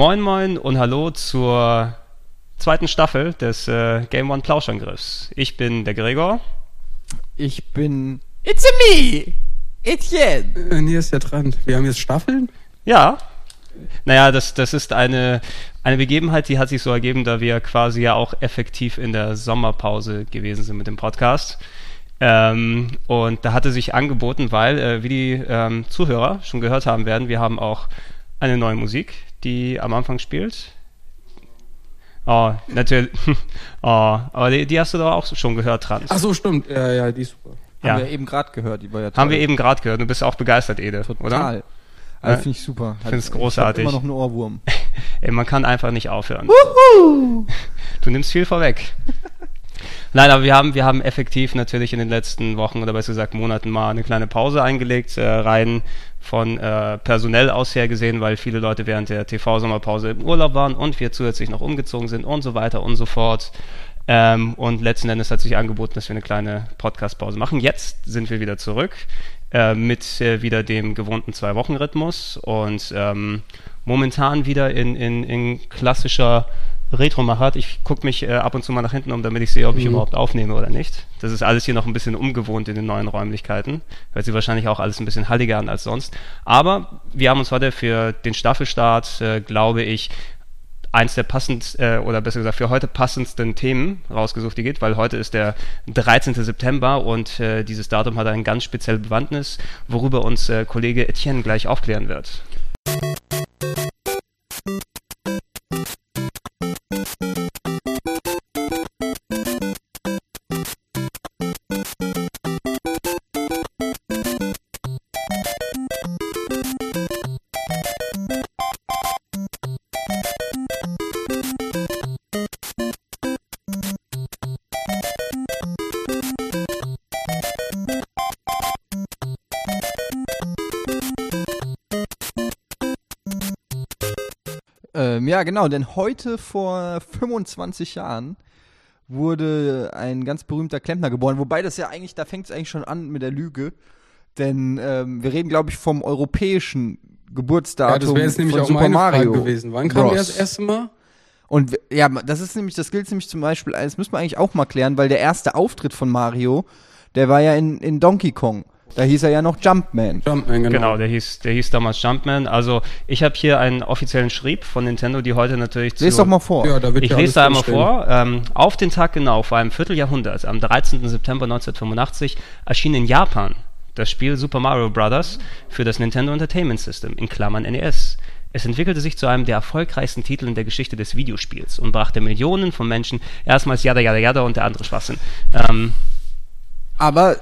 Moin Moin und Hallo zur zweiten Staffel des äh, Game One Plauschangriffs. Ich bin der Gregor. Ich bin. It's a me! Etienne! Äh, nee, ist ja dran. Wir haben jetzt Staffeln? Ja. Naja, das, das ist eine, eine Begebenheit, die hat sich so ergeben, da wir quasi ja auch effektiv in der Sommerpause gewesen sind mit dem Podcast. Ähm, und da hatte sich angeboten, weil, äh, wie die ähm, Zuhörer schon gehört haben werden, wir haben auch eine neue Musik, die am Anfang spielt. Oh, natürlich. Oh, aber die, die, hast du doch auch schon gehört, Trans. Ach so, stimmt. Ja, ja, die ist super. Ja. Haben wir eben gerade gehört, die war ja toll. Haben wir eben gerade gehört. Du bist auch begeistert, Ede, Total. oder? Total. Also finde ich super. Ich finde es großartig. Ich immer noch einen Ohrwurm. Ey, man kann einfach nicht aufhören. Wuhu! Du nimmst viel vorweg. Nein, aber wir haben, wir haben effektiv natürlich in den letzten Wochen oder besser gesagt Monaten mal eine kleine Pause eingelegt, äh, rein von äh, personell aus her gesehen, weil viele Leute während der TV-Sommerpause im Urlaub waren und wir zusätzlich noch umgezogen sind und so weiter und so fort. Ähm, und letzten Endes hat sich angeboten, dass wir eine kleine Podcast-Pause machen. Jetzt sind wir wieder zurück äh, mit äh, wieder dem gewohnten Zwei-Wochen-Rhythmus und ähm, momentan wieder in, in, in klassischer Retro-Machart. Ich gucke mich äh, ab und zu mal nach hinten um, damit ich sehe, ob ich mhm. überhaupt aufnehme oder nicht. Das ist alles hier noch ein bisschen ungewohnt in den neuen Räumlichkeiten. Hört sich wahrscheinlich auch alles ein bisschen halliger an als sonst. Aber wir haben uns heute für den Staffelstart, äh, glaube ich, eins der passend äh, oder besser gesagt für heute passendsten Themen rausgesucht, die geht, weil heute ist der 13. September und äh, dieses Datum hat eine ganz spezielle Bewandtnis, worüber uns äh, Kollege Etienne gleich aufklären wird. Ja, genau, denn heute vor 25 Jahren wurde ein ganz berühmter Klempner geboren, wobei das ja eigentlich, da fängt es eigentlich schon an mit der Lüge, denn ähm, wir reden, glaube ich, vom europäischen Geburtsdatum ja, das wäre jetzt nämlich von auch Super meine Mario Frage gewesen. Wann kam Bros. der das erste Mal? Und ja, das ist nämlich, das gilt nämlich zum Beispiel, das müssen wir eigentlich auch mal klären, weil der erste Auftritt von Mario, der war ja in, in Donkey Kong. Da hieß er ja noch Jumpman. Jumpman, genau. Genau, der hieß, der hieß damals Jumpman. Also ich habe hier einen offiziellen Schrieb von Nintendo, die heute natürlich zu... Lies doch mal vor. Ja, da wird ich lese da einmal vor. Ähm, auf den Tag genau, vor einem Vierteljahrhundert, am 13. September 1985, erschien in Japan das Spiel Super Mario Bros. für das Nintendo Entertainment System, in Klammern NES. Es entwickelte sich zu einem der erfolgreichsten Titel in der Geschichte des Videospiels und brachte Millionen von Menschen erstmals Yada Yada Yada und der andere Schwachsinn. Ähm, aber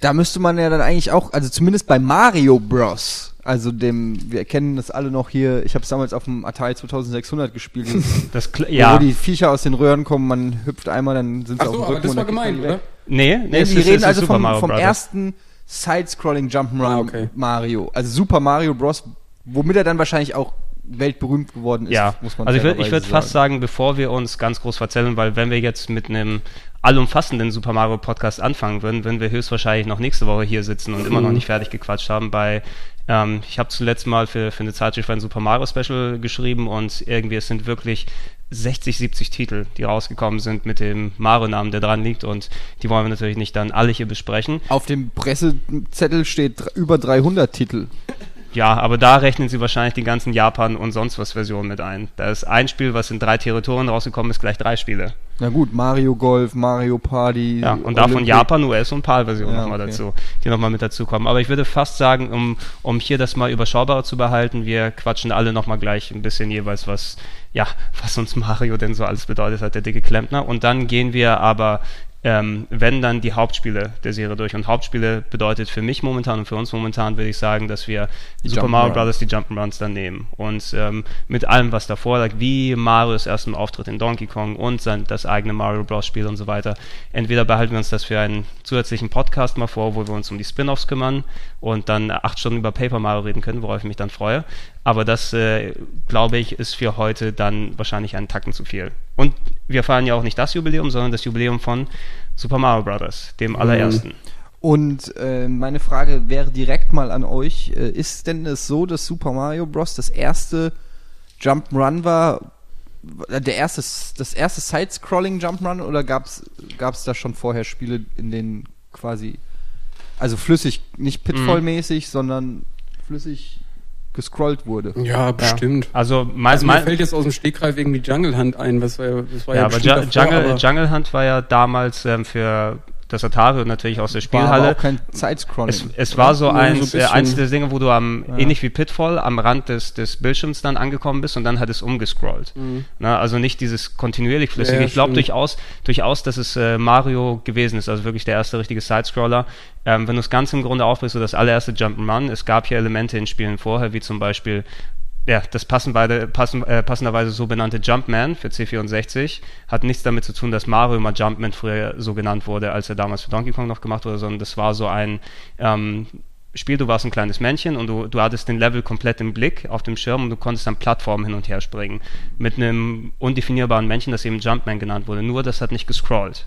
da müsste man ja dann eigentlich auch, also zumindest bei Mario Bros. Also dem, wir kennen das alle noch hier, ich habe es damals auf dem Atari 2600 gespielt. das, ja. Wo die Viecher aus den Röhren kommen, man hüpft einmal, dann sind sie Ach auf dem Rücken. Aber das war gemeint, oder? Nee, nee, nee die reden also vom, vom ersten Side-Scrolling Jump'n'Run ah, okay. Mario. Also Super Mario Bros., womit er dann wahrscheinlich auch weltberühmt geworden ist, ja. muss man Also ich würde würd fast sagen, bevor wir uns ganz groß verzählen, weil wenn wir jetzt mit einem allumfassenden Super Mario Podcast anfangen würden, würden wir höchstwahrscheinlich noch nächste Woche hier sitzen und immer noch mhm. nicht fertig gequatscht haben. Bei ähm, ich habe zuletzt mal für, für eine Zeitschrift ein Super Mario Special geschrieben und irgendwie es sind wirklich 60, 70 Titel, die rausgekommen sind mit dem Mario-Namen, der dran liegt und die wollen wir natürlich nicht dann alle hier besprechen. Auf dem Pressezettel steht über 300 Titel. Ja, aber da rechnen sie wahrscheinlich die ganzen Japan- und sonst was Versionen mit ein. Da ist ein Spiel, was in drei Territorien rausgekommen ist, gleich drei Spiele. Na gut, Mario Golf, Mario Party. Ja, und davon Japan, US und PAL-Version ja, nochmal okay. dazu, die nochmal mit dazu kommen. Aber ich würde fast sagen, um, um hier das mal überschaubarer zu behalten, wir quatschen alle nochmal gleich ein bisschen jeweils, was, ja, was uns Mario denn so alles bedeutet hat, der dicke Klempner. Und dann gehen wir aber ähm, wenn dann die Hauptspiele der Serie durch. Und Hauptspiele bedeutet für mich momentan und für uns momentan, würde ich sagen, dass wir die Super Mario Bros. die Jump'n'Runs dann nehmen. Und ähm, mit allem, was davor lag, wie Marios ersten Auftritt in Donkey Kong und sein, das eigene Mario Bros. Spiel und so weiter. Entweder behalten wir uns das für einen zusätzlichen Podcast mal vor, wo wir uns um die Spin-Offs kümmern und dann acht Stunden über Paper Mario reden können, worauf ich mich dann freue. Aber das, äh, glaube ich, ist für heute dann wahrscheinlich einen Tacken zu viel. Und wir feiern ja auch nicht das Jubiläum, sondern das Jubiläum von Super Mario Bros., dem mhm. allerersten. Und äh, meine Frage wäre direkt mal an euch: äh, Ist denn es so, dass Super Mario Bros. das erste Jump'n'Run war, der erste, das erste Side-Scrolling Jump'n'Run oder gab es da schon vorher Spiele, in denen quasi, also flüssig, nicht Pitfall-mäßig, mhm. sondern flüssig gescrollt wurde. Ja, bestimmt. Ja. Also, mein, also mir fällt jetzt aus dem Stegreif irgendwie Jungle Hunt ein, was war ja, das war ja, ja aber Jungle, davor, Jungle Hunt war ja damals ähm, für das Atari natürlich aus der Spielhalle. War auch kein Sidescrolling. Es, es war so eins, so äh, eins der Dinge, wo du am, ja. ähnlich wie Pitfall, am Rand des, des Bildschirms dann angekommen bist und dann hat es umgescrollt. Mhm. Na, also nicht dieses kontinuierlich flüssige. Ja, ich glaube durchaus, durchaus, dass es äh, Mario gewesen ist, also wirklich der erste richtige Sidescroller. Ähm, wenn du das Ganze im Grunde aufbrichst, so das allererste Jump'n'Run, es gab hier Elemente in Spielen vorher, wie zum Beispiel ja, das passen beide, passen, äh, passenderweise so benannte Jumpman für C64 hat nichts damit zu tun, dass Mario mal Jumpman früher so genannt wurde, als er damals für Donkey Kong noch gemacht wurde, sondern das war so ein ähm, Spiel, du warst ein kleines Männchen und du, du hattest den Level komplett im Blick auf dem Schirm und du konntest dann Plattformen hin und her springen. Mit einem undefinierbaren Männchen, das eben Jumpman genannt wurde. Nur das hat nicht gescrollt.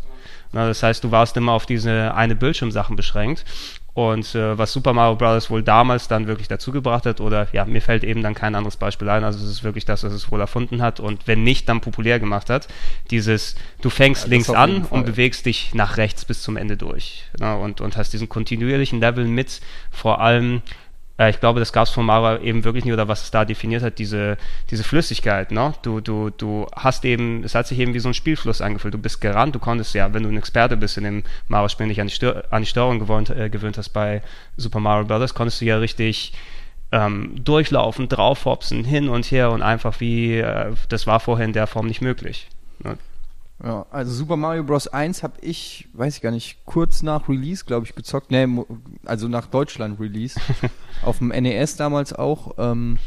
Na, das heißt, du warst immer auf diese eine Bildschirmsachen beschränkt und äh, was Super Mario Bros. wohl damals dann wirklich dazu gebracht hat, oder ja, mir fällt eben dann kein anderes Beispiel ein, also es ist wirklich das, was es wohl erfunden hat und wenn nicht, dann populär gemacht hat. Dieses, du fängst ja, links an und bewegst dich nach rechts bis zum Ende durch. Ne, und, und hast diesen kontinuierlichen Level mit vor allem äh, ich glaube, das gab es von Mara eben wirklich nicht, oder was es da definiert hat, diese, diese Flüssigkeit. Ne? Du, du, du hast eben, es hat sich eben wie so ein Spielfluss angefühlt. Du bist gerannt, du konntest ja, wenn du ein Experte bist in dem Mario-Spiel, nicht an die, Stör an die Steuerung gewohnt, äh, gewöhnt hast bei Super Mario Bros., konntest du ja richtig ähm, durchlaufen, draufhopsen, hin und her und einfach wie, äh, das war vorher in der Form nicht möglich. Ne? Ja, also Super Mario Bros. 1 habe ich, weiß ich gar nicht, kurz nach Release, glaube ich, gezockt. Ne, also nach Deutschland Release. auf dem NES damals auch. Ähm,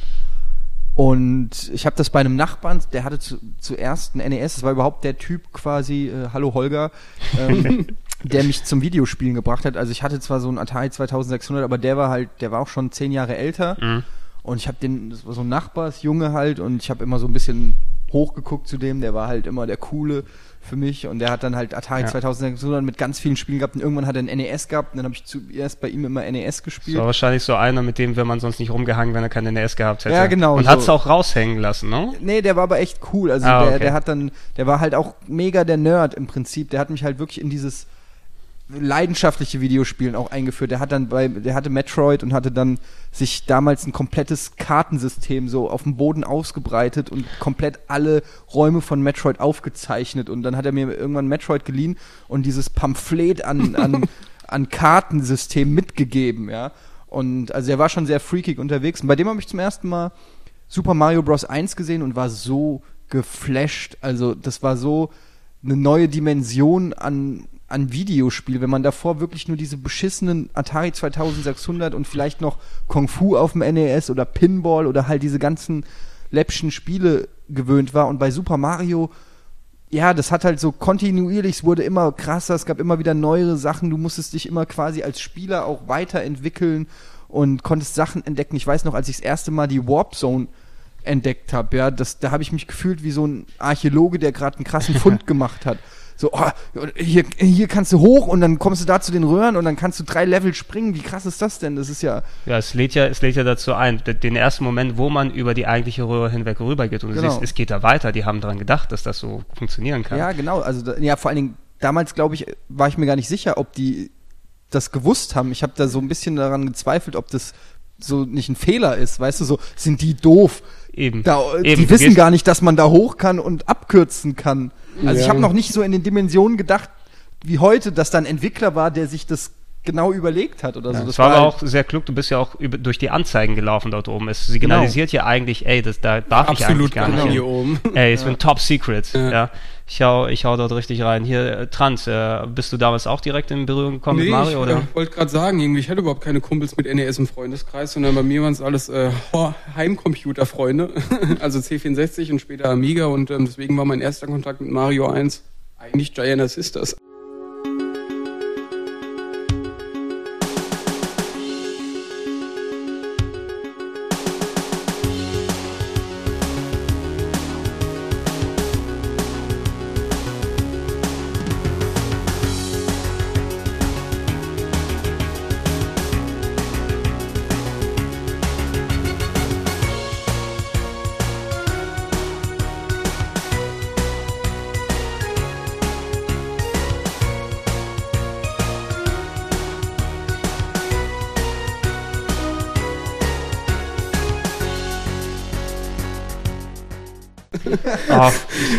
und ich habe das bei einem Nachbarn, der hatte zu, zuerst ein NES, das war überhaupt der Typ quasi, äh, hallo Holger, ähm, der mich zum Videospielen gebracht hat. Also ich hatte zwar so ein Atari 2600, aber der war halt, der war auch schon zehn Jahre älter. Mhm. Und ich habe den, das war so ein Nachbarsjunge halt, und ich habe immer so ein bisschen hochgeguckt zu dem, der war halt immer der coole für mich und der hat dann halt Atari ja. 2600 mit ganz vielen Spielen gehabt und irgendwann hat er ein NES gehabt und dann habe ich zuerst bei ihm immer NES gespielt. Das war wahrscheinlich so einer, mit dem wäre man sonst nicht rumgehangen, wenn er kein NES gehabt hätte. Ja, genau. Und so. hat es auch raushängen lassen, ne? Nee, der war aber echt cool. Also ah, der, okay. der hat dann, der war halt auch mega der Nerd im Prinzip. Der hat mich halt wirklich in dieses leidenschaftliche Videospielen auch eingeführt. Der hat dann bei, der hatte Metroid und hatte dann sich damals ein komplettes Kartensystem so auf dem Boden ausgebreitet und komplett alle Räume von Metroid aufgezeichnet. Und dann hat er mir irgendwann Metroid geliehen und dieses Pamphlet an, an, an Kartensystem mitgegeben, ja. Und also er war schon sehr freakig unterwegs. Und bei dem habe ich zum ersten Mal Super Mario Bros. 1 gesehen und war so geflasht. Also das war so eine neue Dimension an an Videospiel, wenn man davor wirklich nur diese beschissenen Atari 2600 und vielleicht noch Kung Fu auf dem NES oder Pinball oder halt diese ganzen läppschen Spiele gewöhnt war. Und bei Super Mario ja, das hat halt so kontinuierlich, es wurde immer krasser, es gab immer wieder neuere Sachen, du musstest dich immer quasi als Spieler auch weiterentwickeln und konntest Sachen entdecken. Ich weiß noch, als ich das erste Mal die Warp Zone entdeckt habe, ja, das, da habe ich mich gefühlt wie so ein Archäologe, der gerade einen krassen Fund gemacht hat so, oh, hier, hier kannst du hoch und dann kommst du da zu den Röhren und dann kannst du drei Level springen. Wie krass ist das denn? Das ist ja. Ja, es lädt ja, es lädt ja dazu ein, den ersten Moment, wo man über die eigentliche Röhre hinweg rübergeht und du genau. siehst, es geht da weiter. Die haben daran gedacht, dass das so funktionieren kann. Ja, genau. Also, ja, vor allen Dingen, damals, glaube ich, war ich mir gar nicht sicher, ob die das gewusst haben. Ich habe da so ein bisschen daran gezweifelt, ob das so nicht ein Fehler ist. Weißt du, so, sind die doof? Eben. Da, Eben. Die wissen gar nicht, dass man da hoch kann und abkürzen kann. Also ja. ich habe noch nicht so in den Dimensionen gedacht wie heute, dass da ein Entwickler war, der sich das genau überlegt hat oder ja, so. Das, war aber halt auch sehr klug. Du bist ja auch über, durch die Anzeigen gelaufen dort oben. Es signalisiert genau. ja eigentlich, ey, das, da darf Absolut ich eigentlich gar genau. nicht. Hier oben. Ey, es ja. wird Top Secret. Ja. ja. Ich hau, ich hau dort richtig rein. Hier, äh, Trans, äh, bist du damals auch direkt in Berührung gekommen nee, mit Mario? Ich äh, wollte gerade sagen, irgendwie, ich hatte überhaupt keine Kumpels mit NES im Freundeskreis, sondern bei mir waren es alles äh, Heimcomputer-Freunde. also C64 und später Amiga und ähm, deswegen war mein erster Kontakt mit Mario 1 eigentlich Giant Sisters.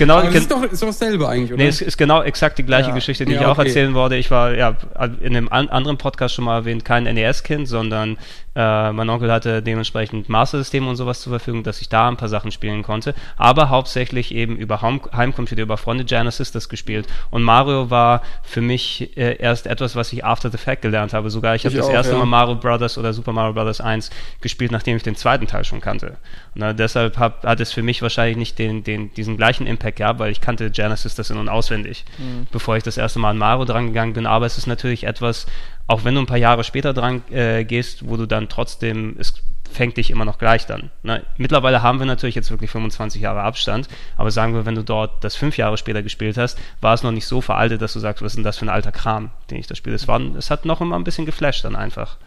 Genau, das ist doch, ist doch dasselbe eigentlich, oder? Nee, es ist genau exakt die gleiche Ja. Geschichte, die Ja, ich auch okay. erzählen wollte. Ich war ja in einem an anderen Podcast schon mal erwähnt, kein NES-Kind, sondern äh, mein Onkel hatte dementsprechend Master-Systeme und sowas zur Verfügung, dass ich da ein paar Sachen spielen konnte. Aber hauptsächlich eben über Home Heimcomputer, über Freunde Genesis das gespielt. Und Mario war für mich äh, erst etwas, was ich after the fact gelernt habe. Sogar ich habe das auch, erste ja. Mal Mario Brothers oder Super Mario Brothers 1 gespielt, nachdem ich den zweiten Teil schon kannte. Und äh, deshalb hab, hat es für mich wahrscheinlich nicht den, den, diesen gleichen Impact gehabt, weil ich kannte Genesis das in- und auswendig, bevor ich das erste Mal an Mario dran gegangen bin. Aber es ist natürlich etwas, auch wenn du ein paar Jahre später dran äh, gehst, wo du dann trotzdem, es fängt dich immer noch gleich dann. Ne? Mittlerweile haben wir natürlich jetzt wirklich 25 Jahre Abstand, aber sagen wir, wenn du dort das fünf Jahre später gespielt hast, war es noch nicht so veraltet, dass du sagst, was ist denn das für ein alter Kram, den ich da spiele. Es, war, es hat noch immer ein bisschen geflasht dann einfach.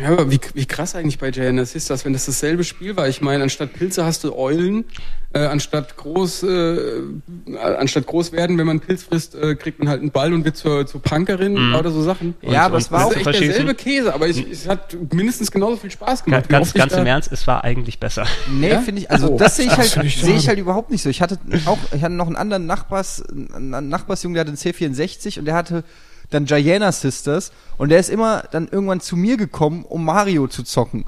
Ja, aber wie, wie krass eigentlich bei JNS ist das, wenn das dasselbe Spiel war. Ich meine, anstatt Pilze hast du Eulen, äh, anstatt groß, äh, anstatt groß werden, wenn man Pilz frisst, äh, kriegt man halt einen Ball und wird zur, zur Punkerin oder so Sachen. Ja, aber es war das auch ist echt derselbe Käse, aber ich, es hat mindestens genauso viel Spaß gemacht. Ganz, ganz, im Ernst, es war eigentlich besser. Nee, Ja? finde ich, also Oh, das sehe ich halt, sehe ich halt überhaupt nicht so. Ich hatte auch, ich hatte noch einen anderen Nachbars, einen Nachbarsjungen, der hatte einen C64 und der hatte dann Giana Sisters und der ist immer dann irgendwann zu mir gekommen, um Mario zu zocken.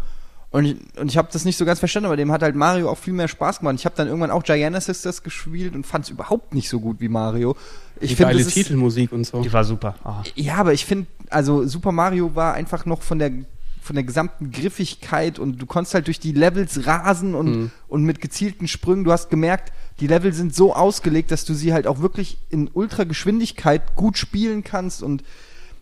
Und ich, und ich habe das nicht so ganz verstanden, aber dem hat halt Mario auch viel mehr Spaß gemacht. Ich habe dann irgendwann auch Giana Sisters gespielt und fand es überhaupt nicht so gut wie Mario. Ich die finde, geile das ist, Titelmusik und so. Die war super. Ah. ja, aber ich finde, also Super Mario war einfach noch von der von der gesamten Griffigkeit und du konntest halt durch die Levels rasen und, Mhm. und mit gezielten Sprüngen, du hast gemerkt, die Level sind so ausgelegt, dass du sie halt auch wirklich in Ultrageschwindigkeit gut spielen kannst und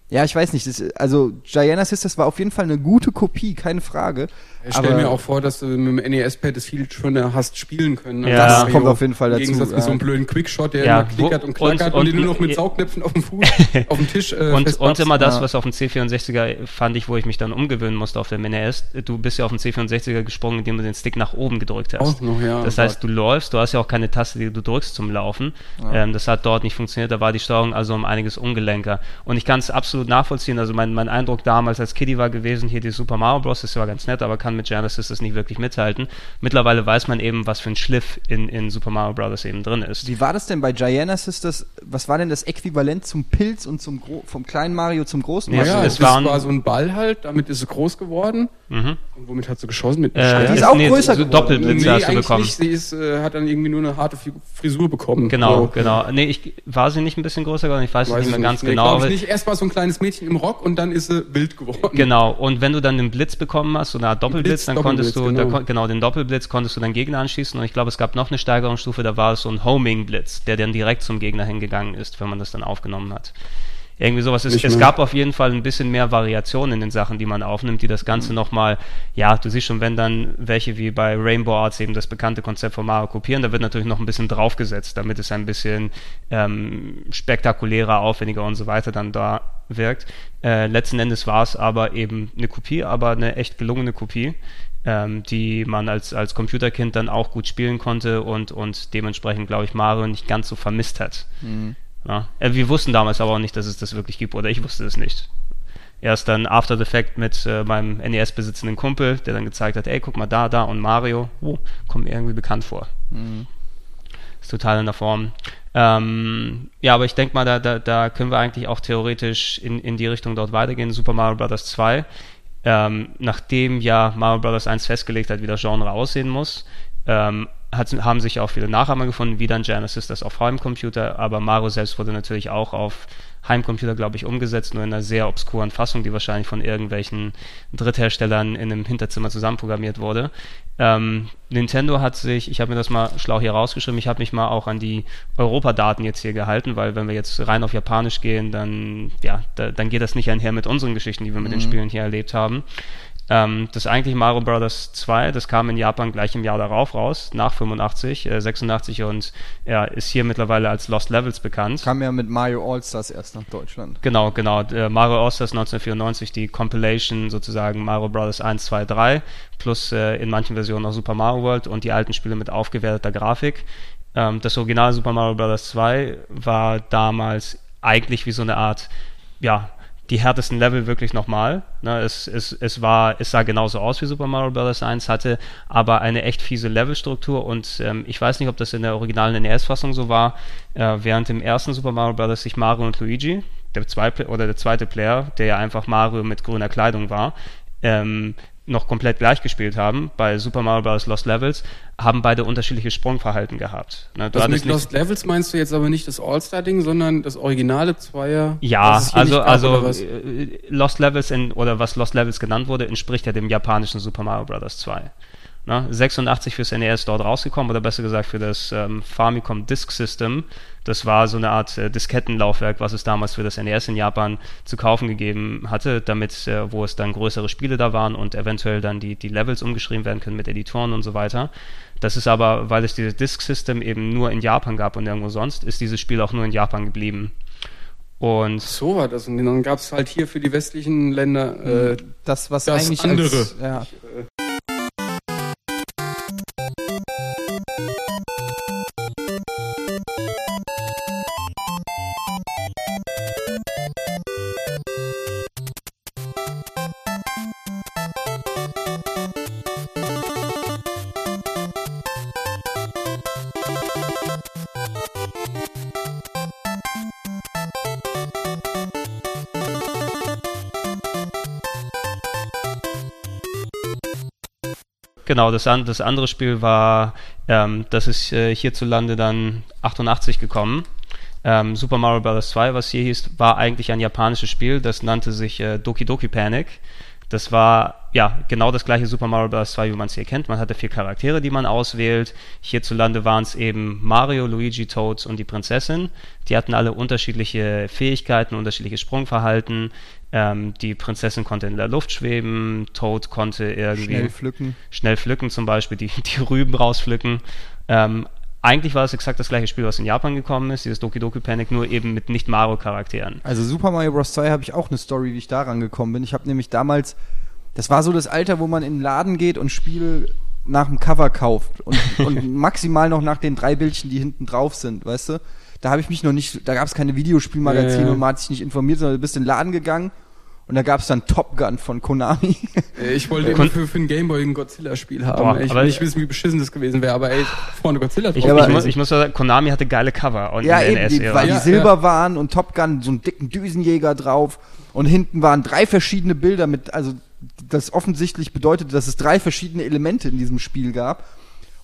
ja, ich weiß nicht, das, also Giana Sisters war auf jeden Fall eine gute Kopie, keine Frage. Ich stelle mir auch vor, dass du mit dem NES-Pad das viel schöner hast spielen können. als Ja. Das Mario. kommt auf jeden Fall Im dazu, Gegensatz ja. mit so einem blöden Quickshot, der Ja, immer klickert und klackert und, und- den nur noch mit und- Saugnäpfen auf dem Fuß, auf dem Tisch äh, Und, und immer das, Ja. was auf dem C64er fand ich, wo ich mich dann umgewöhnen musste auf dem NES. Du bist ja auf dem C64er gesprungen, indem du den Stick nach oben gedrückt hast. Auch noch, ja. Das heißt, du läufst, du hast ja auch keine Taste, die du drückst zum Laufen. Ähm, das hat dort nicht funktioniert, da war die Steuerung also um einiges ungelenker. Und ich kann es absolut nachvollziehen. Also mein, mein Eindruck damals als Kiddie war gewesen, hier die Super Mario Bros. das war ganz nett, aber kann mit Genesis das nicht wirklich mithalten. Mittlerweile weiß man eben, was für ein Schliff in, in Super Mario Bros. eben drin ist. Wie war das denn bei Giana Sisters? Was war denn das Äquivalent zum Pilz und zum Gro vom kleinen Mario zum großen Nee, Mario? ja, es es waren- war so ein Ball halt, damit ist sie groß geworden. Mhm. Und womit hat sie geschossen? Mit Äh? Die ist auch größer so geworden. Doppelblitze nee, hast du eigentlich bekommen. nicht. Sie ist, äh, hat dann irgendwie nur eine harte Frisur bekommen. Genau, So. genau. Nee, ich, war sie nicht ein bisschen größer geworden? Ich weiß, es Weiß nicht ich mehr ganz Nee, genau. aber- ich nicht. Erst war so ein kleines Mädchen im Rock und dann ist sie wild geworden. Genau, und wenn du dann den Blitz bekommen hast, so eine Art Doppelblitz, Blitz, dann konntest du, Doppelblitz, da, genau. genau, den Doppelblitz konntest du dann Gegner anschießen und ich glaube, es gab noch eine Steigerungsstufe, da war es so ein Homing-Blitz, der dann direkt zum Gegner hingegangen ist, wenn man das dann aufgenommen hat. Irgendwie sowas. Es, es gab auf jeden Fall ein bisschen mehr Variation in den Sachen, die man aufnimmt, die das Ganze nochmal, ja, du siehst schon, wenn dann welche wie bei Rainbow Arts eben das bekannte Konzept von Mario kopieren, da wird natürlich noch ein bisschen draufgesetzt, damit es ein bisschen ähm, spektakulärer, aufwendiger und so weiter dann da wirkt. Äh, letzten Endes war es aber eben eine Kopie, aber eine echt gelungene Kopie, ähm, die man als, als Computerkind dann auch gut spielen konnte und, und dementsprechend, glaube ich, Mario nicht ganz so vermisst hat. Ja. Äh, wir wussten damals aber auch nicht, dass es das wirklich gibt, oder ich wusste es nicht. Erst dann After the Fact mit äh, meinem NES besitzenden Kumpel, der dann gezeigt hat, ey, guck mal da, da und Mario, oh, kommt mir irgendwie bekannt vor. Ist total in der Form. Ähm, ja, aber ich denke mal, da, da, da können wir eigentlich auch theoretisch in, in die Richtung dort weitergehen. Super Mario Bros. 2. Ähm, nachdem ja Mario Bros. 1 festgelegt hat, wie das Genre aussehen muss, ähm, hat, haben sich auch viele Nachahmer gefunden, wie dann Genesis das auf Heimcomputer, aber Mario selbst wurde natürlich auch auf Heimcomputer, glaube ich, umgesetzt, nur in einer sehr obskuren Fassung, die wahrscheinlich von irgendwelchen Drittherstellern in einem Hinterzimmer zusammenprogrammiert wurde. Ähm, Nintendo hat sich, ich habe mir das mal schlau hier rausgeschrieben, ich habe mich mal auch an die Europadaten jetzt hier gehalten, weil wenn wir jetzt rein auf Japanisch gehen, dann, ja, da, dann geht das nicht einher mit unseren Geschichten, die wir mit den Spielen hier erlebt haben. Ähm, das eigentliche Mario Bros. 2, das kam in Japan gleich im Jahr darauf raus, nach 85, äh, 86 und ja, ist hier mittlerweile als Lost Levels bekannt. Kam ja mit Mario All-Stars erst nach Deutschland. Genau, genau. Äh, Mario All-Stars 1994, die Compilation sozusagen Mario Bros. 1, 2, 3, plus äh, in manchen Versionen auch Super Mario World und die alten Spiele mit aufgewerteter Grafik. Ähm, das Original Super Mario Bros. 2 war damals eigentlich wie so eine Art, ja, die härtesten Level wirklich nochmal. Ne, es, es, es, war, es sah genauso aus wie Super Mario Bros. 1, hatte aber eine echt fiese Levelstruktur und ähm, ich weiß nicht, ob das in der originalen NES-Fassung so war. Äh, während im ersten Super Mario Bros. sich Mario und Luigi, der, zwei, oder der zweite Player, der ja einfach Mario mit grüner Kleidung war, ähm, noch komplett gleich gespielt haben, bei Super Mario Bros. Lost Levels, haben beide unterschiedliche Sprungverhalten gehabt. Ne, du also mit Lost Levels meinst du jetzt aber nicht das All-Star-Ding, sondern das originale Zweier? Ja, also, gab, also äh, Lost Levels in, oder was Lost Levels genannt wurde, entspricht ja dem japanischen Super Mario Bros. 2. Ne? 86 fürs NES dort rausgekommen, oder besser gesagt für das ähm, Famicom Disk System. Das war so eine Art äh, Diskettenlaufwerk, was es damals für das NES in Japan zu kaufen gegeben hatte, damit, äh, wo es dann größere Spiele da waren und eventuell dann die, die Levels umgeschrieben werden können mit Editoren und so weiter. Das ist aber, weil es dieses Disk System eben nur in Japan gab und nirgendwo sonst, ist dieses Spiel auch nur in Japan geblieben. Und so war das. Und dann gab es halt hier für die westlichen Länder äh, das, was das eigentlich andere. Als, ja. Genau, das, an, das andere Spiel war, ähm, das ist äh, hierzulande dann 88 gekommen. Ähm, Super Mario Bros. 2, was hier hieß, war eigentlich ein japanisches Spiel, das nannte sich äh, Doki Doki Panic. Das war ja genau das gleiche Super Mario Bros. 2, wie man es hier kennt. Man hatte vier Charaktere, die man auswählt. Hierzulande waren es eben Mario, Luigi, Toads und die Prinzessin. Die hatten alle unterschiedliche Fähigkeiten, unterschiedliches Sprungverhalten. Ähm, die Prinzessin konnte in der Luft schweben, Toad konnte irgendwie schnell pflücken, schnell pflücken zum Beispiel, die, die Rüben rauspflücken. Ähm, eigentlich war es exakt das gleiche Spiel, was in Japan gekommen ist, dieses Doki Doki Panic, nur eben mit nicht Mario-Charakteren. Also Super Mario Bros. 2 habe ich auch eine Story, wie ich da rangekommen bin. Ich habe nämlich damals, das war so das Alter, wo man in den Laden geht und Spiele nach dem Cover kauft und, und maximal noch nach den drei Bildchen, die hinten drauf sind, weißt du? Da habe ich mich noch nicht, da gab es keine Videospielmagazine ja, ja. und man hat sich nicht informiert, sondern du bist in den Laden gegangen und da gab es dann Top Gun von Konami. Äh, ich wollte immer für, für ein Gameboy ein Godzilla-Spiel haben. Boah, ich will nicht wissen, wie beschissen das gewesen wäre, aber ey, vorne Godzilla drauf. Ich, ich, muss, ich muss sagen, Konami hatte geile Cover. Und ja, eben, die, weil ja, die Silber ja. waren und Top Gun so einen dicken Düsenjäger drauf und hinten waren drei verschiedene Bilder mit, also das offensichtlich bedeutete, dass es drei verschiedene Elemente in diesem Spiel gab.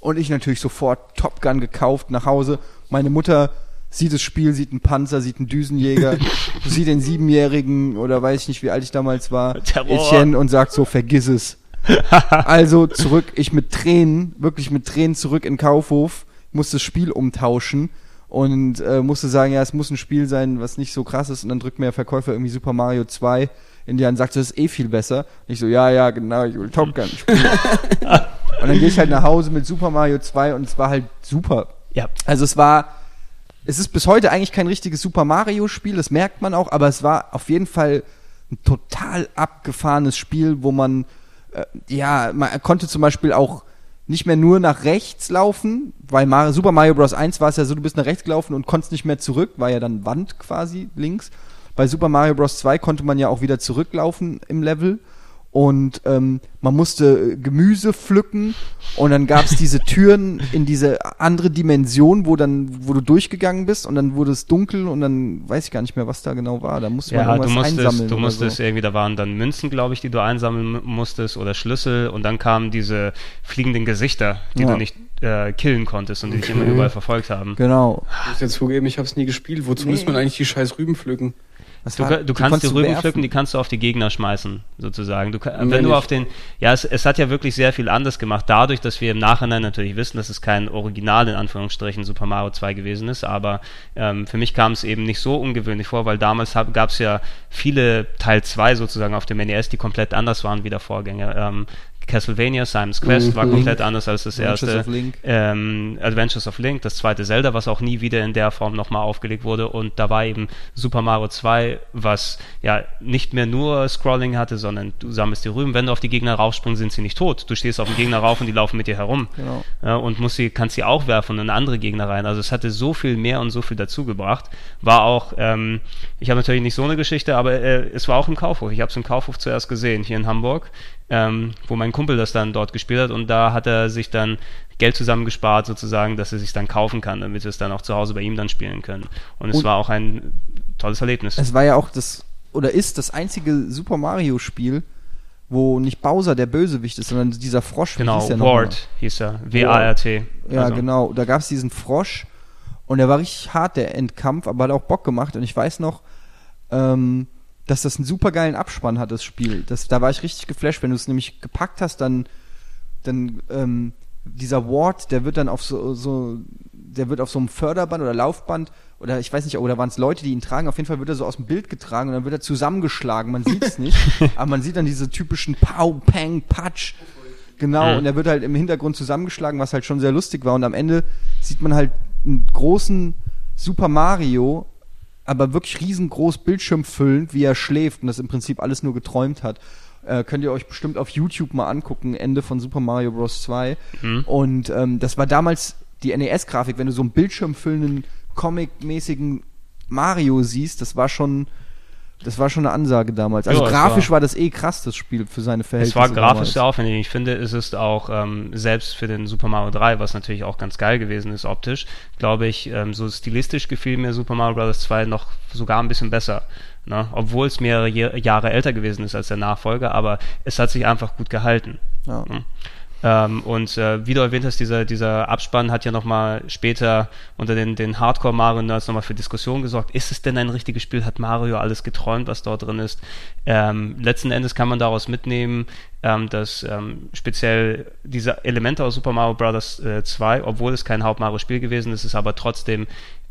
Und ich natürlich sofort Top Gun gekauft nach Hause. Meine Mutter sieht das Spiel, sieht einen Panzer, sieht einen Düsenjäger, sieht den Siebenjährigen oder weiß ich nicht, wie alt ich damals war, Terror. Etienne und sagt so, vergiss es. also zurück, ich mit Tränen, wirklich mit Tränen zurück in Kaufhof, musste das Spiel umtauschen und äh, musste sagen, ja, es muss ein Spiel sein, was nicht so krass ist und dann drückt mir der Verkäufer irgendwie Super Mario 2 in die Hand und sagt, das ist eh viel besser. Und ich so, ja, ja, genau, ich will Top Gun spielen. und dann gehe ich halt nach Hause mit Super Mario 2 und es war halt super. Ja. Also es war es ist bis heute eigentlich kein richtiges Super Mario Spiel, das merkt man auch, aber es war auf jeden Fall ein total abgefahrenes Spiel, wo man, äh, ja, man konnte zum Beispiel auch nicht mehr nur nach rechts laufen, weil Mario, Super Mario Bros. 1 war es ja so, du bist nach rechts gelaufen und konntest nicht mehr zurück, war ja dann Wand quasi links. Bei Super Mario Bros. 2 konnte man ja auch wieder zurücklaufen im Level und ähm, man musste Gemüse pflücken und dann gab es diese Türen in diese andere Dimension, wo dann, wo du durchgegangen bist und dann wurde es dunkel und dann weiß ich gar nicht mehr, was da genau war. Da musste ja, man irgendwas du musstest, einsammeln. Du musstest so. irgendwie, da waren dann Münzen, glaube ich, die du einsammeln musstest oder Schlüssel und dann kamen diese fliegenden Gesichter, die ja. du nicht äh, killen konntest und die dich immer überall verfolgt haben. Genau. Ich muss jetzt zugeben, ich habe es nie gespielt. Wozu nee. muss man eigentlich die scheiß Rüben pflücken? Du, war, du, kannst die Rüben pflücken, die kannst du auf die Gegner schmeißen, sozusagen. Du, wenn, wenn du auf den, ja, es, es, hat ja wirklich sehr viel anders gemacht, dadurch, dass wir im Nachhinein natürlich wissen, dass es kein Original in Anführungsstrichen Super Mario 2 gewesen ist, aber ähm, für mich kam es eben nicht so ungewöhnlich vor, weil damals gab es ja viele Teil 2 sozusagen auf dem NES, die komplett anders waren wie der Vorgänger. Ähm, Castlevania, Simon's Quest war Mhm. komplett anders als das Adventures erste. of Link. Ähm, Adventures of Link, das zweite Zelda, was auch nie wieder in der Form nochmal aufgelegt wurde. Und da war eben Super Mario 2, was ja nicht mehr nur Scrolling hatte, sondern du sammelst die Rüben. Wenn du auf die Gegner raufspringst, sind sie nicht tot. Du stehst auf den Gegner rauf und die laufen mit dir herum. Genau. Ja, und musst sie, kannst sie auch werfen in andere Gegner rein. Also es hatte so viel mehr und so viel dazu gebracht. War auch, ähm, ich habe natürlich nicht so eine Geschichte, aber äh, es war auch im Kaufhof. Ich habe es im Kaufhof zuerst gesehen, hier in Hamburg, ähm, wo mein Kumpel das dann dort gespielt hat und da hat er sich dann Geld zusammengespart sozusagen, dass er sich dann kaufen kann, damit wir es dann auch zu Hause bei ihm dann spielen können. Und es Und- war auch ein tolles Erlebnis. Es war ja auch das, oder ist das einzige Super Mario Spiel, wo nicht Bowser der Bösewicht ist, sondern dieser Frosch. genau, hieß? Ward hieß er. W-A-R-T. Ja, Also, genau. Da gab es diesen Frosch und der war richtig hart, der Endkampf, aber hat auch Bock gemacht. Und ich weiß noch, ähm, dass das einen super geilen Abspann hat, das Spiel. Das, da war ich richtig geflasht. Wenn du es nämlich gepackt hast, dann, dann ähm, dieser Ward, der wird dann auf so, so, der wird auf so einem Förderband oder Laufband oder ich weiß nicht, oder waren es Leute, die ihn tragen, auf jeden Fall wird er so aus dem Bild getragen und dann wird er zusammengeschlagen. Man sieht es nicht, aber man sieht dann diese typischen Pau, Peng, Patsch. Genau, Mhm. und er wird halt im Hintergrund zusammengeschlagen, was halt schon sehr lustig war. Und am Ende sieht man halt einen großen Super Mario, aber wirklich riesengroß Bildschirm füllend, wie er schläft und das im Prinzip alles nur geträumt hat. Äh, könnt ihr euch bestimmt auf YouTube mal angucken, Ende von Super Mario Bros. 2. Mhm. Und ähm, das war damals die NES-Grafik, wenn du so einen bildschirmfüllenden, comic-mäßigen Mario siehst, das war schon, das war schon eine Ansage damals. Also Ja, grafisch war- war, das eh krass, das Spiel für seine Verhältnisse. Es war grafisch damals. sehr aufwendig. Ich finde, es ist auch ähm, selbst für den Super Mario 3, was natürlich auch ganz geil gewesen ist optisch, glaube ich, ähm, so stilistisch gefiel mir Super Mario Bros. 2 noch sogar ein bisschen besser. Ne? Obwohl es mehrere Jahre älter gewesen ist als der Nachfolger, aber es hat sich einfach gut gehalten. Ja. Mhm. Ähm, und äh, wie du erwähnt hast, dieser, dieser Abspann hat ja nochmal später unter den, den Hardcore-Mario-Nerds nochmal für Diskussionen gesorgt. Ist es denn ein richtiges Spiel? Hat Mario alles geträumt, was dort drin ist? Ähm, letzten Endes kann man daraus mitnehmen, ähm, dass ähm, speziell diese Elemente aus Super Mario Bros. Äh, 2, obwohl es kein Haupt-Mario-Spiel gewesen ist, ist aber trotzdem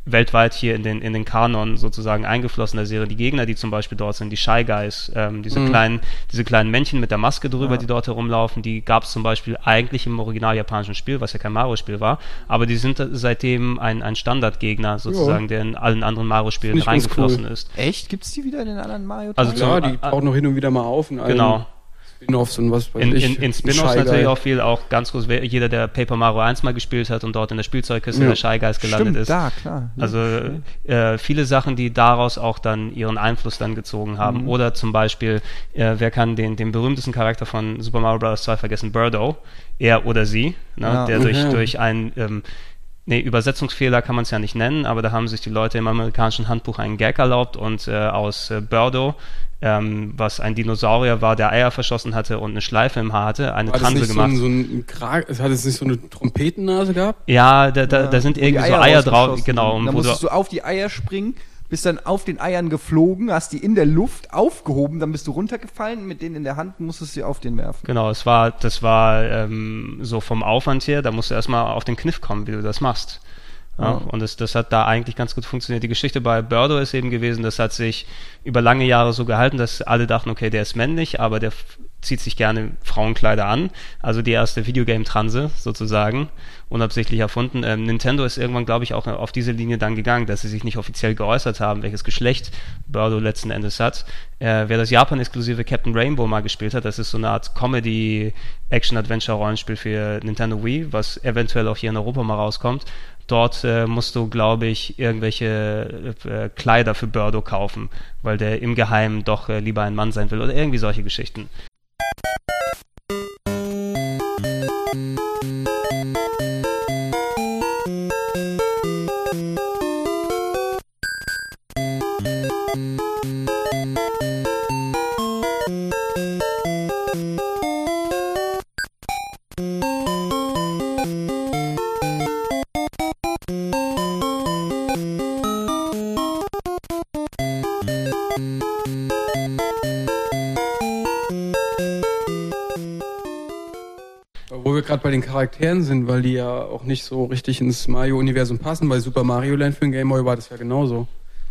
weltweit hier in den, in den Kanon sozusagen eingeflossen der Serie. Die Gegner, die zum Beispiel dort sind, die Shy Guys, ähm, diese, Mhm. kleinen, diese kleinen Männchen mit der Maske drüber, Ja. die dort herumlaufen, die gab es zum Beispiel eigentlich im original japanischen Spiel, was ja kein Mario-Spiel war, aber die sind seitdem ein, ein Standardgegner sozusagen, der in allen anderen Mario-Spielen reingeflossen cool. ist. Echt? Gibt's die wieder in den anderen Mario? Also Klar, zum- die tauchen noch hin und wieder mal auf in allen Genau. Spin-offs und was weiß In, ich. in, in Spin-offs natürlich auch viel, auch ganz groß, jeder, der Paper Mario 1 mal gespielt hat und dort in der Spielzeugkiste Ja. der Shy Guys gelandet Stimmt, ist. da, klar. Also äh, viele Sachen, die daraus auch dann ihren Einfluss dann gezogen haben. Mhm. Oder zum Beispiel, äh, wer kann den, den berühmtesten Charakter von Super Mario Bros. 2 vergessen? Birdo. Er oder sie, ne? Ja. der durch, Ja. durch ein ähm, Nee, Übersetzungsfehler kann man es ja nicht nennen, aber da haben sich die Leute im amerikanischen Handbuch einen Gag erlaubt und äh, aus äh, Birdo, ähm, was ein Dinosaurier war, der Eier verschossen hatte und eine Schleife im Haar hatte, eine War Transe nicht so gemacht. ein, so ein Krag, es hat es nicht so eine Trompetennase gehabt? ja, da, da, Ja, da sind irgendwie so Eier drauf, genau. sind. Da musstest du auf die Eier springen, bist dann auf den Eiern geflogen, hast die in der Luft aufgehoben, dann bist du runtergefallen, mit denen in der Hand musstest du sie auf den werfen. Genau, es war, das war ähm, so vom Aufwand her, da musst du erstmal auf den Kniff kommen, wie du das machst. Ja. Und das, das hat da eigentlich ganz gut funktioniert. Die Geschichte bei Birdo ist eben gewesen, das hat sich über lange Jahre so gehalten, dass alle dachten, okay, der ist männlich, aber der zieht sich gerne Frauenkleider an. Also die erste Videogame-Transe sozusagen, unabsichtlich erfunden. Ähm, Nintendo ist irgendwann, glaube ich, auch auf diese Linie dann gegangen, dass sie sich nicht offiziell geäußert haben, welches Geschlecht Birdo letzten Endes hat. Äh, wer das Japan-exklusive Captain Rainbow mal gespielt hat, das ist so eine Art Comedy-Action-Adventure-Rollenspiel für Nintendo Wii, was eventuell auch hier in Europa mal rauskommt. Dort äh, musst du, glaube ich, irgendwelche äh, Kleider für Birdo kaufen, weil der im Geheimen doch äh, lieber ein Mann sein will oder irgendwie solche Geschichten. Gerade bei den Charakteren sind, weil die ja auch nicht so richtig ins Mario-Universum passen. Bei Super Mario Land für den Game Boy war das ja genauso.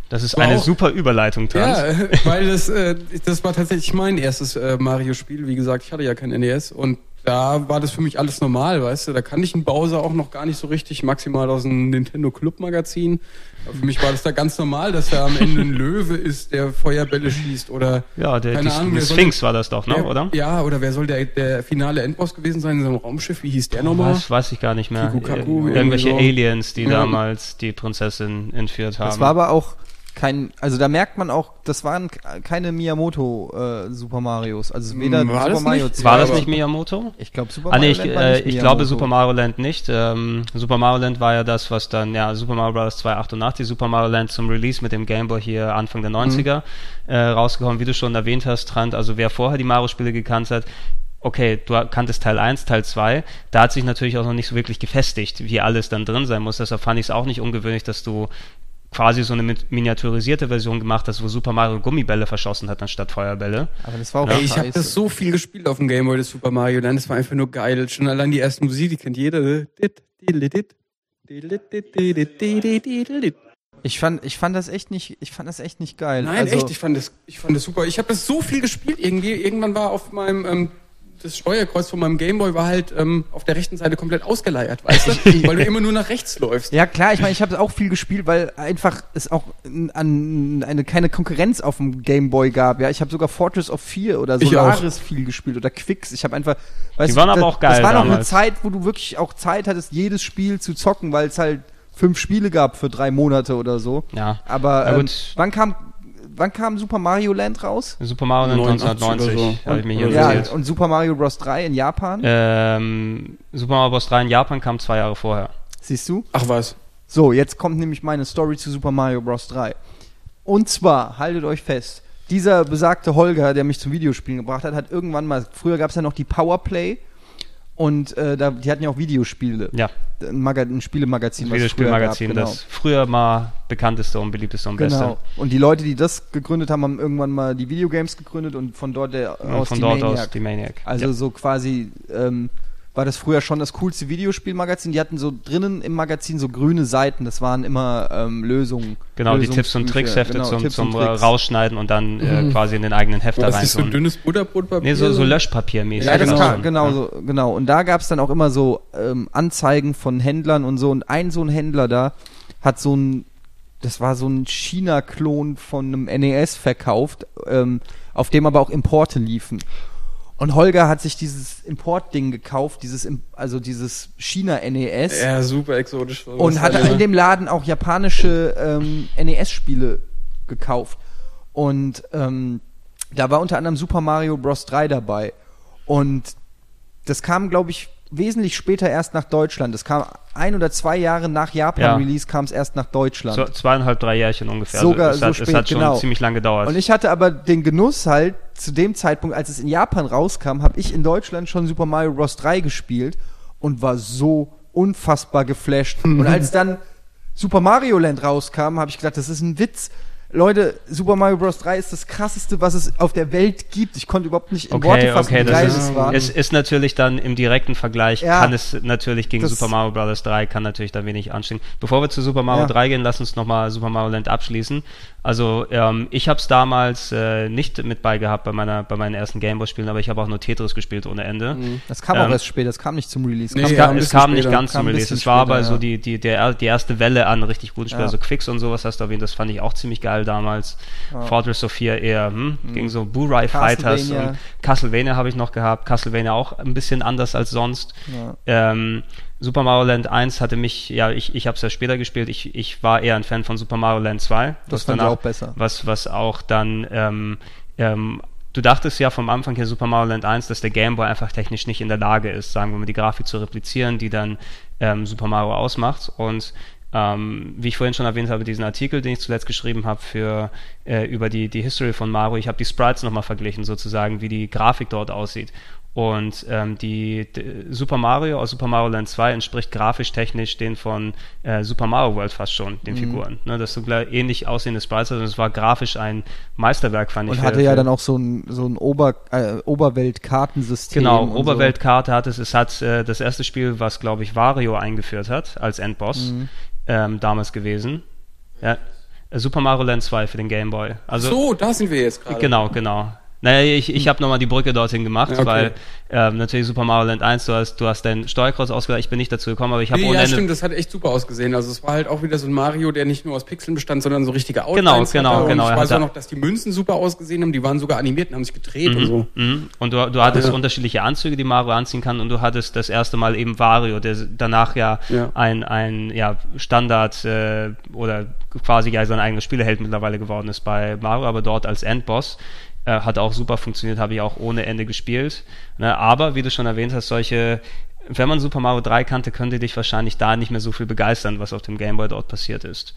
Das ist War eine auch- super Überleitung, Tanz. Ja, weil das, äh, das war tatsächlich mein erstes äh, Mario-Spiel. Wie gesagt, ich hatte ja kein NES und da war das für mich alles normal, weißt du. Da kann ich einen Bowser auch noch gar nicht so richtig, maximal aus dem Nintendo Club Magazin. Aber für mich war das da ganz normal, dass er am Ende ein Löwe ist, der Feuerbälle schießt oder Ja, der, keine die, Ahnung, die soll Sphinx der- war das doch, ne, wer, oder? Ja, oder wer soll der, der finale Endboss gewesen sein in so einem Raumschiff? Wie hieß der nochmal? Weiß, weiß ich gar nicht mehr. Kikukaku, Ir- Irgendwelche so. Aliens, die Ja. damals die Prinzessin entführt haben. Das war aber auch kein, also da merkt man auch, das waren keine Miyamoto äh, Super Marios. Also weder Hm, war Super das Mario nicht? 2. war das nicht Miyamoto? Ich glaube Super Ah, nee, Mario ich, Land war äh, nicht ich Miyamoto. glaube Super Mario Land nicht. Ähm, Super Mario Land war ja das, was dann, ja, Super Mario Bros. 2 88, Super Mario Land zum Release mit dem Game Boy hier Anfang der 90er äh, rausgekommen, wie du schon erwähnt hast, Trant. Also wer vorher die Mario-Spiele gekannt hat, okay, du kanntest Teil 1, Teil 2, da hat sich natürlich auch noch nicht so wirklich gefestigt, wie alles dann drin sein muss. Deshalb fand ich es auch nicht ungewöhnlich, dass du quasi so eine min- miniaturisierte Version gemacht hast, wo Super Mario Gummibälle verschossen hat anstatt Feuerbälle. Aber das war auch Ey, ich habe das so viel gespielt auf dem Gameboy, das Super Mario Land. Das war einfach nur geil. Schon allein die erste Musik, die kennt jeder. Ich fand, ich fand das echt nicht, ich fand das echt nicht geil. Nein, also, echt, ich fand das, ich fand das super. Ich habe das so viel gespielt irgendwie. Irgendwann war auf meinem ähm, das Steuerkreuz von meinem Gameboy war halt ähm, auf der rechten Seite komplett ausgeleiert, weißt du? Weil du immer nur nach rechts läufst. Ja klar, ich meine, ich habe auch viel gespielt, weil einfach es auch an eine keine Konkurrenz auf dem Game Boy gab. Ja, ich habe sogar Fortress of 4 oder Ich Solaris viel gespielt oder Quicks. Ich habe einfach, weißt Die du, waren aber das, auch geil Das war noch eine. Zeit, wo du wirklich auch Zeit hattest, jedes Spiel zu zocken, weil es halt fünf Spiele gab für drei Monate oder so. Ja. Aber ähm, wann kam wann kam Super Mario Land raus? Super Mario Land 89 1990, oder so. habe ich mir hier. Ja, und Super Mario Bros. 3 in Japan. Ähm, Super Mario Bros. 3 in Japan kam zwei Jahre vorher. Siehst du? Ach was. So, jetzt kommt nämlich meine Story zu Super Mario Bros. 3. Und zwar, haltet euch fest, dieser besagte Holger, der mich zum Videospielen gebracht hat, hat irgendwann mal, früher gab es ja noch die Powerplay und äh, da, die hatten ja auch Videospiele. Ja, Ein, Maga ein Spielemagazin, früher Videospielmagazin, genau. das früher mal bekannteste und beliebteste und beste. Genau. Und die Leute, die das gegründet haben, haben irgendwann mal die Videogames gegründet und von dort der, aus von die dort Maniac. aus die Maniac. Also ja. so quasi ähm, war das früher schon das coolste Videospielmagazin. Die hatten so drinnen im Magazin so grüne Seiten. Das waren immer ähm, Lösungen. Genau, die Tipps und Lösungsbücher. Tricks-Hefte Genau, zum, zum und Tricks. Rausschneiden und dann äh, Mhm. quasi in den eigenen Hefter War das nicht so reintun. dünnes Butterbrotpapier? Nee, so, so Löschpapiermäßig. Ja, das genau. genau, so, genau. Und da gab es dann auch immer so ähm, Anzeigen von Händlern und so. Und ein so ein Händler da hat so ein, das war so ein China-Klon von einem NES verkauft, ähm, auf dem aber auch Importe liefen. Und Holger hat sich dieses Importding gekauft, dieses, also dieses China-NES. Ja, super exotisch. und alle- in dem Laden auch japanische ähm, NES-Spiele gekauft. Und ähm, da war unter anderem Super Mario Bros. 3 dabei. Und das kam, glaube ich, wesentlich später erst nach Deutschland. Das kam ein oder zwei Jahre nach Ja. Japan-Release kam es erst nach Deutschland. So, zweieinhalb, drei Jährchen ungefähr. Sogar also es so hat, spät, es hat schon genau. ziemlich lange gedauert. Und ich hatte aber den Genuss halt, zu dem Zeitpunkt, als es in Japan rauskam, habe ich in Deutschland schon Super Mario Bros. 3 gespielt und war so unfassbar geflasht. und als dann Super Mario Land rauskam, habe ich gedacht, das ist ein Witz. Leute, Super Mario Bros. 3 ist das krasseste, was es auf der Welt gibt. Ich konnte überhaupt nicht in Worte Okay, fassen, okay, wie geil ist, war. es ist natürlich dann im direkten Vergleich, Ja. kann es natürlich gegen Super Mario Bros. 3, kann natürlich da wenig anstehen. Bevor wir zu Super Mario Ja. 3 gehen, lass uns nochmal Super Mario Land abschließen. Also ähm, ich habe es damals äh, nicht mit bei gehabt bei, meiner, bei meinen ersten Gameboy-Spielen, aber ich habe auch nur Tetris gespielt ohne Ende. das kam auch ähm, erst später, das kam nicht zum Release. Nee, kam Es, ja, es kam nicht ganz Kam zum Release. Es war später, aber so ja. die, die, der, die erste Welle an richtig guten Spielen. Ja. Also Quicks und sowas hast du erwähnt, das fand ich auch ziemlich geil damals. Fortress of 4 eher, hm, gegen so Burai Fighters Castlevania. und Castlevania habe ich noch gehabt. Castlevania auch ein bisschen anders als sonst. Ja. Ähm, Super Mario Land 1 hatte mich, ja, ich, ich habe es ja später gespielt, ich, ich war eher ein Fan von Super Mario Land 2. Das fand ich auch besser. Was, was auch dann, ähm, ähm, du dachtest ja vom Anfang her Super Mario Land 1, dass der Game Boy einfach technisch nicht in der Lage ist, sagen wir mal, die Grafik zu replizieren, die dann ähm, Super Mario ausmacht. Und ähm, wie ich vorhin schon erwähnt habe, diesen Artikel, den ich zuletzt geschrieben habe für äh, über die, die History von Mario, ich habe die Sprites nochmal verglichen, sozusagen, wie die Grafik dort aussieht. Und ähm, die, d- Super Mario aus Super Mario Land 2 entspricht grafisch technisch den von äh, Super Mario World fast schon, den Figuren. Ne, das sind gleich ähnlich aussehende Sprites, also es war grafisch ein Meisterwerk, fand ich. Und für- hatte ja für- dann auch so ein, so ein Ober, äh, Oberwelt-Kartensystem. Genau, und Oberweltkarte hat es. Es hat äh, das erste Spiel, was glaube ich Wario eingeführt hat als Endboss, Mhm. ähm, damals gewesen. Ja, äh, Super Mario Land 2 für den Game Boy. Also so, da sind wir jetzt gerade. genau, genau. Naja, ich, ich habe nochmal die Brücke dorthin gemacht, okay. weil ähm, natürlich Super Mario Land 1, du hast, du hast dein Steuerkreuz ausgedacht, ich bin nicht dazu gekommen, aber ich habe Nee, ohne ja, stimmt, das hat echt super ausgesehen. Also es war halt auch wieder so ein Mario, der nicht nur aus Pixeln bestand, sondern so richtige Genau, Outlines genau, hatte. genau, Und er ich weiß auch noch, dass die Münzen super ausgesehen haben. Die waren sogar animiert und haben sich gedreht und so. Mhm. Und du, du hattest Ja. unterschiedliche Anzüge, die Mario anziehen kann, und du hattest das erste Mal eben Wario, der danach ja, Ja. ein, ein ja, Standard äh, oder quasi ja sein eigenes Spieleheld mittlerweile geworden ist bei Mario, aber dort als Endboss. Äh, hat auch super funktioniert, habe ich auch ohne Ende gespielt. Ne? Aber wie du schon erwähnt hast, solche, wenn man Super Mario 3 kannte, könnte dich wahrscheinlich da nicht mehr so viel begeistern, was auf dem Game Boy dort passiert ist.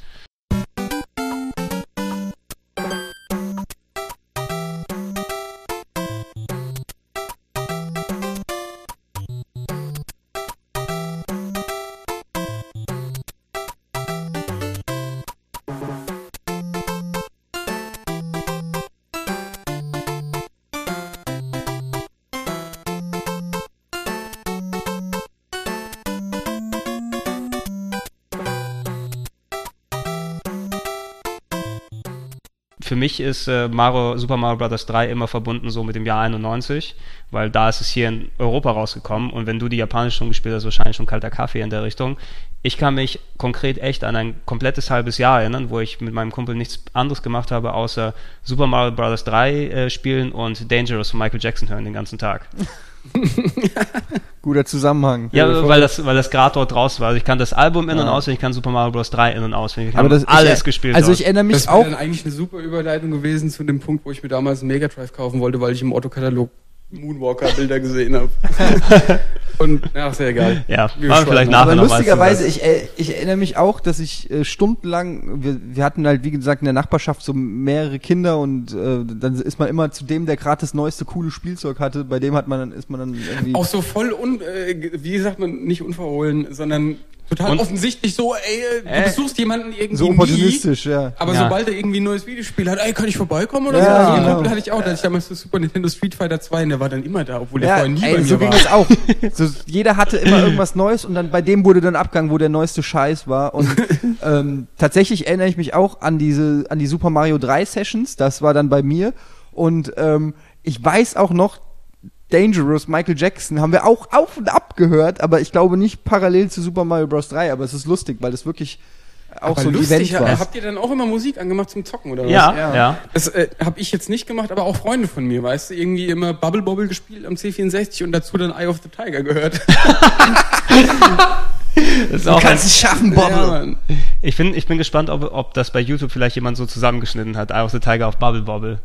Mich ist äh, Mario, Super Mario Bros. 3 immer verbunden so mit dem Jahr 91, weil da ist es hier in Europa rausgekommen und wenn du die japanische schon gespielt hast, wahrscheinlich schon kalter Kaffee in der Richtung. Ich kann mich konkret echt an ein komplettes halbes Jahr erinnern, wo ich mit meinem Kumpel nichts anderes gemacht habe, außer Super Mario Bros. 3 äh, spielen und Dangerous von Michael Jackson hören den ganzen Tag. Guter Zusammenhang. Ja, weil das, weil das gerade dort raus war. Also ich kann das Album in- und Ja. auswendig, ich kann Super Mario Bros. 3 in- und auswendig. Ich Aber habe das alles ich, gespielt. Also dort. ich erinnere mich Das wäre auch. dann eigentlich eine super Überleitung gewesen zu dem Punkt, wo ich mir damals einen Mega Drive kaufen wollte, weil ich im Otto-Katalog Moonwalker-Bilder gesehen habe. Und, ja, ist ja egal. Ja, Wir machen wir vielleicht nachher Aber noch mal lustigerweise, ich, äh, ich erinnere mich auch, dass ich äh, stundenlang, wir, wir hatten halt, wie gesagt, in der Nachbarschaft so mehrere Kinder und äh, dann ist man immer zu dem, der gerade das neueste coole Spielzeug hatte, bei dem hat man dann, ist man dann irgendwie. Auch so voll, un, äh, wie sagt man, nicht unverhohlen, sondern total Und- offensichtlich so, ey, du Äh, besuchst jemanden irgendwie so nie, opportunistisch, ja. aber Ja. sobald er irgendwie ein neues Videospiel hat, ey, kann ich vorbeikommen oder Ja, so? Also genau. Kumpel hatte ich auch, da hatte ich damals das Super Nintendo Street Fighter 2 und der war dann immer da, obwohl der vorher nie bei ey, mir so ging war. das auch. So, jeder hatte immer irgendwas Neues und dann bei dem wurde dann abgegangen, wo der neueste Scheiß war. Und ähm, tatsächlich erinnere ich mich auch an diese, an die Super Mario 3 Sessions. Das war dann bei mir. Und ähm, ich weiß auch noch, Dangerous, Michael Jackson, haben wir auch auf und ab gehört, aber ich glaube nicht parallel zu Super Mario Bros. 3, aber es ist lustig, weil das wirklich auch Aber so ein lustig, Event war. habt ihr dann auch immer Musik angemacht zum Zocken oder was? Ja, Ja. ja. Das äh, habe ich jetzt nicht gemacht, aber auch Freunde von mir, weißt du, irgendwie immer Bubble Bobble gespielt am C64 und dazu dann Eye of the Tiger gehört. Das ist auch ein, es schaffen, Ja, Mann. ich, bin, ich bin gespannt, ob, ob das bei YouTube vielleicht jemand so zusammengeschnitten hat. Eye of the Tiger auf Bubble Bobble.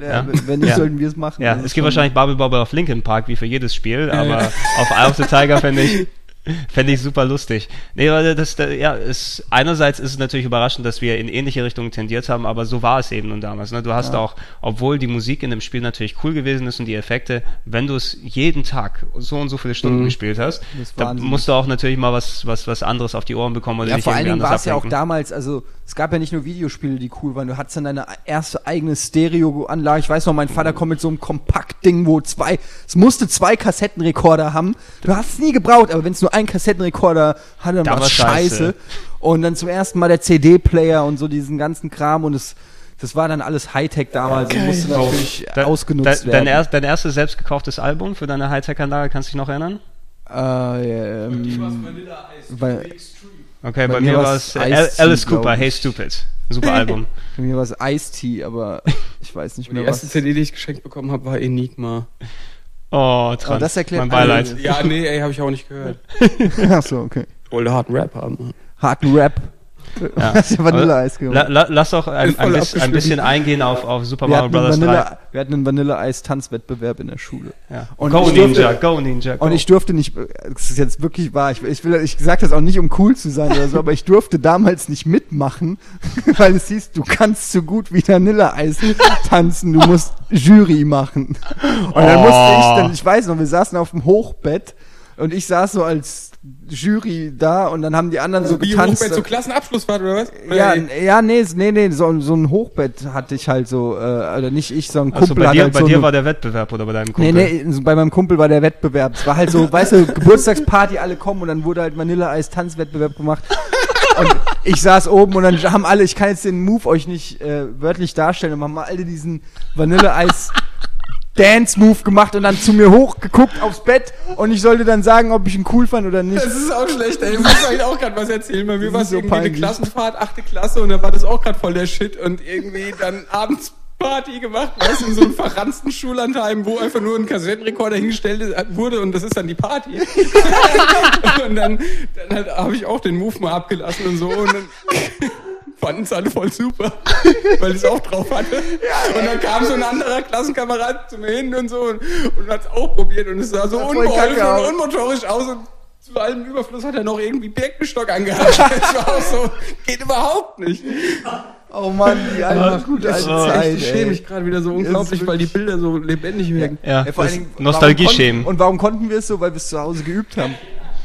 Ja, Ja. Wenn nicht, Ja. sollten wir es machen. Ja, es gibt wahrscheinlich Bubble Bobble auf Linkin Park, wie für jedes Spiel, aber auf Eye of the Tiger fände ich, fände ich super lustig. Nee, weil das, da- ja, ist, einerseits ist es natürlich überraschend, dass wir in ähnliche Richtungen tendiert haben, aber so war es eben nun damals. Ne? Du hast auch, obwohl die Musik in dem Spiel natürlich cool gewesen ist und die Effekte, wenn du es jeden Tag so und so viele Stunden Mhm. gespielt hast, Das ist da Wahnsinn. musst du auch natürlich mal was, was, was anderes auf die Ohren bekommen oder Ja, vor allen Dingen war es ja auch damals, also es gab ja nicht nur Videospiele, die cool waren, du hattest dann deine erste eigene Stereoanlage. Ich weiß noch, mein Vater kommt mit so einem Kompaktding, wo zwei, es musste zwei Kassettenrekorder haben. Du hast es nie gebraucht, aber wenn es nur einen Kassettenrekorder hatte, Da war scheiße. scheiße. Und dann zum ersten Mal der CD-Player und so diesen ganzen Kram und es, das war dann alles Hightech damals und musste natürlich Da- ausgenutzt de, werden. Dein, erst, dein erstes selbst gekauftes Album für deine Hightech-Anlage, kannst du dich noch erinnern? äh, ähm, weil, Okay, bei, Bei mir mir war es Alice Cooper. Hey Stupid. Super Album. für mich war es Ice-T, aber ich weiß nicht Die mehr erste was. CD, die ich geschenkt bekommen habe, war Enigma. Oh, Trans. Aber das erklärt mein Beileid. Ja, nee, ey, habe ich auch nicht gehört. Ach so, okay. Ich wollte harten Rap haben. harten Rap. Ja. Hast du Vanilleeis La, gemacht? la, lass doch ein, ein, bisschen, ein bisschen eingehen auf, auf Super Wir Mario Bros. 3. Vanille, wir hatten einen Vanilleeis-Tanzwettbewerb in der Schule. Ja. Und go ich durfte- Ninja, go Ninja, go. Und ich durfte nicht, das ist jetzt wirklich wahr, ich, ich will, ich sag das auch nicht, um cool zu sein oder so, aber ich durfte damals nicht mitmachen, weil es hieß, du kannst so gut wie Vanilleeis tanzen, du musst Jury machen. Und dann Oh. musste ich dann, ich weiß noch, wir saßen auf dem Hochbett und ich saß so als Jury da und dann haben die anderen so Wie getanzt. Hochbett, so Klassenabschlussfahrt oder was? Ja, ja, nee, nee, nee, so, so ein Hochbett hatte ich halt so, äh, oder nicht ich, sondern ein also Kumpel bei dir, halt bei so dir eine- war der Wettbewerb oder bei deinem Nee, Kumpel? nee, so bei meinem Kumpel war der Wettbewerb. Es war halt so, weißt du, Geburtstagsparty, alle kommen und dann wurde halt Vanilleeis-Tanzwettbewerb gemacht. Und ich saß oben und dann haben alle, ich kann jetzt den Move euch nicht äh, wörtlich darstellen, aber haben alle diesen Vanilleeis Dance-Move gemacht und dann zu mir hochgeguckt aufs Bett und ich sollte dann sagen, ob ich ihn cool fand oder nicht. Das ist auch schlecht, ey. Ich muss euch auch gerade was erzählen. Bei mir war es so irgendwie eine. Klassenfahrt, achte Klasse, und da war das auch gerade voll der Shit. Und irgendwie dann abends Party gemacht, weißt du, in so einem verranzten Schullandheim, wo einfach nur ein Kassettenrekorder hingestellt wurde und das ist dann die Party. und dann, dann halt, habe ich auch den Move mal abgelassen und so und dann fanden es alle voll super, weil ich es auch drauf hatte. und dann kam so ein anderer Klassenkamerad zu mir hin und so und, und hat es auch probiert und es sah so unbeholfen und unmotorisch aus und zu allem Überfluss hat er noch irgendwie Birkenstock angehabt. Das war auch so, geht überhaupt nicht. Oh Mann, die alte, gute alte Zeit. ich schäme mich gerade wieder so unglaublich, weil die Bilder so lebendig wirken. Ja, Ja, vor allen Dingen, Nostalgie schämen. Und warum konnten wir es so? Weil wir es zu Hause geübt haben.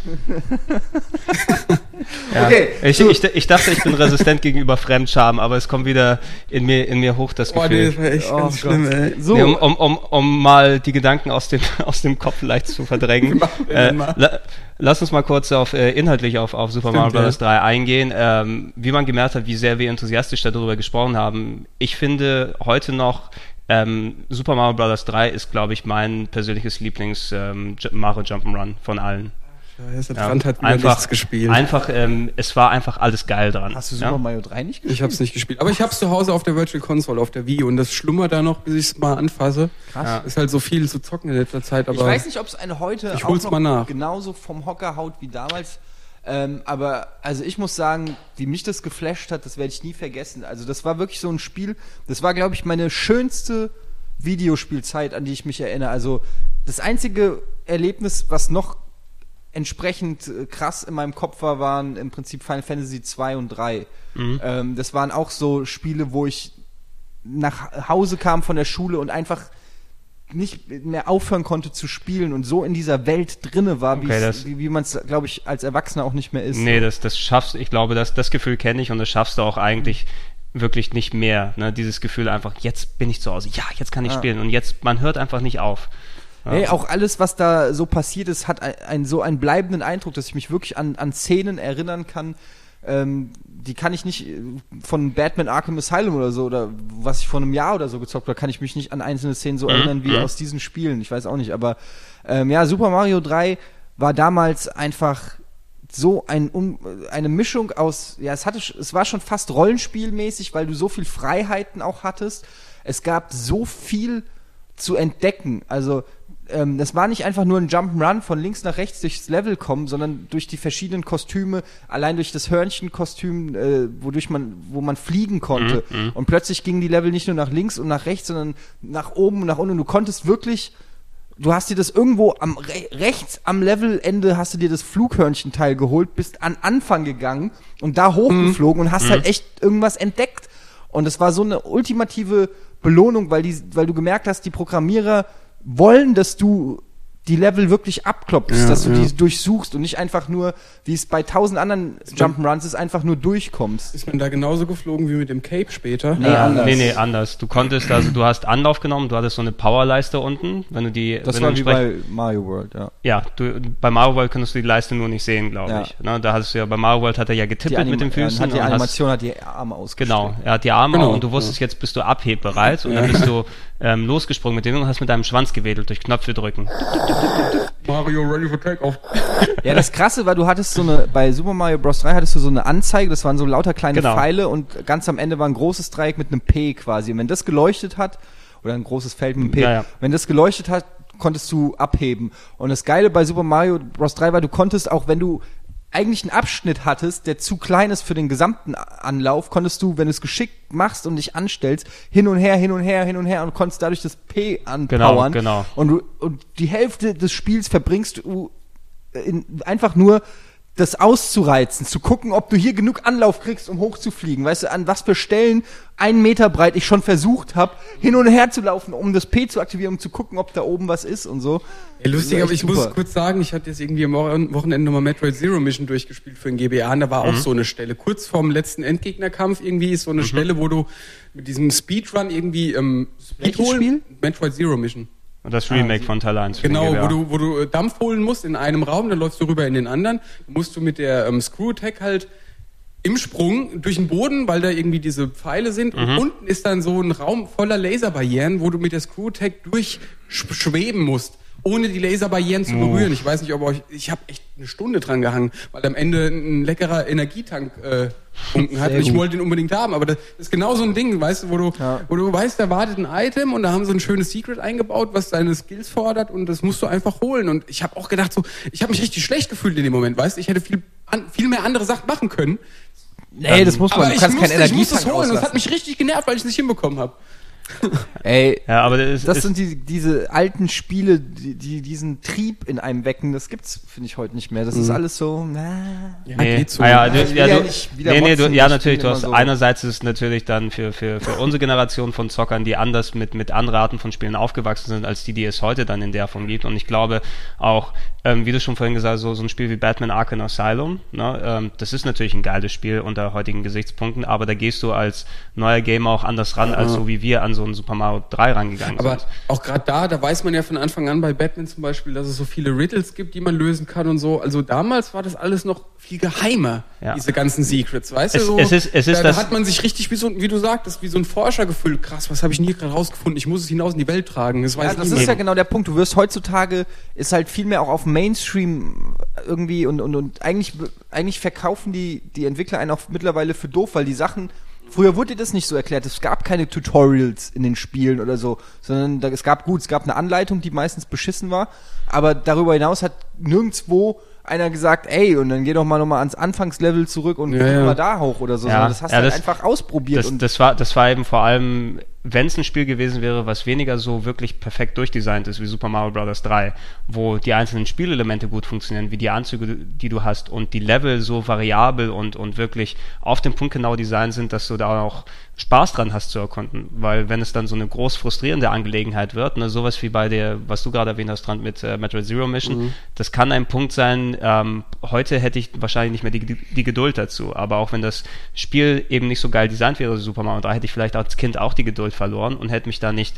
Ja. Okay, Ich, ich, ich dachte, ich bin resistent gegenüber Fremdscham, aber es kommt wieder in mir, in mir hoch das Gefühl. nee, das war echt Oh ganz Gott. schlimm, ey. So, Nee, um, um, um, um mal die Gedanken aus dem, aus dem Kopf vielleicht zu verdrängen. äh, la, lass uns mal kurz auf, äh, inhaltlich auf, auf Super Mario Stimmt, Bros. 3 eingehen. Ähm, wie man gemerkt hat, wie sehr wir enthusiastisch darüber gesprochen haben. Ich finde heute noch, ähm, Super Mario Bros. 3 ist, glaube ich, mein persönliches Lieblings ähm, Mario Jump'n'Run von allen. Scheiße, Ja, Brand hat wieder einfach, nichts gespielt. einfach, ähm, es war einfach alles geil dran. hast du ja? Super Mario 3 nicht gespielt? ich hab's nicht gespielt. Aber ich hab's zu Hause auf der Virtual Console, auf der Wii und das schlummert da noch, bis ich's mal anfasse. Krass. Ja. Ist halt so viel zu zocken in letzter Zeit, aber Ich weiß nicht, ob es eine heute Ich auch hol's noch mal nach. genauso vom Hocker haut wie damals. Ähm, aber also ich muss sagen, wie mich das geflasht hat, das werde ich nie vergessen. Also das war wirklich so ein Spiel, das war glaube ich meine schönste Videospielzeit, an die ich mich erinnere. Also das einzige Erlebnis, was noch entsprechend äh, krass in meinem Kopf war, waren im Prinzip Final Fantasy 2 und 3. Ähm, das waren auch so Spiele, wo ich nach Hause kam von der Schule und einfach nicht mehr aufhören konnte zu spielen und so in dieser Welt drinne war, Okay, wie, wie man es, glaube ich, als Erwachsener auch nicht mehr ist. Nee, das, das schaffst ich glaube, das, das Gefühl kenne ich und das schaffst du auch eigentlich wirklich nicht mehr. Ne? Dieses Gefühl einfach, jetzt bin ich zu Hause, ja, jetzt kann ich Ja. spielen und jetzt, man hört einfach nicht auf. Nee, auch alles, was da so passiert ist, hat ein, ein, so einen bleibenden Eindruck, dass ich mich wirklich an, an Szenen erinnern kann, ähm, die kann ich nicht äh, von Batman Arkham Asylum oder so oder was ich vor einem Jahr oder so gezockt habe, kann ich mich nicht an einzelne Szenen so Mhm, erinnern wie mhm. aus diesen Spielen. Ich weiß auch nicht, aber ähm, ja, Super Mario 3 war damals einfach so ein, um, eine Mischung aus, ja, es hatte, es war schon fast Rollenspielmäßig, weil du so viel Freiheiten auch hattest. Es gab so viel zu entdecken. Also ähm, das war nicht einfach nur ein Jump'n'Run von links nach rechts durchs Level kommen, sondern durch die verschiedenen Kostüme, allein durch das Hörnchenkostüm, äh, wodurch man, wo man fliegen konnte. Und plötzlich gingen die Level nicht nur nach links und nach rechts, sondern nach oben und nach unten. Du konntest wirklich Du hast dir das irgendwo am re rechts am Levelende hast du dir das Flughörnchenteil geholt, bist an Anfang gegangen und da hochgeflogen und hast halt echt irgendwas entdeckt. Und es war so eine ultimative Belohnung, weil die, weil du gemerkt hast, die Programmierer wollen, dass du die Level wirklich abklopfst, Ja, dass du ja. die durchsuchst und nicht einfach nur, wie es bei tausend anderen Jump'n'Runs ist, einfach nur durchkommst. ist man da genauso geflogen wie mit dem Cape später. Nee, Äh, anders. nee, nee, anders. Du konntest, also du hast Anlauf genommen, du hattest so eine Powerleiste unten, wenn du die, Das wenn war du wie bei Mario World, ja. ja, du, bei Mario World konntest du die Leiste nur nicht sehen, glaube Ja. ich. Ne, da hattest du ja, bei Mario World hat er ja getippelt mit den Füßen. äh, hat die und hast- Animation hat die Arme ausgestreckt. Genau, er hat die Arme Genau, und du wusstest, jetzt bist du abhebbereit und dann bist du ähm, losgesprungen mit dem und hast mit deinem Schwanz gewedelt durch Knöpfe drücken. Mario Ready for Takeoff. Ja, das Krasse war, du hattest so eine, bei Super Mario Bros. 3 hattest du so eine Anzeige, das waren so lauter kleine Genau. Pfeile und ganz am Ende war ein großes Dreieck mit einem P quasi. Und wenn das geleuchtet hat, oder ein großes Feld mit einem P, Ja, ja. wenn das geleuchtet hat, konntest du abheben. Und das Geile bei Super Mario Bros. 3 war, du konntest auch, wenn du eigentlich einen Abschnitt hattest, der zu klein ist für den gesamten Anlauf, konntest du, wenn du es geschickt machst und dich anstellst, hin und her, hin und her, hin und her und konntest dadurch das P anpowern. genau. Und, du, und die Hälfte des Spiels verbringst du in, einfach nur das auszureizen, zu gucken, ob du hier genug Anlauf kriegst, um hochzufliegen. Weißt du, an was für Stellen einen Meter breit ich schon versucht habe, hin und her zu laufen, um das P zu aktivieren, um zu gucken, ob da oben was ist und so. Ja, lustig, aber ich echt muss super. kurz sagen, ich hatte jetzt irgendwie am Wo- Wochenende nochmal Metroid Zero Mission durchgespielt für den GBA und da war auch so eine Stelle. Kurz vorm letzten Endgegnerkampf irgendwie ist so eine Stelle, wo du mit diesem Speedrun irgendwie ähm, Speed Welches holen- Spiel? Metroid Zero Mission. Und das Remake von Teil 1. für den Genau, wo du, wo du äh, Dampf holen musst in einem Raum, dann läufst du rüber in den anderen. Musst du mit der ähm, Screw Attack halt im Sprung durch den Boden, weil da irgendwie diese Pfeile sind. Und Mhm. unten ist dann so ein Raum voller Laserbarrieren, wo du mit der Screw-Tech durchschweben musst, ohne die Laserbarrieren zu berühren. Ich weiß nicht, ob euch, ich habe echt eine Stunde dran gehangen, weil am Ende ein leckerer Energietank äh, funken hat. Ich wollte den unbedingt haben, aber das ist genau so ein Ding, weißt du, wo du, Ja. wo du weißt, da wartet ein Item und da haben sie ein schönes Secret eingebaut, was deine Skills fordert und das musst du einfach holen. Und ich habe auch gedacht, so, ich habe mich richtig schlecht gefühlt in dem Moment, weißt du, ich hätte viel, an, viel mehr andere Sachen machen können. Nee, das muss man, Aber du kannst musste, keinen ich musste es Energietank holen und es hat auslassen. mich richtig genervt, weil ich es nicht hinbekommen habe. Ey, Ja, aber das, das ist, sind die, diese alten Spiele, die, die diesen Trieb in einem wecken, das gibt's, finde ich, heute nicht mehr. Das ist alles so, na. Ja, Nee, geht so. ah, ja, du, du, nee, nee, du, ja ich natürlich, du hast so- einerseits ist es natürlich dann für, für, für unsere Generation von Zockern, die anders mit, mit anderen Arten von Spielen aufgewachsen sind, als die, die es heute dann in der Form gibt. Und ich glaube auch, ähm, wie du schon vorhin gesagt hast, so, so ein Spiel wie Batman Arkham Asylum, ne, ähm, das ist natürlich ein geiles Spiel unter heutigen Gesichtspunkten, aber da gehst du als neuer Gamer auch anders ran, als so wie wir an so ein Super Mario 3 rangegangen Aber sind. auch gerade da, da weiß man ja von Anfang an bei Batman zum Beispiel, dass es so viele Riddles gibt, die man lösen kann und so. Also damals war das alles noch viel geheimer, Ja. diese ganzen Secrets, weißt Es- du? So, es ist- es ist da, da das- hat man sich richtig, wie, so, wie du sagtest, wie so ein Forscher gefühlt. Krass, was habe ich denn hier gerade rausgefunden? Ich muss es hinaus in die Welt tragen. Das weiß Ja, das ist ja genau der Punkt. Du wirst heutzutage, ist halt viel mehr auch auf Mainstream irgendwie und, und, und eigentlich, eigentlich verkaufen die, die Entwickler einen auch mittlerweile für doof, weil die Sachen, früher wurde dir das nicht so erklärt. Es gab keine Tutorials in den Spielen oder so, sondern da, es gab gut, es gab eine Anleitung, die meistens beschissen war, aber darüber hinaus hat nirgendwo einer gesagt, ey, und dann geh doch mal nochmal ans Anfangslevel zurück und Ja, guck ja. mal da hoch oder so. Ja, das hast ja, du halt einfach ausprobiert Das, und das, war, das war eben vor allem, wenn es ein Spiel gewesen wäre, was weniger so wirklich perfekt durchdesignt ist wie Super Mario Bros. 3, wo die einzelnen Spielelemente gut funktionieren, wie die Anzüge, die du hast und die Level so variabel und, und wirklich auf den Punkt genau designt sind, dass du da auch Spaß dran hast zu erkunden. Weil wenn es dann so eine groß frustrierende Angelegenheit wird, ne, sowas wie bei der, was du gerade erwähnt hast, dran mit äh, Metroid Zero Mission, das kann ein Punkt sein, ähm, heute hätte ich wahrscheinlich nicht mehr die, die Geduld dazu. Aber auch wenn das Spiel eben nicht so geil designt wäre, Super Mario 3, hätte ich vielleicht als Kind auch die Geduld verloren und hätte mich da nicht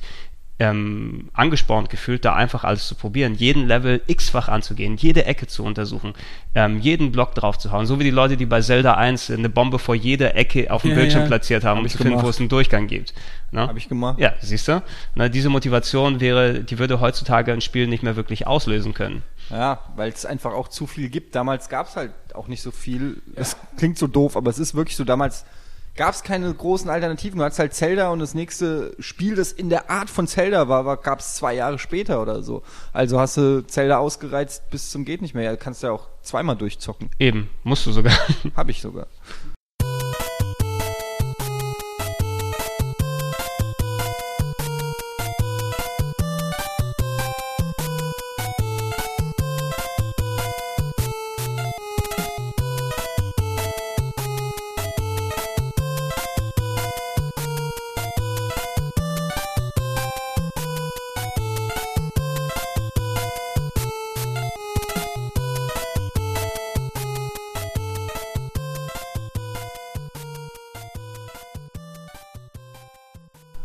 ähm, angespornt gefühlt, da einfach alles zu probieren, jeden Level x-fach anzugehen, jede Ecke zu untersuchen, ähm, jeden Block drauf zu hauen, so wie die Leute, die bei Zelda 1 eine Bombe vor jeder Ecke auf dem Ja, Bildschirm ja. platziert haben, um ich zu finden, wo es einen Durchgang gibt. Ne? Hab ich gemacht. Ja, siehst du? Na, diese Motivation wäre, die würde heutzutage ein Spiel nicht mehr wirklich auslösen können. Ja, weil es einfach auch zu viel gibt. Damals gab es halt auch nicht so viel. Es klingt so doof, aber es ist wirklich so. Damals gab es keine großen Alternativen. Du hattest halt Zelda und das nächste Spiel, das in der Art von Zelda war, war gab es zwei Jahre später oder so. Also hast du Zelda ausgereizt bis zum geht nicht mehr. Ja, kannst ja auch zweimal durchzocken. Eben, musst du sogar. Hab ich sogar.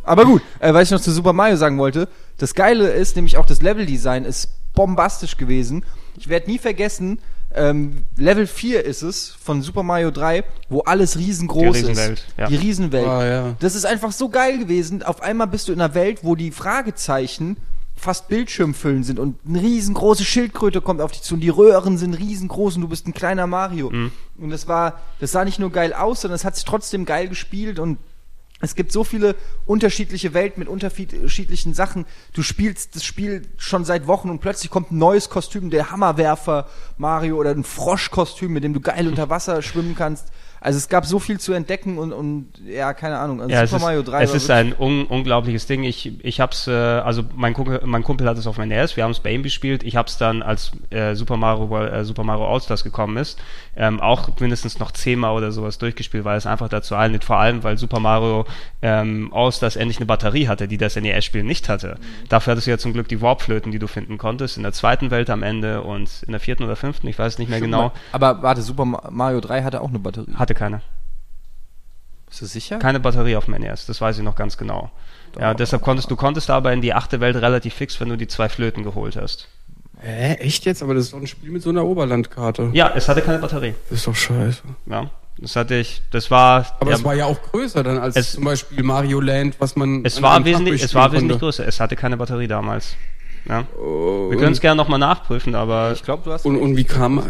Aber gut, äh, was ich noch zu Super Mario sagen wollte, das Geile ist nämlich auch das Leveldesign ist bombastisch gewesen. Ich werde nie vergessen, ähm, Level 4 ist es von Super Mario 3, wo alles riesengroß Die Riesenwelt, ist. ja. Die Riesenwelt. Ah, ja. Das ist einfach so geil gewesen. Auf einmal bist du in einer Welt, wo die Fragezeichen fast Bildschirmfüllen sind und eine riesengroße Schildkröte kommt auf dich zu und die Röhren sind riesengroß und du bist ein kleiner Mario. Mhm. Und das war, das sah nicht nur geil aus, sondern es hat sich trotzdem geil gespielt und es gibt so viele unterschiedliche Welten mit unterschiedlichen Sachen. Du spielst das Spiel schon seit Wochen und plötzlich kommt ein neues Kostüm, der Hammerwerfer Mario oder ein Froschkostüm, mit dem du geil unter Wasser schwimmen kannst. Also es gab so viel zu entdecken und, und ja, keine Ahnung. Also Ja, Super ist, Mario 3 es ist ein un unglaubliches Ding. Ich, ich hab's, äh, also mein Kumpel, mein Kumpel hat es auf mein NES, wir haben es bei ihm gespielt. Ich hab's dann, als äh, Super Mario äh, Super Mario All-Stars gekommen ist, ähm, auch mindestens noch zehnmal oder sowas durchgespielt, weil es einfach dazu einlädt. Vor allem, weil Super Mario ähm, All-Stars endlich eine Batterie hatte, die das NES-Spiel nicht hatte. Mhm. Dafür hattest du ja zum Glück die Warpflöten, die du finden konntest, in der zweiten Welt am Ende und in der vierten oder fünften, ich weiß nicht mehr genau, Aber warte, Super Ma- Mario 3 hatte auch eine Batterie. hatte keine. Bist du sicher? Keine Batterie auf dem NES, das weiß ich noch ganz genau. Ja, deshalb konntest du konntest aber in die achte Welt relativ fix, wenn du die zwei Flöten geholt hast. Hä, echt jetzt? Aber das ist doch ein Spiel mit so einer Oberlandkarte. Ja, es hatte keine Batterie. Das ist doch scheiße. Ja. Das hatte ich, das war. Aber ja, es war ja auch größer dann als Es- zum Beispiel Mario Land, was man. es war wesentlich, es war wesentlich größer. Es hatte keine Batterie damals. Ja. Oh, Wir können es gerne nochmal nachprüfen, aber Ich glaube, du hast. und, und wie kam. Äh,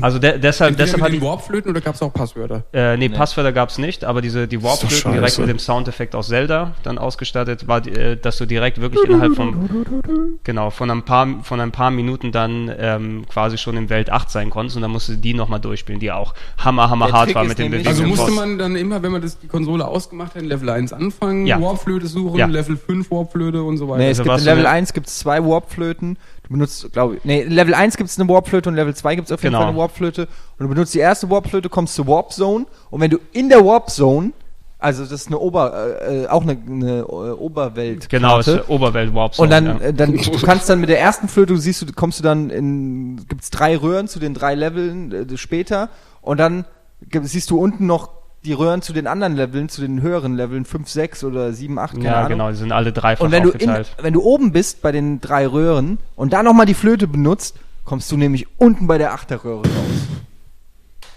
also de deshalb, deshalb mit den. Warpflöten oder gab es auch Passwörter? Äh, nee, Passwörter gab's nicht, aber diese die Warp-Flöten direkt mit dem Soundeffekt aus Zelda dann ausgestattet, war, äh, dass du direkt wirklich innerhalb von genau von ein paar von ein paar Minuten dann ähm, quasi schon in Welt 8 sein konntest und dann musst du die nochmal durchspielen, die auch hammer hammer Der hart Trick war mit dem nämlich- Bewegen Also musste Boss. man dann immer, wenn man das, die Konsole ausgemacht hat, in Level 1 anfangen, Ja. Warpflöte suchen, Ja. Level 5 Warpflöte und so weiter. Nee, es Also gibt Level eine- 1 gibt es zwei Warpflöten. Du benutzt, glaube ich, nee, Level 1 gibt es eine Warpflöte und Level 2 gibt es auf jeden Genau. Fall eine Warpflöte. Und du benutzt die erste Warpflöte, kommst zur Warp Zone und wenn du in der Warp Zone, also das ist eine Ober, äh, auch eine, eine äh, Oberwelt. Genau, es ist Oberwelt Warp Und dann, ja. äh, dann du kannst dann mit der ersten Flöte, du siehst du, kommst du dann in, gibt's drei Röhren zu den drei Leveln äh, später und dann gibt- siehst du unten noch die Röhren zu den anderen Leveln, zu den höheren Leveln, 5, 6 oder 7, 8, keine ja, Ahnung. genau, die sind alle dreifach Und wenn du, in, aufgeteilt. wenn du oben bist bei den drei Röhren und da nochmal die Flöte benutzt, kommst du nämlich unten bei der Achterröhre raus.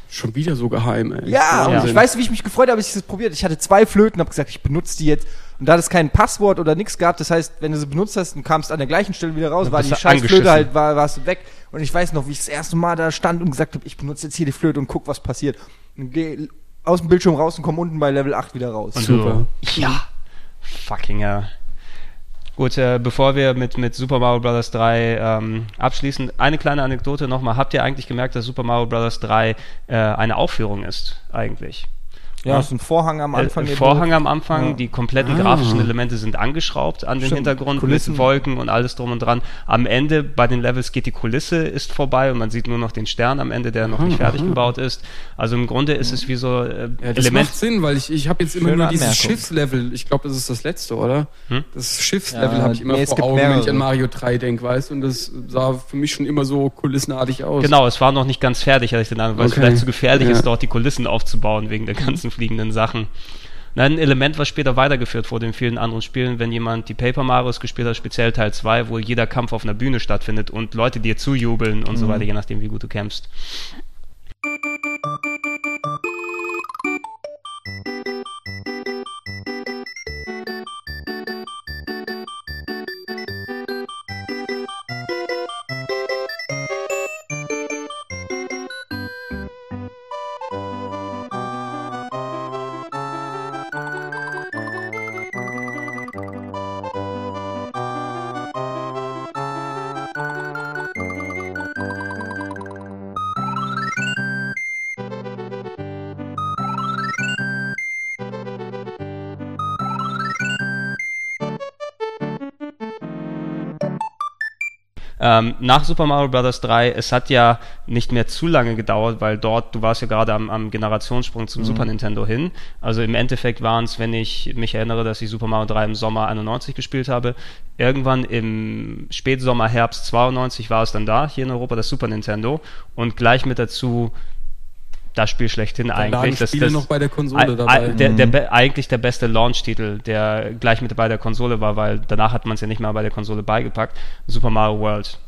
Schon wieder so geheim, ey. Ja, Wahnsinn. ich weiß, wie ich mich gefreut habe, als ich das probiert. Ich hatte zwei Flöten, habe gesagt, ich benutze die jetzt. Und da es kein Passwort oder nichts gab, das heißt, wenn du sie benutzt hast und kamst an der gleichen Stelle wieder raus, Dann war die scheiß. Flöte halt, war, warst du weg. Und ich weiß noch, wie ich das erste Mal da stand und gesagt habe, ich benutze jetzt hier die Flöte und guck, was passiert. Und geh aus dem Bildschirm raus und komm unten bei Level 8 wieder raus. Und Super. So, ja. Fucking ja. Gut, äh, bevor wir mit, mit Super Mario Bros. 3 ähm, abschließen, eine kleine Anekdote nochmal. Habt ihr eigentlich gemerkt, dass Super Mario Bros. 3 äh, eine Aufführung ist, eigentlich? Ja, ist ein Vorhang am Anfang. äh, Vorhang am Anfang, Ja. die kompletten Ah. grafischen Elemente sind angeschraubt an den Stimmt, Hintergrund Kulissen. mit Wolken und alles drum und dran. Am Ende bei den Levels geht die Kulisse ist vorbei und man sieht nur noch den Stern am Ende, der noch nicht Aha, fertig aha. gebaut ist. Also im Grunde ist es wie so äh, Ja, das Element. macht Sinn, weil ich, ich habe jetzt immer Schöne nur dieses Anmerkung. Schiffslevel. Ich glaube, das ist das letzte, oder? Hm? Das Schiffslevel Ja, habe ich immer nee, es vor Augen, wenn ich mehrere. an Mario 3 denke, weißt du? Und das sah für mich schon immer so kulissenartig aus. Genau, es war noch nicht ganz fertig, hatte ich den Eindruck, weil es Okay. vielleicht zu gefährlich Ja. ist, dort die Kulissen aufzubauen wegen der ganzen fliegenden Sachen. Ein Element, was später weitergeführt wurde in vielen anderen Spielen, wenn jemand die Paper Marios gespielt hat, speziell Teil 2, wo jeder Kampf auf einer Bühne stattfindet und Leute dir zujubeln und Mhm. so weiter, je nachdem, wie gut du kämpfst. Ähm, nach Super Mario Bros. 3, es hat ja nicht mehr zu lange gedauert, weil dort, du warst ja gerade am, am Generationssprung Mhm. zum Super Nintendo hin. Also im Endeffekt waren es, wenn ich mich erinnere, dass ich Super Mario 3 im Sommer 91 gespielt habe, irgendwann im Spätsommer, Herbst 92 war es dann da, hier in Europa, das Super Nintendo. Und gleich mit dazu das Spiel schlechthin Da eigentlich. Das, Spiele das, noch bei der Konsole Ei- dabei. ei- Der, der, be- eigentlich der beste Launch-Titel, der gleich mit bei der Konsole war, weil danach hat man es ja nicht mehr bei der Konsole beigepackt. Super Mario World.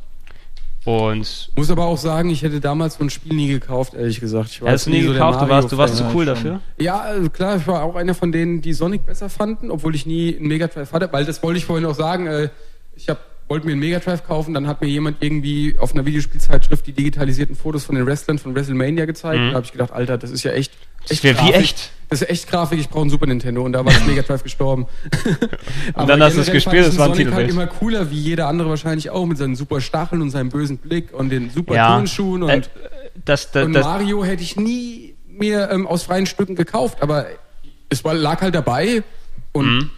Und Muss aber auch sagen, ich hätte damals so ein Spiel nie gekauft, ehrlich gesagt. Ich hast du nie so der gekauft, du warst, du warst zu cool dafür? Ja, also klar, ich war auch einer von denen, die Sonic besser fanden, obwohl ich nie einen Mega Drive hatte, weil das wollte ich vorhin auch sagen. Äh, ich hab, wollte mir einen Mega Drive kaufen, dann hat mir jemand irgendwie auf einer Videospielzeitschrift die digitalisierten Fotos von den Wrestlern von WrestleMania gezeigt. Mhm. Da habe ich gedacht, Alter, das ist ja echt. Das wäre wie echt. Das ist echt Grafik, ich brauche einen Super Nintendo und da war das Mega Drive gestorben. Aber dann hast du es gespielt, das war ein Sonic halt Titelbild. immer cooler, wie jeder andere wahrscheinlich auch, mit seinen super Stacheln und seinem bösen Blick und den super Ja. Turnschuhen und Äh, das, das, und das, Mario hätte ich nie mir ähm, aus freien Stücken gekauft, aber es war, lag halt dabei und Mhm.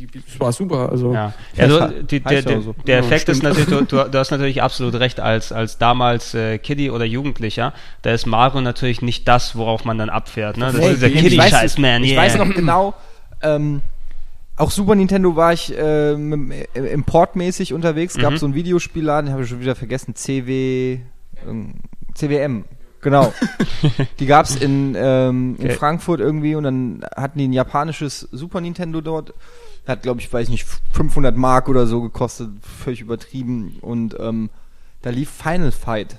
Wie, wie, es war super. Also Ja, ja heißt die, der, ja der, so. der Ja, Effekt ist stimmt. natürlich, du, du, hast natürlich absolut recht, als, als damals äh, Kiddie oder Jugendlicher, da ist Mario natürlich nicht das, worauf man dann abfährt. Ne? Das Nee, ist der ich weiß- Kiddie-Scheiß, man. Ich yeah. weiß noch genau, ähm, auch Super Nintendo war ich ähm, im- importmäßig unterwegs. Gab Mhm. so einen Videospielladen, habe ich schon wieder vergessen, CW, ähm, CWM. Genau. die gab's in, ähm, in Okay. Frankfurt irgendwie und dann hatten die ein japanisches Super Nintendo dort. Hat, glaube ich, weiß nicht, 500 Mark oder so gekostet, völlig übertrieben. Und ähm, da lief Final Fight.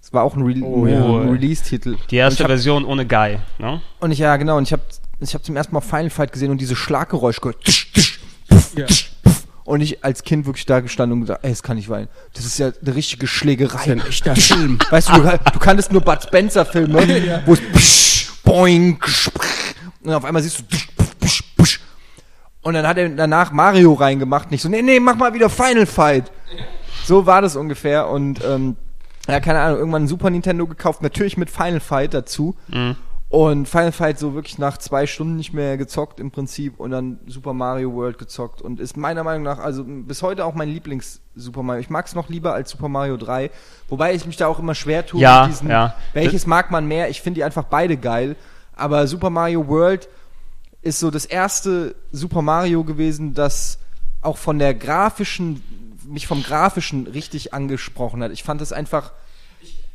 Das war auch ein, Re Oh, ein ja. Release-Titel. Die erste hab- Version ohne Guy, ne? Und ich, ja, genau, und ich habe ich hab zum ersten Mal Final Fight gesehen und diese Schlaggeräusch gehört. Tsch, tsch, Ja. Und ich als Kind wirklich da gestanden und gesagt, ey, das kann nicht weinen. Das ist ja eine richtige Schlägerei. Das ist ja ein echter Film. Weißt du, du, du kanntest nur Bud Spencer Filme, wo es psch, boing, psch, und auf einmal siehst du psch. Und dann hat er danach Mario reingemacht, nicht so, nee, nee, mach mal wieder Final Fight. So war das ungefähr und ähm, ja, keine Ahnung, irgendwann ein Super Nintendo gekauft, natürlich mit Final Fight dazu. Mhm. Und Final Fight so wirklich nach zwei Stunden nicht mehr gezockt im Prinzip und dann Super Mario World gezockt und ist meiner Meinung nach, also bis heute auch mein Lieblings-Super Mario. Ich mag es noch lieber als Super Mario 3, wobei ich mich da auch immer schwer tue Ja, mit diesen, ja. welches mag man mehr. Ich finde die einfach beide geil, aber Super Mario World ist so das erste Super Mario gewesen, das auch von der grafischen, mich vom grafischen richtig angesprochen hat. Ich fand es einfach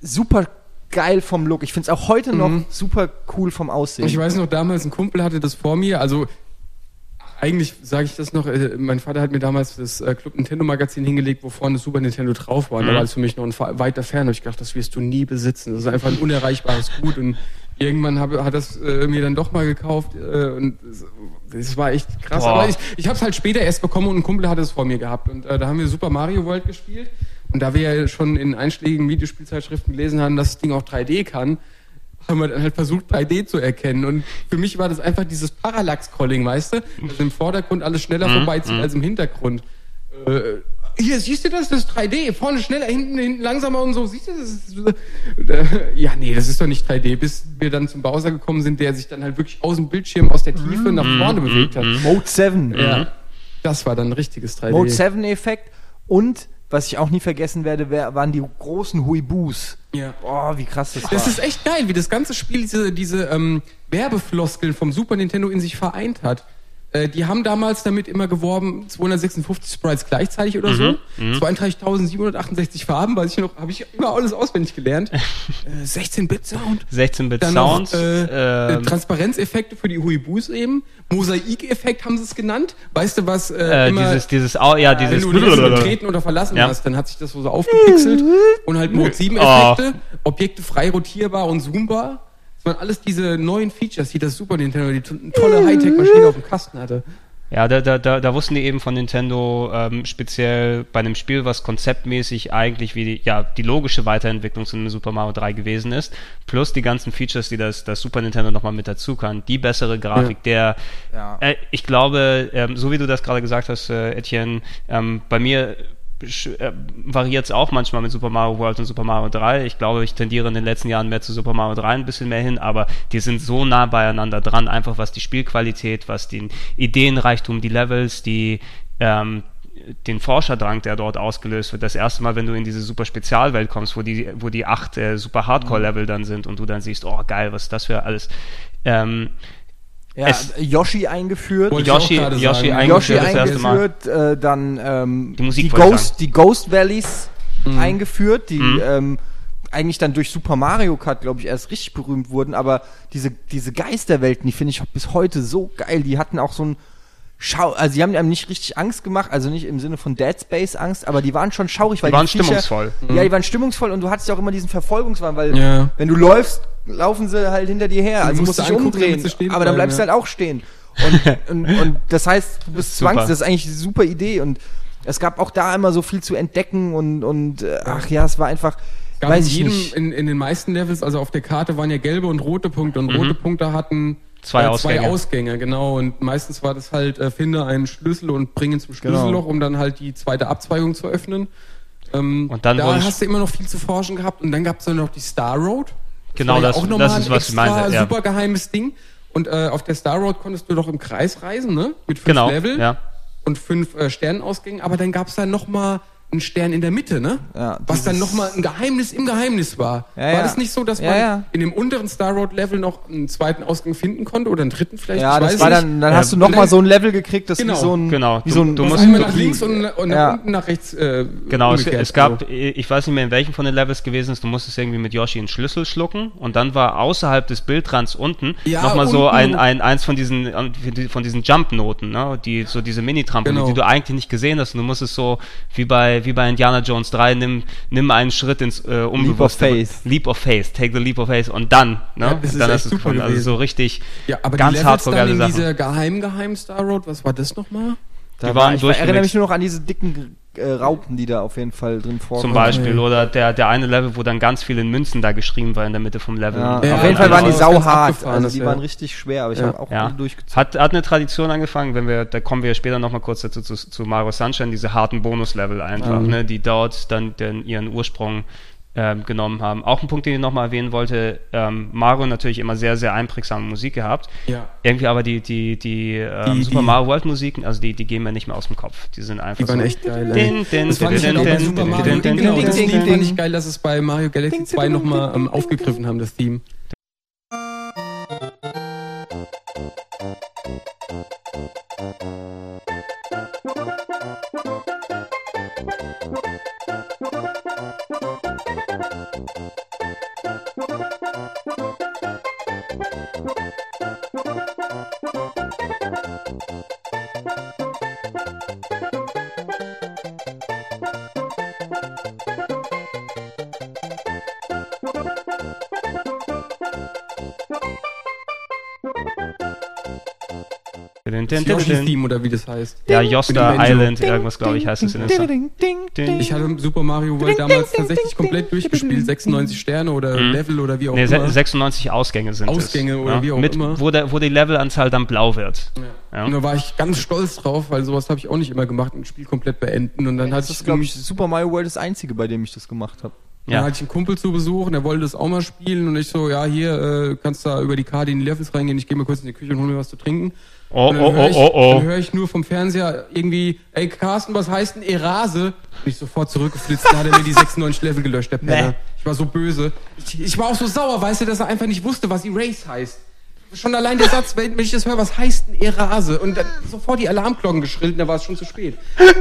super geil vom Look. Ich finde es auch heute noch super cool vom Aussehen. Ich weiß noch, damals ein Kumpel hatte das vor mir, also eigentlich sage ich das noch, äh, mein Vater hat mir damals das äh, Club Nintendo Magazin hingelegt, wo vorne Super Nintendo drauf war. Und Da war es für mich noch ein weiter fern. Da hab ich gedacht, das wirst du nie besitzen. Das ist einfach ein unerreichbares Gut. Und irgendwann hab, hat das äh, mir dann doch mal gekauft. Äh, und es- das war echt krass. Boah. Aber ich, ich habe es halt später erst bekommen und ein Kumpel hatte es vor mir gehabt. Und äh, da haben wir Super Mario World gespielt. Und da wir ja schon in einschlägigen Videospielzeitschriften gelesen haben, dass das Ding auch 3D kann, haben wir dann halt versucht, 3D zu erkennen. Und für mich war das einfach dieses Parallax-Calling, weißt du? Dass im Vordergrund alles schneller vorbeizieht als im Hintergrund. Äh, hier, siehst du das? Das ist 3D. Vorne schneller, hinten, hinten langsamer und so. Siehst du das? Äh, ja, nee, das ist doch nicht 3D. Bis wir dann zum Bowser gekommen sind, der sich dann halt wirklich aus dem Bildschirm, aus der Tiefe nach vorne bewegt hat. Mode 7. Ja. Das war dann ein richtiges 3D. Mode 7 Effekt und was ich auch nie vergessen werde, waren die großen Huibus. Ja. Boah, wie krass das, Das war. ist echt geil, wie das ganze Spiel diese, diese ähm, Werbefloskeln vom Super Nintendo in sich vereint hat. Äh, die haben damals damit immer geworben, 256 Sprites gleichzeitig oder so. 32.768 Farben, weiß ich noch, habe ich immer alles auswendig gelernt. äh, 16-Bit-Sound. 16-Bit Dann Sounds. noch äh, äh, ähm, Transparenzeffekte für die Huibus eben. Mosaikeffekt haben sie es genannt. Weißt du was? Äh, äh, immer, dieses, dieses, Au- ja, wenn dieses. du links betreten oder verlassen Ja. hast, dann hat sich das so, so aufgepixelt und halt Mode 7 Effekte, Objekte frei rotierbar und zoombar. Das waren alles diese neuen Features, die das Super Nintendo, die to- tolle Hightech-Maschine auf dem Kasten hatte. Ja, da, da, da, da wussten die eben von Nintendo ähm, speziell bei einem Spiel, was konzeptmäßig eigentlich wie die, ja, die logische Weiterentwicklung zu einem Super Mario 3 gewesen ist, plus die ganzen Features, die das, das Super Nintendo nochmal mit dazu kann, die bessere Grafik, der, Ja. äh, ich glaube, ähm, so wie du das gerade gesagt hast, äh, Etienne, ähm, bei mir äh, variiert es auch manchmal mit Super Mario World und Super Mario 3. Ich glaube, ich tendiere in den letzten Jahren mehr zu Super Mario 3 ein bisschen mehr hin, aber die sind so nah beieinander dran, einfach was die Spielqualität, was den Ideenreichtum, die Levels, die ähm, den Forscherdrang, der dort ausgelöst wird. Das erste Mal, wenn du in diese super Spezialwelt kommst, wo die, wo die acht äh, super Hardcore-Level dann sind und du dann siehst, oh geil, was ist das für alles. Ähm, Ja, es- Yoshi eingeführt. Yoshi, Yoshi eingeführt Yoshi das erste Mal. eingeführt, äh, dann ähm, Die Musik die, Ghost, die Ghost Valleys Mhm. eingeführt, die Mhm. ähm, eigentlich dann durch Super Mario Kart, glaube ich, erst richtig berühmt wurden, aber diese, diese Geisterwelten, die finde ich bis heute so geil. Die hatten auch so ein Schau, also die haben einem nicht richtig Angst gemacht, also nicht im Sinne von Dead Space Angst, aber die waren schon schaurig, weil Die waren Viecher- stimmungsvoll. Ja, die waren stimmungsvoll und du hattest ja auch immer diesen Verfolgungswahn, weil Ja. wenn du läufst, laufen sie halt hinter dir her, Du also musst musst dich angucken, umdrehen, aber dann bleibst ja. du halt auch stehen. Und, und, und das heißt, du bist zwangs, das ist eigentlich eine super Idee und es gab auch da immer so viel zu entdecken und, und äh, ach ja, es war einfach, Gab weiß in, ich jedem, nicht. in, in den meisten Levels, also auf der Karte waren ja gelbe und rote Punkte und rote Punkte hatten Mhm. Zwei äh, Ausgänge. zwei Ausgänge, genau. Und meistens war das halt, äh, finde einen Schlüssel und bring ihn zum Genau. Schlüsselloch, um dann halt die zweite Abzweigung zu öffnen. Ähm, Und dann da hast du immer noch viel zu forschen gehabt und dann gab es dann noch die Star Road. Genau, das- auch das nochmal ist, ein was ich meinte, ja. super geheimes Ding. Und äh, auf der Star Road konntest du doch im Kreis reisen, ne? Mit fünf Genau, Level ja. und fünf äh, Sternenausgängen, aber dann gab es dann nochmal einen Stern in der Mitte, ne? Ja, Was dann nochmal ein Geheimnis im Geheimnis war. Ja, war ja. das nicht so, dass Ja, man ja. in dem unteren Star Road Level noch einen zweiten Ausgang finden konnte oder einen dritten vielleicht? Ja, Ich das weiß war nicht. dann, dann Ja, hast du und noch mal dann- so ein Level gekriegt, das Genau, wie so ein, genau. wie Du- so ein, du Du musst- einmal nach links und, und nach unten nach rechts. Äh, Genau, es, es gab, so. ich weiß nicht mehr in welchem von den Levels gewesen ist, du musstest irgendwie mit Yoshi einen Schlüssel schlucken und dann war außerhalb des Bildrands unten Ja, nochmal so ein, ein, eins von diesen, von diesen Jump-Noten, ne? die, so diese Mini-Trampolin, Genau. die du eigentlich nicht gesehen hast und du musstest so, wie bei bei, wie bei Indiana Jones 3, nimm, nimm einen Schritt ins äh, Unbewusste. Leap of Faith. Leap of Faith, take the leap of faith und dann, ne? Ja, das ist dann echt hast du es super gefunden. Also gewesen. so richtig Ja, aber ganz hardcore geile in Sachen. dieser geheim geheim Star Road, was war das nochmal? Da Die war, waren ich erinnere mich nur noch an diese dicken äh, Raupen, die da auf jeden Fall drin vorkommen. Zum Beispiel. Oder der, der eine Level, wo dann ganz viel in Münzen da geschrieben war in der Mitte vom Level. Ja, Ja, auf jeden Fall waren die sauhart. Also die waren richtig schwer, aber ich Ja. habe auch Ja. durchgezogen. Hat, hat eine Tradition angefangen, wenn wir, da kommen wir später nochmal kurz dazu zu, zu Mario Sunshine, diese harten Bonuslevel einfach, Mhm. ne, die dort dann den, ihren Ursprung ähm, genommen haben. Auch ein Punkt, den ich nochmal erwähnen wollte, ähm, Mario natürlich immer sehr, sehr einprägsame Musik gehabt. Ja. Irgendwie aber die, die, die, ähm, Die- Super die- Mario World Musiken, also die, die gehen mir nicht mehr aus dem Kopf. Die sind einfach Die waren so. echt geil. Din, din, Das ich fand ich geil, dass es bei Mario Galaxy 2 nochmal ähm, aufgegriffen haben, das Theme. Din, din, Das din, Yoshi din. Theme oder wie das heißt. Ja, Yosta. Island, irgendwas glaube ich heißt es in der Song. Ding. Ich hatte Super Mario World damals tatsächlich komplett durchgespielt, 96 Sterne oder Mhm. Level oder wie auch immer. 96 Ausgänge sind es. Ausgänge oder wie auch Mit, immer. Wo, der, wo die Levelanzahl dann blau wird. Und da war ich ganz stolz drauf, weil sowas habe ich auch nicht immer gemacht, ein Spiel komplett beenden. Und dann hatte Das ich, ist, glaube ich, Super Mario World das einzige, bei dem ich das gemacht habe. dann Ja. hatte ich einen Kumpel zu Besuch und der wollte das auch mal spielen und ich so, ja, hier äh, kannst da über die Karte in die Levels reingehen, ich gehe mal kurz in die Küche und hol mir was zu trinken. Oh, oh, dann höre oh, ich, oh, oh. Dann höre ich nur vom Fernseher irgendwie, ey Carsten, was heißt denn Erase? Bin ich sofort zurückgeflitzt, da hat er mir die 96 Level gelöscht, der Penner. Nee. Ich war so böse. Ich, ich war auch so sauer, weißt du, dass er einfach nicht wusste, was Erase heißt. Schon allein der Satz, wenn, ich das höre, was heißt denn Erase? Und dann sofort die Alarmglocken geschrillt und da war es schon zu spät.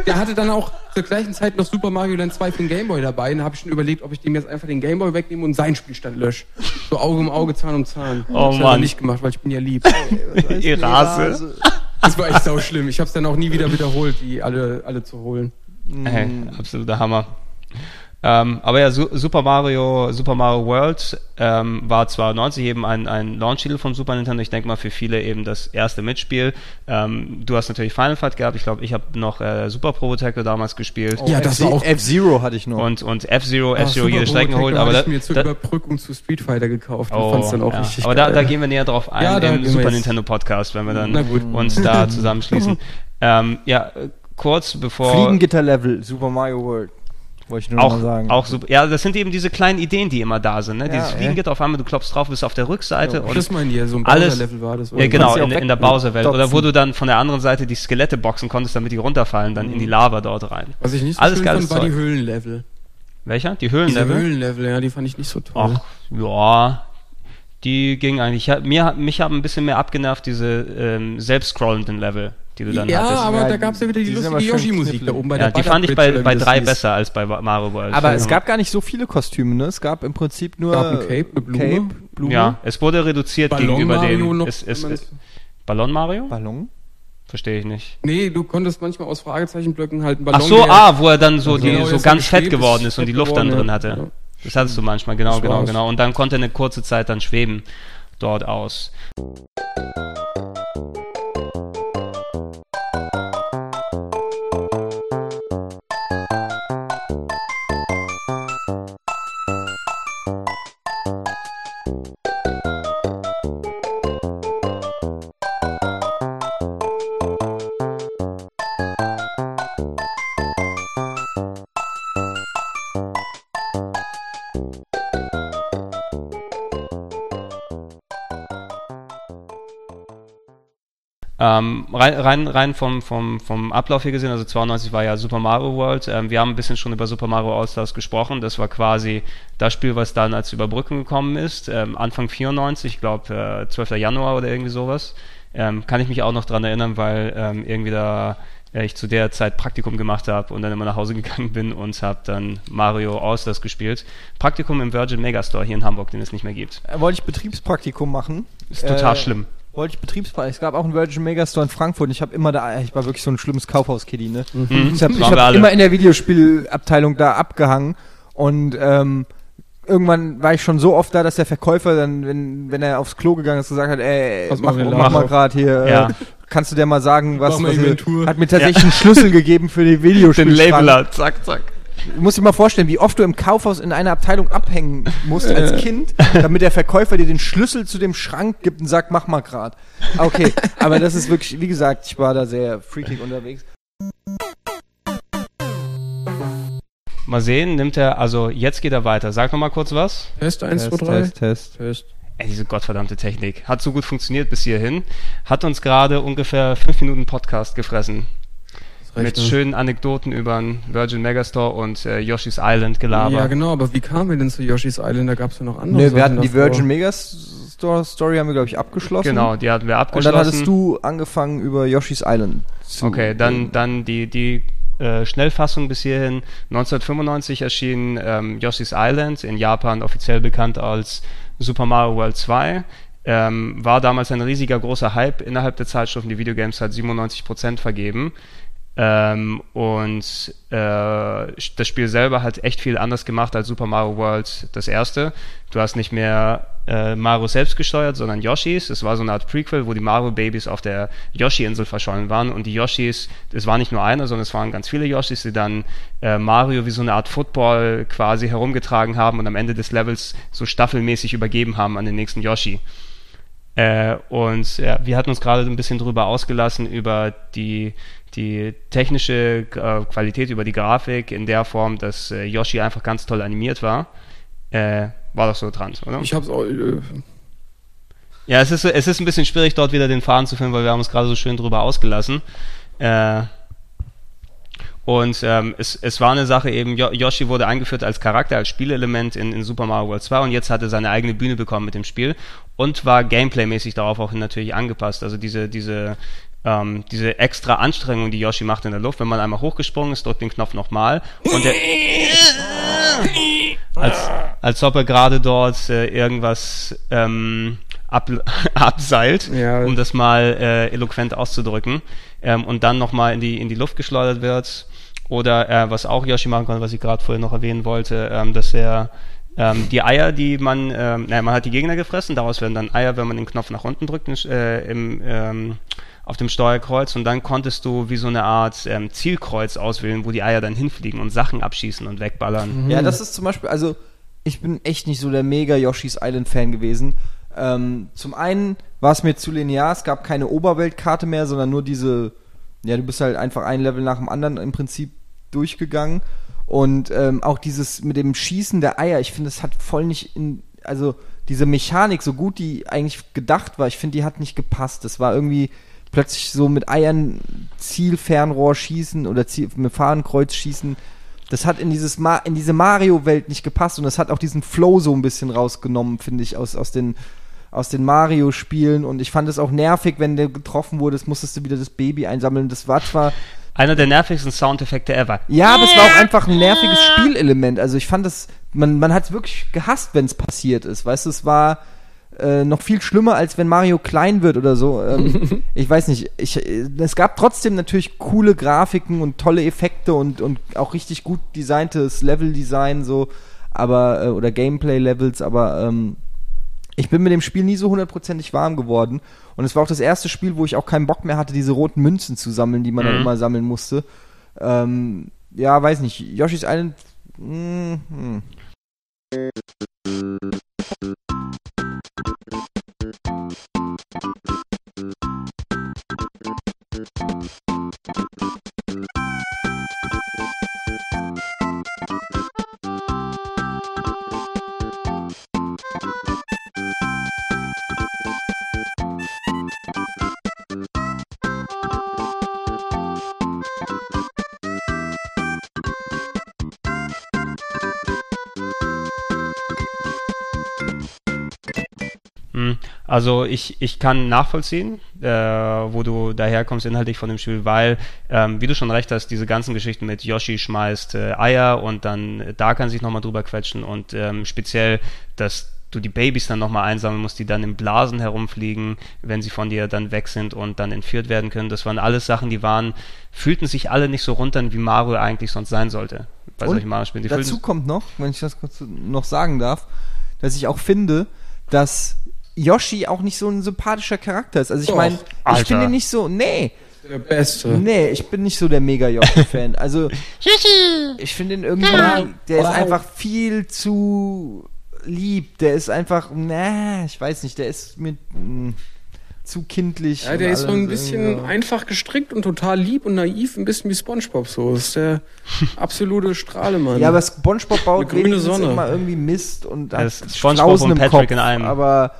Der hatte dann auch zur gleichen Zeit noch Super Mario Land 2 für den Gameboy dabei. Und da habe ich schon überlegt, ob ich dem jetzt einfach den Gameboy wegnehme und seinen Spielstand lösche. So Auge um Auge, Zahn um Zahn. Oh, das hab ich Mann. nicht gemacht, weil ich bin ja lieb. Erase. Das war echt sau schlimm. Ich habe es dann auch nie wieder wiederholt, die alle, alle zu holen. Hey, absoluter Hammer. Ähm, aber ja, Su Super Mario, Super Mario World ähm, war zwar 90 eben ein, ein Launch-Titel vom Super Nintendo, ich denke mal für viele eben das erste Mitspiel. Ähm, du hast natürlich Final Fight gehabt, ich glaube, ich habe noch äh, Super Pro Protector damals gespielt. Ja, das war auch- F-Zero hatte ich noch. Und, und F-Zero, Ah, F-Zero jede Strecke geholt, aber da, ich mir zur da, Überbrückung zu Street Fighter gekauft. oh, Oh, fand's dann auch ja. richtig aber da, geil. da gehen wir näher drauf ein Ja, im Super. Nintendo Podcast, wenn wir dann uns da zusammenschließen. ähm, ja, kurz bevor Fliegengitter-Level, Super Mario World. Wollte ich nur auch, mal sagen. auch super. Ja, das sind eben diese kleinen Ideen, die immer da sind. Ne? Ja, Dieses ja. Fliegengitter auf einmal, du klopfst drauf, bist auf der Rückseite und das meinen die ja, so ein alles- Bowser-Level war das. ja, oder? genau, kannst sie in, in der Bowser-Welt. Oder wo du dann von der anderen Seite die Skelette boxen konntest, damit die runterfallen, dann in die Lava dort rein. Was ich nicht so Alles schön fand, war die. Höhlenlevel. Welcher? Die Höhlenlevel? Höhlenlevel, ja, die fand ich nicht so toll. Ach, ja. Die ging eigentlich. Mir, mich haben ein bisschen mehr abgenervt, diese ähm, selbst-scrollenden Level, die du dann ja, hattest. aber Ja, da gab's ja wieder die, die lustige aber Yoshi-Musik da oben bei ja, der die fand ich bei, bei drei besser als bei Mario World. aber Ja. es gab gar nicht so viele Kostüme, ne? Es gab im Prinzip nur Gab ein Cape, eine Blume. Cape, Blume Ja, es wurde reduziert Ballon gegenüber Mario dem. noch. Es, es, es, Ballon Mario? Ballon. Verstehe ich nicht. nee, du konntest manchmal aus Fragezeichenblöcken halt einen Ballon Ach so, ah, wo er dann so, die, Genau, so ganz fett geworden ist und die Luft dann drin hatte. Ja. Das hattest du manchmal, genau, genau, genau. Und dann konnte er eine kurze Zeit dann schweben dort aus. Ähm, rein rein, rein vom, vom, vom Ablauf hier gesehen, also 92 war ja Super Mario World. Ähm, wir haben ein bisschen schon über Super Mario All-Stars gesprochen. Das war quasi das Spiel, was dann als Überbrückung gekommen ist. Ähm, Anfang 94, ich glaube äh, 12. Januar oder irgendwie sowas. Ähm, kann ich mich auch noch dran erinnern, weil ähm, irgendwie da äh, ich zu der Zeit Praktikum gemacht habe und dann immer nach Hause gegangen bin und habe dann Mario All-Stars gespielt. Praktikum im Virgin Megastore hier in Hamburg, den es nicht mehr gibt. Äh, Wollte ich Betriebspraktikum machen. Ist total Äh, schlimm. Wollte ich Betriebspartner. Es gab auch einen Virgin Megastore in Frankfurt. Ich habe immer da, ich war wirklich so ein schlimmes Kaufhaus-Kiddy, ne? Mhm. Ich habe hab alle. immer in der Videospielabteilung da abgehangen und ähm, irgendwann war ich schon so oft da, dass der Verkäufer dann, wenn, wenn er aufs Klo gegangen ist, gesagt hat, ey, Pass mach, mach laufen mal gerade hier, Ja. äh, kannst du dir mal sagen, was, Mach was Inventur. hat mir tatsächlich einen Schlüssel gegeben für die Den Videospielschrank. Labeler, zack, zack. Du musst dir mal vorstellen, wie oft du im Kaufhaus in einer Abteilung abhängen musst als Kind, damit der Verkäufer dir den Schlüssel zu dem Schrank gibt und sagt, mach mal grad. Okay, aber das ist wirklich, wie gesagt, ich war da sehr freakig unterwegs. Mal sehen, nimmt er, also jetzt geht er weiter. Sag noch mal kurz was. Test 1, 2, 3. Test. Test. Ey, diese gottverdammte Technik. Hat so gut funktioniert bis hierhin. Hat uns gerade ungefähr fünf Minuten Podcast gefressen. Mit ne? schönen Anekdoten über den Virgin Megastore und äh, Yoshi's Island gelabert. Ja, genau, aber wie kamen wir denn zu Yoshi's Island? Da gab es ja noch andere Nö, wir hatten die davor. Virgin Megastore Story haben wir, glaube ich, abgeschlossen. Genau, die hatten wir Und abgeschlossen. dann hattest du angefangen über Yoshi's Island zu Okay, dann, dann die, die äh, Schnellfassung bis hierhin. 1995 erschien ähm, Yoshi's Island, in Japan offiziell bekannt als Super Mario World 2. Ähm, war damals ein riesiger großer Hype innerhalb der Zeitschriften. Die Videogames hat 97% vergeben. Ähm, und äh, das Spiel selber hat echt viel anders gemacht als Super Mario World das erste. Du hast nicht mehr äh, Mario selbst gesteuert, sondern Yoshis. Es war so eine Art Prequel, wo die Mario-Babys auf der Yoshi-Insel verschollen waren. Und die Yoshis, es war nicht nur einer, sondern es waren ganz viele Yoshis, die dann äh, Mario wie so eine Art Football quasi herumgetragen haben und am Ende des Levels so staffelmäßig übergeben haben an den nächsten Yoshi. Äh, und ja, wir hatten uns gerade ein bisschen drüber ausgelassen, über die, die technische äh, Qualität, über die Grafik in der Form, dass äh, Yoshi einfach ganz toll animiert war. Äh, war doch so dran, oder? Ich hab's auch. Äh, Ja, es ist, es ist ein bisschen schwierig, dort wieder den Faden zu finden, weil wir haben uns gerade so schön drüber ausgelassen. Äh, und ähm, es, es war eine Sache eben, Yo- Yoshi wurde eingeführt als Charakter, als Spielelement in, in Super Mario World 2 und jetzt hat er seine eigene Bühne bekommen mit dem Spiel und war gameplaymäßig darauf auch natürlich angepasst. Also diese, diese, ähm, diese extra Anstrengung, die Yoshi macht in der Luft, wenn man einmal hochgesprungen ist, drückt den Knopf nochmal und der, als, als ob er gerade dort äh, irgendwas ähm, ab, abseilt, Ja. um das mal äh, eloquent auszudrücken, ähm, und dann nochmal in die, in die Luft geschleudert wird. Oder äh, was auch Yoshi machen kann, was ich gerade vorher noch erwähnen wollte, ähm, dass er ähm, die Eier, die man, ähm, naja, man hat die Gegner gefressen, daraus werden dann Eier, wenn man den Knopf nach unten drückt äh, im, ähm, auf dem Steuerkreuz und dann konntest du wie so eine Art ähm, Zielkreuz auswählen, wo die Eier dann hinfliegen und Sachen abschießen und wegballern. Ja, das ist zum Beispiel, also ich bin echt nicht so der mega Yoshi's Island Fan gewesen. Ähm, zum einen war es mir zu linear, es gab keine Oberweltkarte mehr, sondern nur diese, ja, du bist halt einfach ein Level nach dem anderen im Prinzip durchgegangen. Und ähm, auch dieses mit dem Schießen der Eier, ich finde, es hat voll nicht in, also diese Mechanik, so gut die eigentlich gedacht war, ich finde, die hat nicht gepasst. Das war irgendwie plötzlich so mit Eiern Zielfernrohr schießen oder Ziel, mit Fahnenkreuz schießen. Das hat in dieses Ma in diese Mario-Welt nicht gepasst und das hat auch diesen Flow so ein bisschen rausgenommen, finde ich, aus, aus den aus den Mario-Spielen und ich fand es auch nervig, wenn der getroffen wurde, musstest du wieder das Baby einsammeln. Das war zwar Einer der nervigsten Soundeffekte ever. ja, aber es war auch einfach ein nerviges Spielelement. Also ich fand das, man, man hat es wirklich gehasst, wenn es passiert ist. Weißt du, es war äh, noch viel schlimmer, als wenn Mario klein wird oder so. Ähm, ich weiß nicht. Ich, äh, es gab trotzdem natürlich coole Grafiken und tolle Effekte und, und auch richtig gut designtes Level-Design so, aber äh, oder Gameplay-Levels, aber ähm, ich bin mit dem Spiel nie so hundertprozentig warm geworden. Und es war auch das erste Spiel, wo ich auch keinen Bock mehr hatte, diese roten Münzen zu sammeln, die man dann Mhm. immer sammeln musste. Ähm, ja, weiß nicht. Yoshi's Island. mm, hm. えっ? Also ich, ich kann nachvollziehen, äh, wo du daherkommst inhaltlich von dem Spiel, weil, ähm, wie du schon recht hast, diese ganzen Geschichten mit Yoshi schmeißt äh, Eier und dann äh, da kann sich nochmal drüber quetschen und ähm, speziell das du die Babys dann nochmal einsammeln musst, die dann in Blasen herumfliegen, wenn sie von dir dann weg sind und dann entführt werden können. Das waren alles Sachen, die waren, fühlten sich alle nicht so runter, wie Mario eigentlich sonst sein sollte. Bei solchen Mario-Spielen. Die dazu kommt noch, wenn ich das kurz noch sagen darf, dass ich auch finde, dass Yoshi auch nicht so ein sympathischer Charakter ist. Also ich meine, ich finde nicht so, nee, der Beste. Nee, ich bin nicht so der mega Yoshi-Fan. Also, ich finde ihn irgendwie, der ist einfach viel zu lieb. Der ist einfach, na, ich weiß nicht, der ist mit mh, zu kindlich. Ja, der ist so ein bisschen ja. einfach gestrickt und total lieb und naiv, ein bisschen wie SpongeBob so. Das ist der absolute Strahlemann. Ja, aber SpongeBob baut grüne Sonne. immer irgendwie Mist und hat SpongeBob und Patrick Kopf, in einem. Aber,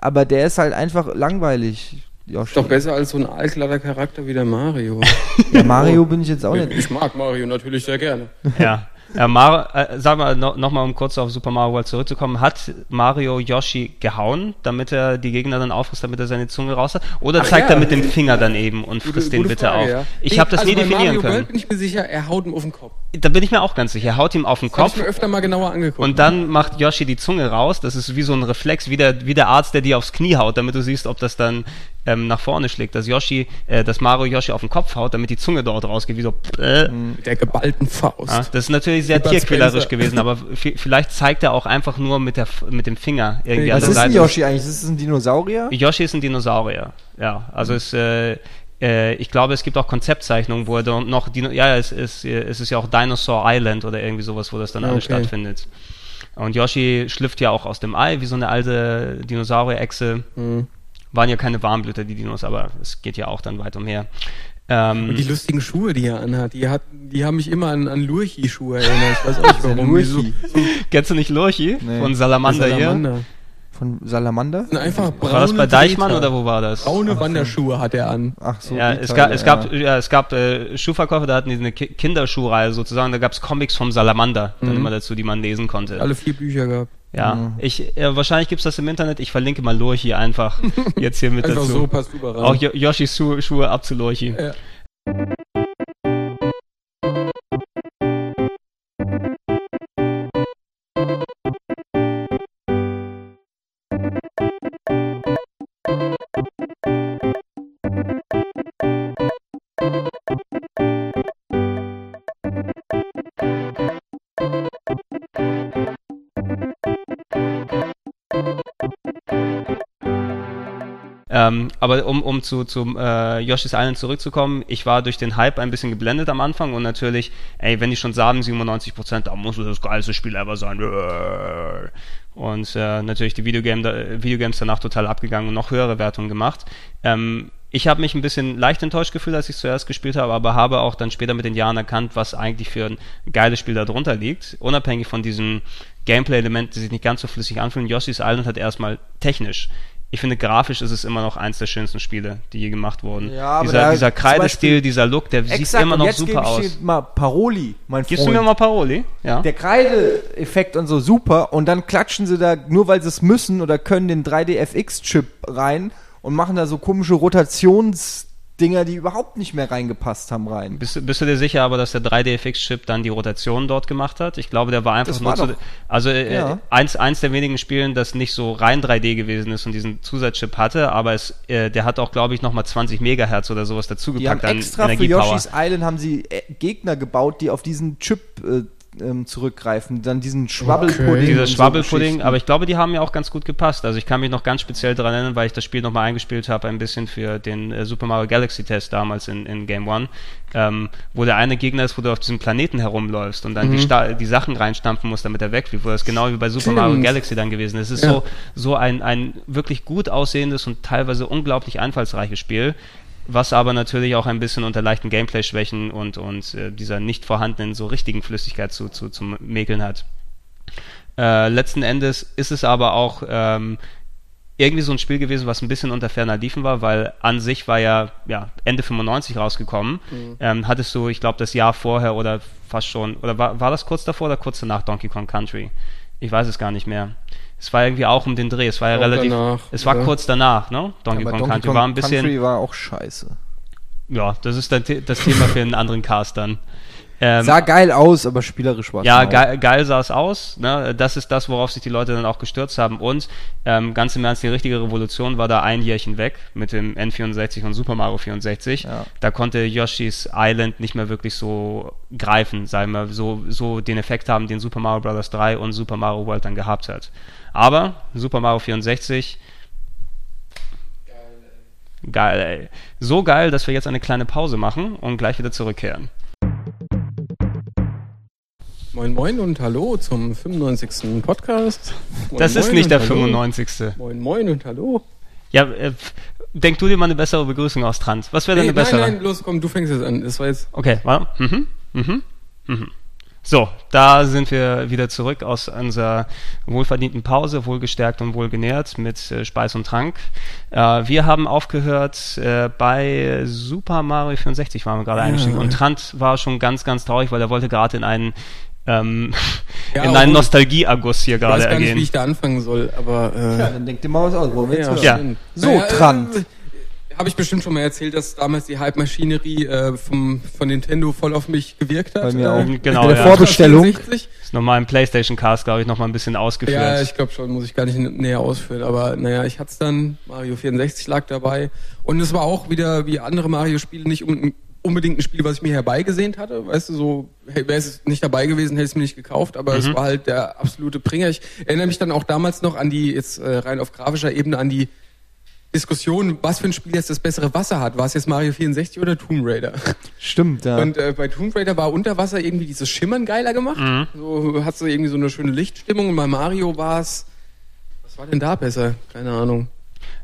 aber der ist halt einfach langweilig. Yoshi. Ist doch besser als so ein allglatter Charakter wie der Mario. ja, Mario bin ich jetzt auch nicht. Ich mag Mario natürlich sehr gerne. Ja. Ja, Mar äh, sag mal no, nochmal, um kurz auf Super Mario World zurückzukommen, hat Mario Yoshi gehauen, damit er die Gegner dann auffrisst, damit er seine Zunge raus hat? Oder Ach zeigt ja, er mit dem Finger dann eben und frisst den bitte Frage, auf? Ja. Ich habe das also nie definieren Mario können. World bin ich mir sicher, er haut ihm auf den Kopf. Da bin ich mir auch ganz sicher, er haut ihm auf den das Kopf. Ich mir öfter mal genauer angeguckt. Und dann macht Yoshi die Zunge raus, das ist wie so ein Reflex, wie der, wie der Arzt, der dir aufs Knie haut, damit du siehst, ob das dann ähm, nach vorne schlägt, dass Yoshi, äh, dass Mario Yoshi auf den Kopf haut, damit die Zunge dort rausgeht, wie so. Äh. Mit der geballten Faust. Ja, das ist natürlich sehr tierquälerisch gewesen, aber vielleicht zeigt er auch einfach nur mit, der, mit dem Finger irgendwie. Was ist ein Yoshi eigentlich? Ist es ein Dinosaurier? Yoshi ist ein Dinosaurier, ja. Also mhm. äh, äh, ich glaube, es gibt auch Konzeptzeichnungen, wo er dann noch, Dino ja, es ist, es ist ja auch Dinosaur Island oder irgendwie sowas, wo das dann okay. alles stattfindet. Und Yoshi schlüpft ja auch aus dem Ei, wie so eine alte Dinosaurier-Echse. Mhm waren ja keine Warmblüter, die Dinos, aber es geht ja auch dann weit umher. Ähm, und die lustigen Schuhe, die er anhat, die, hat, die haben mich immer an, an Lurchi-Schuhe erinnert. Ich weiß auch nicht warum. Lurchi. So, so Kennst du nicht Lurchi? Nee. Von Salamander, Salamander hier? Von Salamander? Einfach braune war das bei Deichmann oder wo war das? Braune Wanderschuhe hat er an. Ach so. Ja, es, gab, es gab, ja, es gab äh, Schuhverkäufer, da hatten die eine Kinderschuhreihe sozusagen, da gab es Comics vom Salamander dann mhm. immer dazu, die man lesen konnte. Alle vier Bücher gehabt. Ja, mhm. ich, äh, wahrscheinlich gibt's das im Internet. Ich verlinke mal Lurchi einfach jetzt hier mit einfach dazu. so passt überall. Auch Yoshis Schuhe, Schuhe ab zu Lurchi. Ja. Ähm, aber um, um zu, zu äh, Yoshi's Island zurückzukommen, ich war durch den Hype ein bisschen geblendet am Anfang und natürlich, ey, wenn die schon sagen 97%, da muss es das geilste Spiel ever sein. Und äh, natürlich die Videogame, Videogames danach total abgegangen und noch höhere Wertungen gemacht. Ähm, ich habe mich ein bisschen leicht enttäuscht gefühlt, als ich zuerst gespielt habe, aber habe auch dann später mit den Jahren erkannt, was eigentlich für ein geiles Spiel darunter liegt. Unabhängig von diesen Gameplay-Elementen, die sich nicht ganz so flüssig anfühlen. Yoshi's Island hat erstmal technisch ich finde, grafisch ist es immer noch eins der schönsten Spiele, die je gemacht wurden. Ja, dieser, dieser Kreidestil, dieser Look, der exakt, sieht immer noch super aus. Jetzt mal Paroli, mein Gibst Freund. du mir mal Paroli? Ja. Der Kreideeffekt und so super und dann klatschen sie da, nur weil sie es müssen oder können, den 3D-FX-Chip rein und machen da so komische Rotations- Dinger, die überhaupt nicht mehr reingepasst haben, rein. Bist, bist du dir sicher aber, dass der 3D-FX-Chip dann die Rotation dort gemacht hat? Ich glaube, der war einfach das nur war zu, Also äh, ja. eins, eins der wenigen Spielen, das nicht so rein 3D gewesen ist und diesen Zusatzchip hatte, aber es, äh, der hat auch, glaube ich, nochmal 20 Megahertz oder sowas dazugepackt die haben extra für Yoshi's Island haben sie äh, Gegner gebaut, die auf diesen Chip äh, ähm, zurückgreifen. Dann diesen Schwabbelpudding. Okay. Dieser Schwabbelpudding, so aber ich glaube, die haben mir auch ganz gut gepasst. Also ich kann mich noch ganz speziell daran erinnern, weil ich das Spiel nochmal eingespielt habe, ein bisschen für den äh, Super Mario Galaxy Test damals in, in Game One, ähm, wo der eine Gegner ist, wo du auf diesem Planeten herumläufst und dann mhm. die, die, Sachen reinstampfen musst, damit er wegfliegt, wo das genau wie bei Super Stimmt. Mario Galaxy dann gewesen ist. Es ist ja. so, so ein, ein wirklich gut aussehendes und teilweise unglaublich einfallsreiches Spiel was aber natürlich auch ein bisschen unter leichten Gameplay-Schwächen und, und äh, dieser nicht vorhandenen so richtigen Flüssigkeit zu, zu, zu mäkeln hat. Äh, letzten Endes ist es aber auch ähm, irgendwie so ein Spiel gewesen, was ein bisschen unter ferner Liefen war, weil an sich war ja, ja Ende 95 rausgekommen. Mhm. Ähm, hattest du, ich glaube, das Jahr vorher oder fast schon, oder war, war das kurz davor oder kurz danach Donkey Kong Country? Ich weiß es gar nicht mehr. Es war irgendwie auch um den Dreh. Es war ja auch relativ. Danach, es war ja. kurz danach, ne? Donkey Kong Donkey Country Kong war ein bisschen. Country war auch scheiße. Ja, das ist dann das Thema für einen anderen Cast dann. Ähm, Sah geil aus, aber spielerisch war ja, geil, geil sah es aus. Ne? Das ist das, worauf sich die Leute dann auch gestürzt haben. Und ähm, ganz im Ernst, die richtige Revolution war da ein Jährchen weg mit dem N64 und Super Mario 64. Ja. Da konnte Yoshi's Island nicht mehr wirklich so greifen, sagen wir, so, so den Effekt haben, den Super Mario Bros. 3 und Super Mario World dann gehabt hat. Aber Super Mario 64 Geil, ey. So geil, dass wir jetzt eine kleine Pause machen und gleich wieder zurückkehren. Moin Moin und hallo zum 95. Podcast. Moin, Das ist nicht der hallo. 95. Moin Moin und hallo. Ja, äh, denk du dir mal eine bessere Begrüßung aus, Trant. Was wäre denn Nee, eine bessere? nein, nein, los, komm, du fängst jetzt an. Das war jetzt. Okay, warte. Mhm, mhm, mhm. So, da sind wir wieder zurück aus unserer wohlverdienten Pause, wohlgestärkt und wohlgenährt mit äh, Speis und Trank. Äh, wir haben aufgehört äh, bei Super Mario 64 waren wir gerade Ja. eingestiegen und Trant war schon ganz, ganz traurig, weil er wollte gerade in einen ähm, Ja, in einen Nostalgieerguss hier Ich weiß gerade gar nicht, wie ergehen. ich da anfangen soll, aber. Äh, Ja, dann denkt ihr mal was aus. Wollen wir jetzt hören? Ja. stimmt. So, Trant. Habe ich bestimmt schon mal erzählt, dass damals die Hype-Maschinerie äh, vom, von Nintendo voll auf mich gewirkt hat. Bei mir äh, auch. Genau, Bei der ja. Vorbestellung. 64. ist nochmal im PlayStation Cast, glaube ich, nochmal ein bisschen ausgeführt. Ja, ich glaube schon, muss ich gar nicht näher ausführen. Aber naja, ich hatte es dann, Mario 64 lag dabei. Und es war auch wieder wie andere Mario-Spiele nicht un unbedingt ein Spiel, was ich mir herbeigesehnt hatte. Weißt du, so hey, wäre es nicht dabei gewesen, hätte ich es mir nicht gekauft. Aber es war halt der absolute Bringer. Ich erinnere mich dann auch damals noch an die, jetzt äh, rein auf grafischer Ebene, an die Diskussion, was für ein Spiel jetzt das bessere Wasser hat. War es jetzt Mario 64 oder Tomb Raider? Stimmt, ja. Und äh, bei Tomb Raider war unter Wasser irgendwie dieses Schimmern geiler gemacht. Mhm. So hat so irgendwie so eine schöne Lichtstimmung. Und bei Mario war es. Was war denn da besser? Keine Ahnung.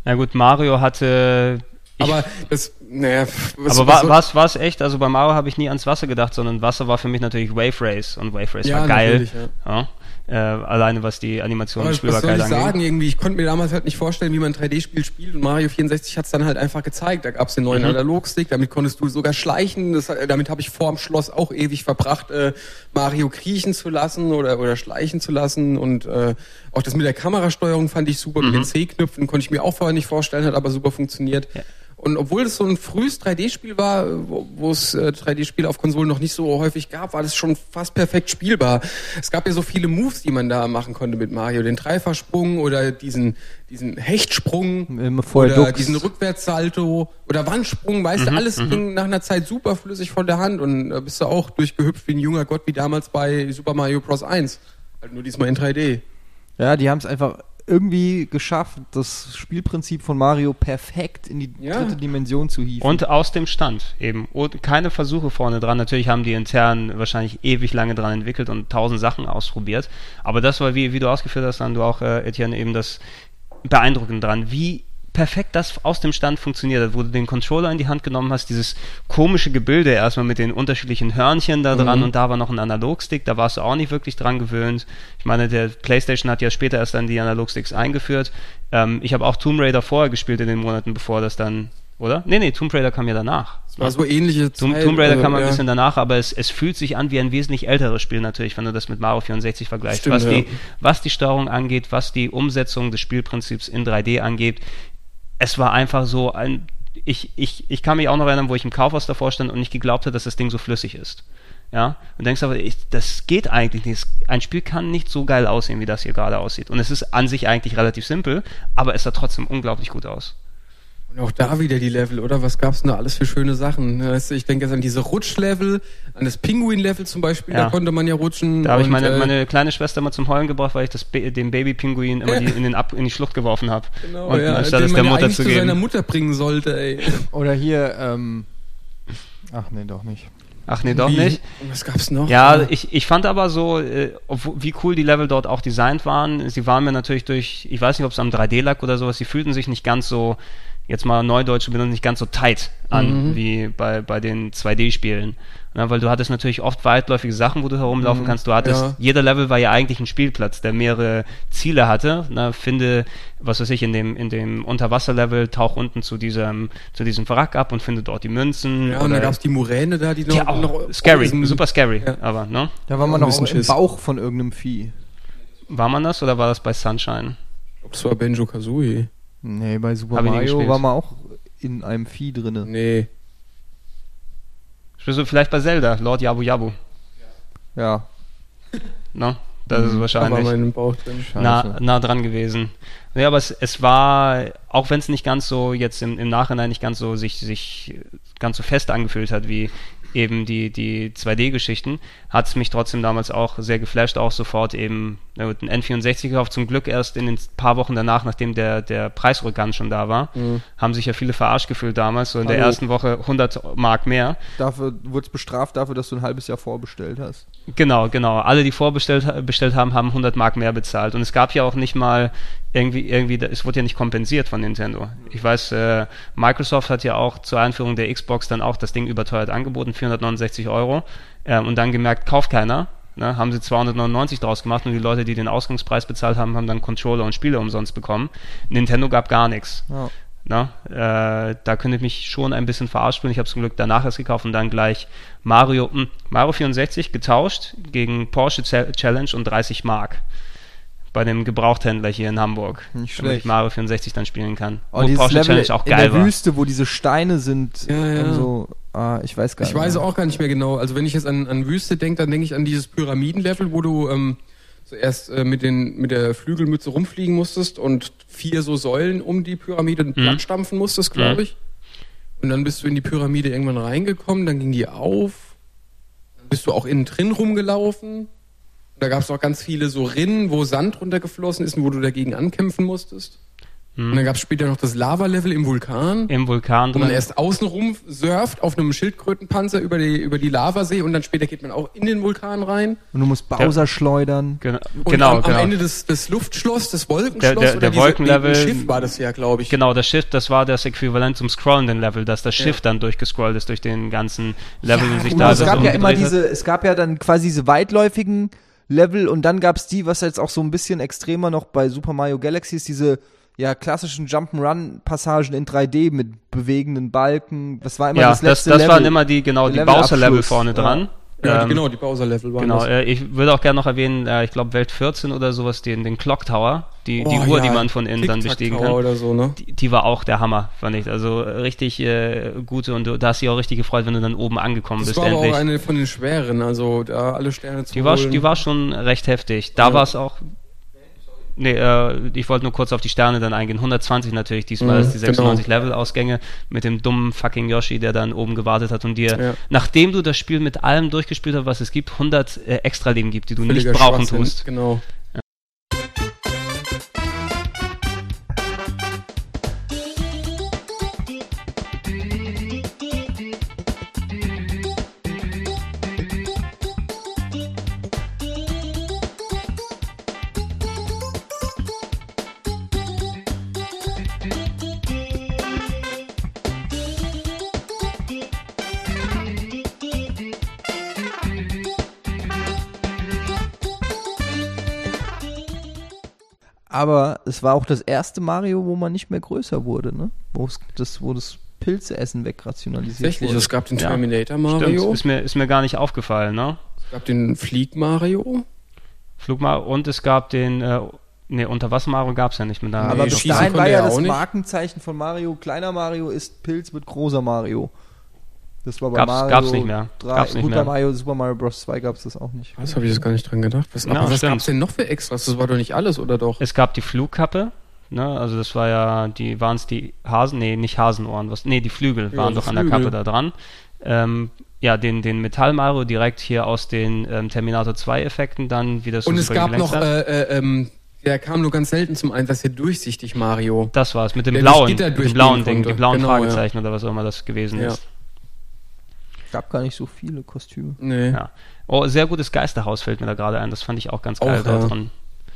Na gut, Mario hatte. Ich, Aber das, naja, was, aber was war was war's echt? Also bei Mario habe ich nie ans Wasser gedacht, sondern Wasser war für mich natürlich Wave Race und Wave Race Ja, war geil. natürlich, Ja. Äh, alleine was die Animation und Spielbarkeit ich angeht. sagen irgendwie? Ich konnte mir damals halt nicht vorstellen, wie man ein 3D-Spiel spielt und Mario 64 hat es dann halt einfach gezeigt. Da gab es den neuen Mhm. Analogstick, damit konntest du sogar schleichen. Das, damit habe ich vorm Schloss auch ewig verbracht, äh, Mario kriechen zu lassen oder, oder schleichen zu lassen. Und äh, auch das mit der Kamerasteuerung fand ich super. Mit den C-Knöpfen konnte ich mir auch vorher nicht vorstellen, hat aber super funktioniert. Ja. Und obwohl es so ein frühes 3D-Spiel war, wo es äh, 3D-Spiele auf Konsolen noch nicht so häufig gab, war das schon fast perfekt spielbar. Es gab ja so viele Moves, die man da machen konnte mit Mario. Den Dreifachersprung oder diesen, diesen Hechtsprung oder Dux. diesen Rückwärtssalto oder Wandsprung, weißt du, alles ging nach einer Zeit super flüssig von der Hand und äh, bist du auch durchgehüpft wie ein junger Gott, wie damals bei Super Mario Bros. 1. Halt nur diesmal in 3D. Ja, die haben es einfach irgendwie geschafft, das Spielprinzip von Mario perfekt in die Ja. dritte Dimension zu hieven. Und aus dem Stand eben. Und keine Versuche vorne dran. Natürlich haben die intern wahrscheinlich ewig lange dran entwickelt und tausend Sachen ausprobiert. Aber das war, wie, wie du ausgeführt hast, dann du auch, äh, Etienne, eben das beeindruckend dran, wie perfekt das aus dem Stand funktioniert hat, wo du den Controller in die Hand genommen hast, dieses komische Gebilde erstmal mit den unterschiedlichen Hörnchen da dran Mhm. und da war noch ein Analogstick, da warst du auch nicht wirklich dran gewöhnt. Ich meine, der PlayStation hat ja später erst dann die Analogsticks eingeführt. Ähm, ich habe auch Tomb Raider vorher gespielt in den Monaten, bevor das dann, oder? Nee, nee, Tomb Raider kam ja danach. Es war so ähnliche Tomb, Zeit, Tomb Raider also, kam ein ja. bisschen danach, aber es, es fühlt sich an wie ein wesentlich älteres Spiel natürlich, wenn du das mit Mario 64 vergleichst. Stimmt, was, ja. die, was die Steuerung angeht, was die Umsetzung des Spielprinzips in 3D angeht. Es war einfach so ein. Ich, ich, ich kann mich auch noch erinnern, wo ich im Kaufhaus davor stand und nicht geglaubt habe, dass das Ding so flüssig ist. Ja, und denkst aber, ich, das geht eigentlich nicht. Ein Spiel kann nicht so geil aussehen, wie das hier gerade aussieht. Und es ist an sich eigentlich relativ simpel, aber es sah trotzdem unglaublich gut aus. Und auch da wieder die Level, oder? Was gab's denn da alles für schöne Sachen? Weißt du, ich denke jetzt an diese Rutschlevel, an das Pinguin-Level zum Beispiel, Ja. da konnte man ja rutschen. Da habe ich meine, äh, meine kleine Schwester mal zum Heulen gebracht, weil ich das Ba- den Babypinguin immer die, in, den Ab, in die Schlucht geworfen habe. Genau, und ja, anstatt den es der Mutter zu zu seiner geben. Mutter bringen sollte, ey. Oder hier, ähm. Ach nee, doch nicht. Ach nee, doch Wie? nicht. Und was gab's noch? Ja, ich, ich fand aber so, äh, wie cool die Level dort auch designt waren. Sie waren mir natürlich durch, ich weiß nicht, ob es am 3D lag oder sowas, sie fühlten sich nicht ganz so, jetzt mal Neudeutsche benutzen, nicht ganz so tight an Mhm. wie bei, bei den 2D-Spielen. Ja, weil du hattest natürlich oft weitläufige Sachen, wo du herumlaufen Mhm, kannst. Du hattest, ja. jeder Level war ja eigentlich ein Spielplatz, der mehrere Ziele hatte. Na, finde, was weiß ich, in dem, in dem Unterwasserlevel, tauch unten zu diesem, zu diesem Wrack ab und finde dort die Münzen. Ja, und da oder- gab's die Muräne da, die noch, ja, auch noch scary, diesen- super scary, Ja. aber, ne? Da war man noch im Schiss. Bauch von irgendeinem Vieh. War man das oder war das bei Sunshine? Glaub, das war Benjo Kazooie. Nee, bei Super Hab ich nie Mario gespielt. war man auch in einem Vieh drinne. Nee. Spielst du vielleicht bei Zelda, Lord Yabu Yabu? Ja. Ne? Das ist Da war wahrscheinlich mein Bauch drin. nah, Scheiße. nah dran gewesen. Ja, aber es, es war, auch wenn es nicht ganz so jetzt im, im Nachhinein nicht ganz so sich, sich ganz so fest angefühlt hat wie eben die, die 2D-Geschichten, hat es mich trotzdem damals auch sehr geflasht, auch sofort eben gut, ein N64 gekauft, zum Glück erst in den paar Wochen danach, nachdem der, der Preisrückgang schon da war, haben sich ja viele verarscht gefühlt damals, so in der Hallo. ersten Woche 100 Mark mehr. Dafür wurdest bestraft dafür, dass du ein halbes Jahr vorbestellt hast. Genau, genau. Alle, die vorbestellt bestellt haben, haben 100 Mark mehr bezahlt. Und es gab ja auch nicht mal irgendwie, irgendwie, es wurde ja nicht kompensiert von Nintendo. Ich weiß, äh, Microsoft hat ja auch zur Einführung der Xbox dann auch das Ding überteuert angeboten, 469 Euro. Ähm, und dann gemerkt, kauft keiner. Ne, haben sie 299 draus gemacht und die Leute, die den Ausgangspreis bezahlt haben, haben dann Controller und Spiele umsonst bekommen. Nintendo gab gar nichts. Ja. Na, äh, da könnte ich mich schon ein bisschen verarscht fühlen. Ich habe zum Glück danach erst gekauft und dann gleich Mario, mh, Mario 64 getauscht gegen Porsche Cha- Challenge und 30 Mark bei dem Gebrauchthändler hier in Hamburg, Nicht damit ich schlecht. Mario 64 dann spielen kann. Oh, Wo Porsche Level Challenge auch in geil der war. Wüste, wo diese Steine sind. Ja, ja. Und so, ah, ich weiß gar Ich nicht. weiß mehr. auch gar nicht mehr genau. Also wenn ich jetzt an, an Wüste denke, dann denke ich an dieses Pyramidenlevel, wo du ähm, zuerst äh, mit, den, mit der Flügelmütze rumfliegen musstest und vier so Säulen um die Pyramide platt stampfen musstest, glaube Mhm. ich. Und dann bist du in die Pyramide irgendwann reingekommen, dann ging die auf. Dann bist du auch innen drin rumgelaufen. Und da gab es auch ganz viele so Rinnen, wo Sand runtergeflossen ist und wo du dagegen ankämpfen musstest. Mhm. Und dann gab es später noch das Lava-Level im Vulkan. Im Vulkan Wo man drin. erst außenrum surft auf einem Schildkrötenpanzer über die, über die Lavasee und dann später geht man auch in den Vulkan rein. Und du musst Bowser schleudern. Genau, Und genau. am, genau. am Ende des, des Luftschloss, des Wolkenschloss Der- der- oder der diese- Wolkenlevel- ein Schiff war das ja, glaube ich. Genau, das Schiff, das war das Äquivalent zum scrollenden Level, dass das Schiff Ja. dann durchgescrollt ist durch den ganzen Level Ja, und sich da es das gab ja immer diese, es gab ja dann quasi diese weitläufigen Level und dann gab's die, was jetzt auch so ein bisschen extremer noch bei Super Mario Galaxy ist, diese ja klassischen Jump'n'Run-Passagen in 3D mit bewegenden Balken. Das war immer Ja, das das, letzte das Level. waren immer die, genau, die Bowser-Level vorne ja. dran. Ja, Ähm, genau, die Bowser-Level waren Genau, das. äh, ich würde auch gerne noch erwähnen, äh, ich glaube Welt 14 oder sowas, den, den Clock Tower, die, die Oh, Uhr, ja, die man von innen dann bestiegen Tower kann. oder so, ne? Die, die war auch der Hammer, fand ich. Also äh, richtig äh, gute und du, da hast du dich auch richtig gefreut, wenn du dann oben angekommen Das bist war aber endlich. auch eine von den schweren, also da alle Sterne zu Die war, holen. die war schon recht heftig. Da Ja. war es auch. Nee, äh, ich wollte nur kurz auf die Sterne dann eingehen. 120 natürlich, diesmal Mhm, als die 96 Level-Ausgänge mit dem dummen fucking Yoshi, der dann oben gewartet hat und dir, Ja. nachdem du das Spiel mit allem durchgespielt hast, was es gibt, 100 äh, Extra-Leben gibt, die du Völliger nicht brauchen Schwachsinn, tust. Genau. Aber es war auch das erste Mario, wo man nicht mehr größer wurde, ne? Wo das, wo das Pilzeessen wegrationalisiert Tatsächlich, wurde. es gab den Ja. Terminator Stimmt, Mario, ist mir, ist mir gar nicht aufgefallen, ne? es gab den Flieg Mario. Flugma und es gab den, äh, nee, Unterwasser Mario gab es ja nicht mehr da. Aber Nee, bis schießen dahin war ja das. Markenzeichen von Mario, kleiner Mario ist Pilz mit großer Mario. Das war bei Gab's- Mario gab's nicht mehr. 3. Gab's nicht Gut, mehr. bei Mario, Super Mario Bros. 2 gab es das auch nicht. Was habe ich jetzt gar nicht dran gedacht? Was, Ja, aber was stimmt. gab's denn noch für Extras? Das war doch nicht alles, oder doch? Es gab die Flugkappe, ne? Also das war ja, die waren es die Hasen, nee, nicht Hasenohren, was, nee, die Flügel Ja, waren doch an der Flügel. Kappe da dran. Ähm, ja, den, den Metall Mario direkt hier aus den ähm, Terminator 2 Effekten dann wieder so Und es gab noch, äh, äh, ähm, der kam nur ganz selten zum Einsatz, der durchsichtig Mario. das war's, mit dem der blauen, mit dem blauen Ding, die blauen Genau, Fragezeichen oder was auch immer das gewesen Ja. ist. Gab gar nicht so viele Kostüme. Nee. Ja. Oh, sehr gutes Geisterhaus fällt mir da gerade ein, das fand ich auch ganz Auch, geil da ja. dran.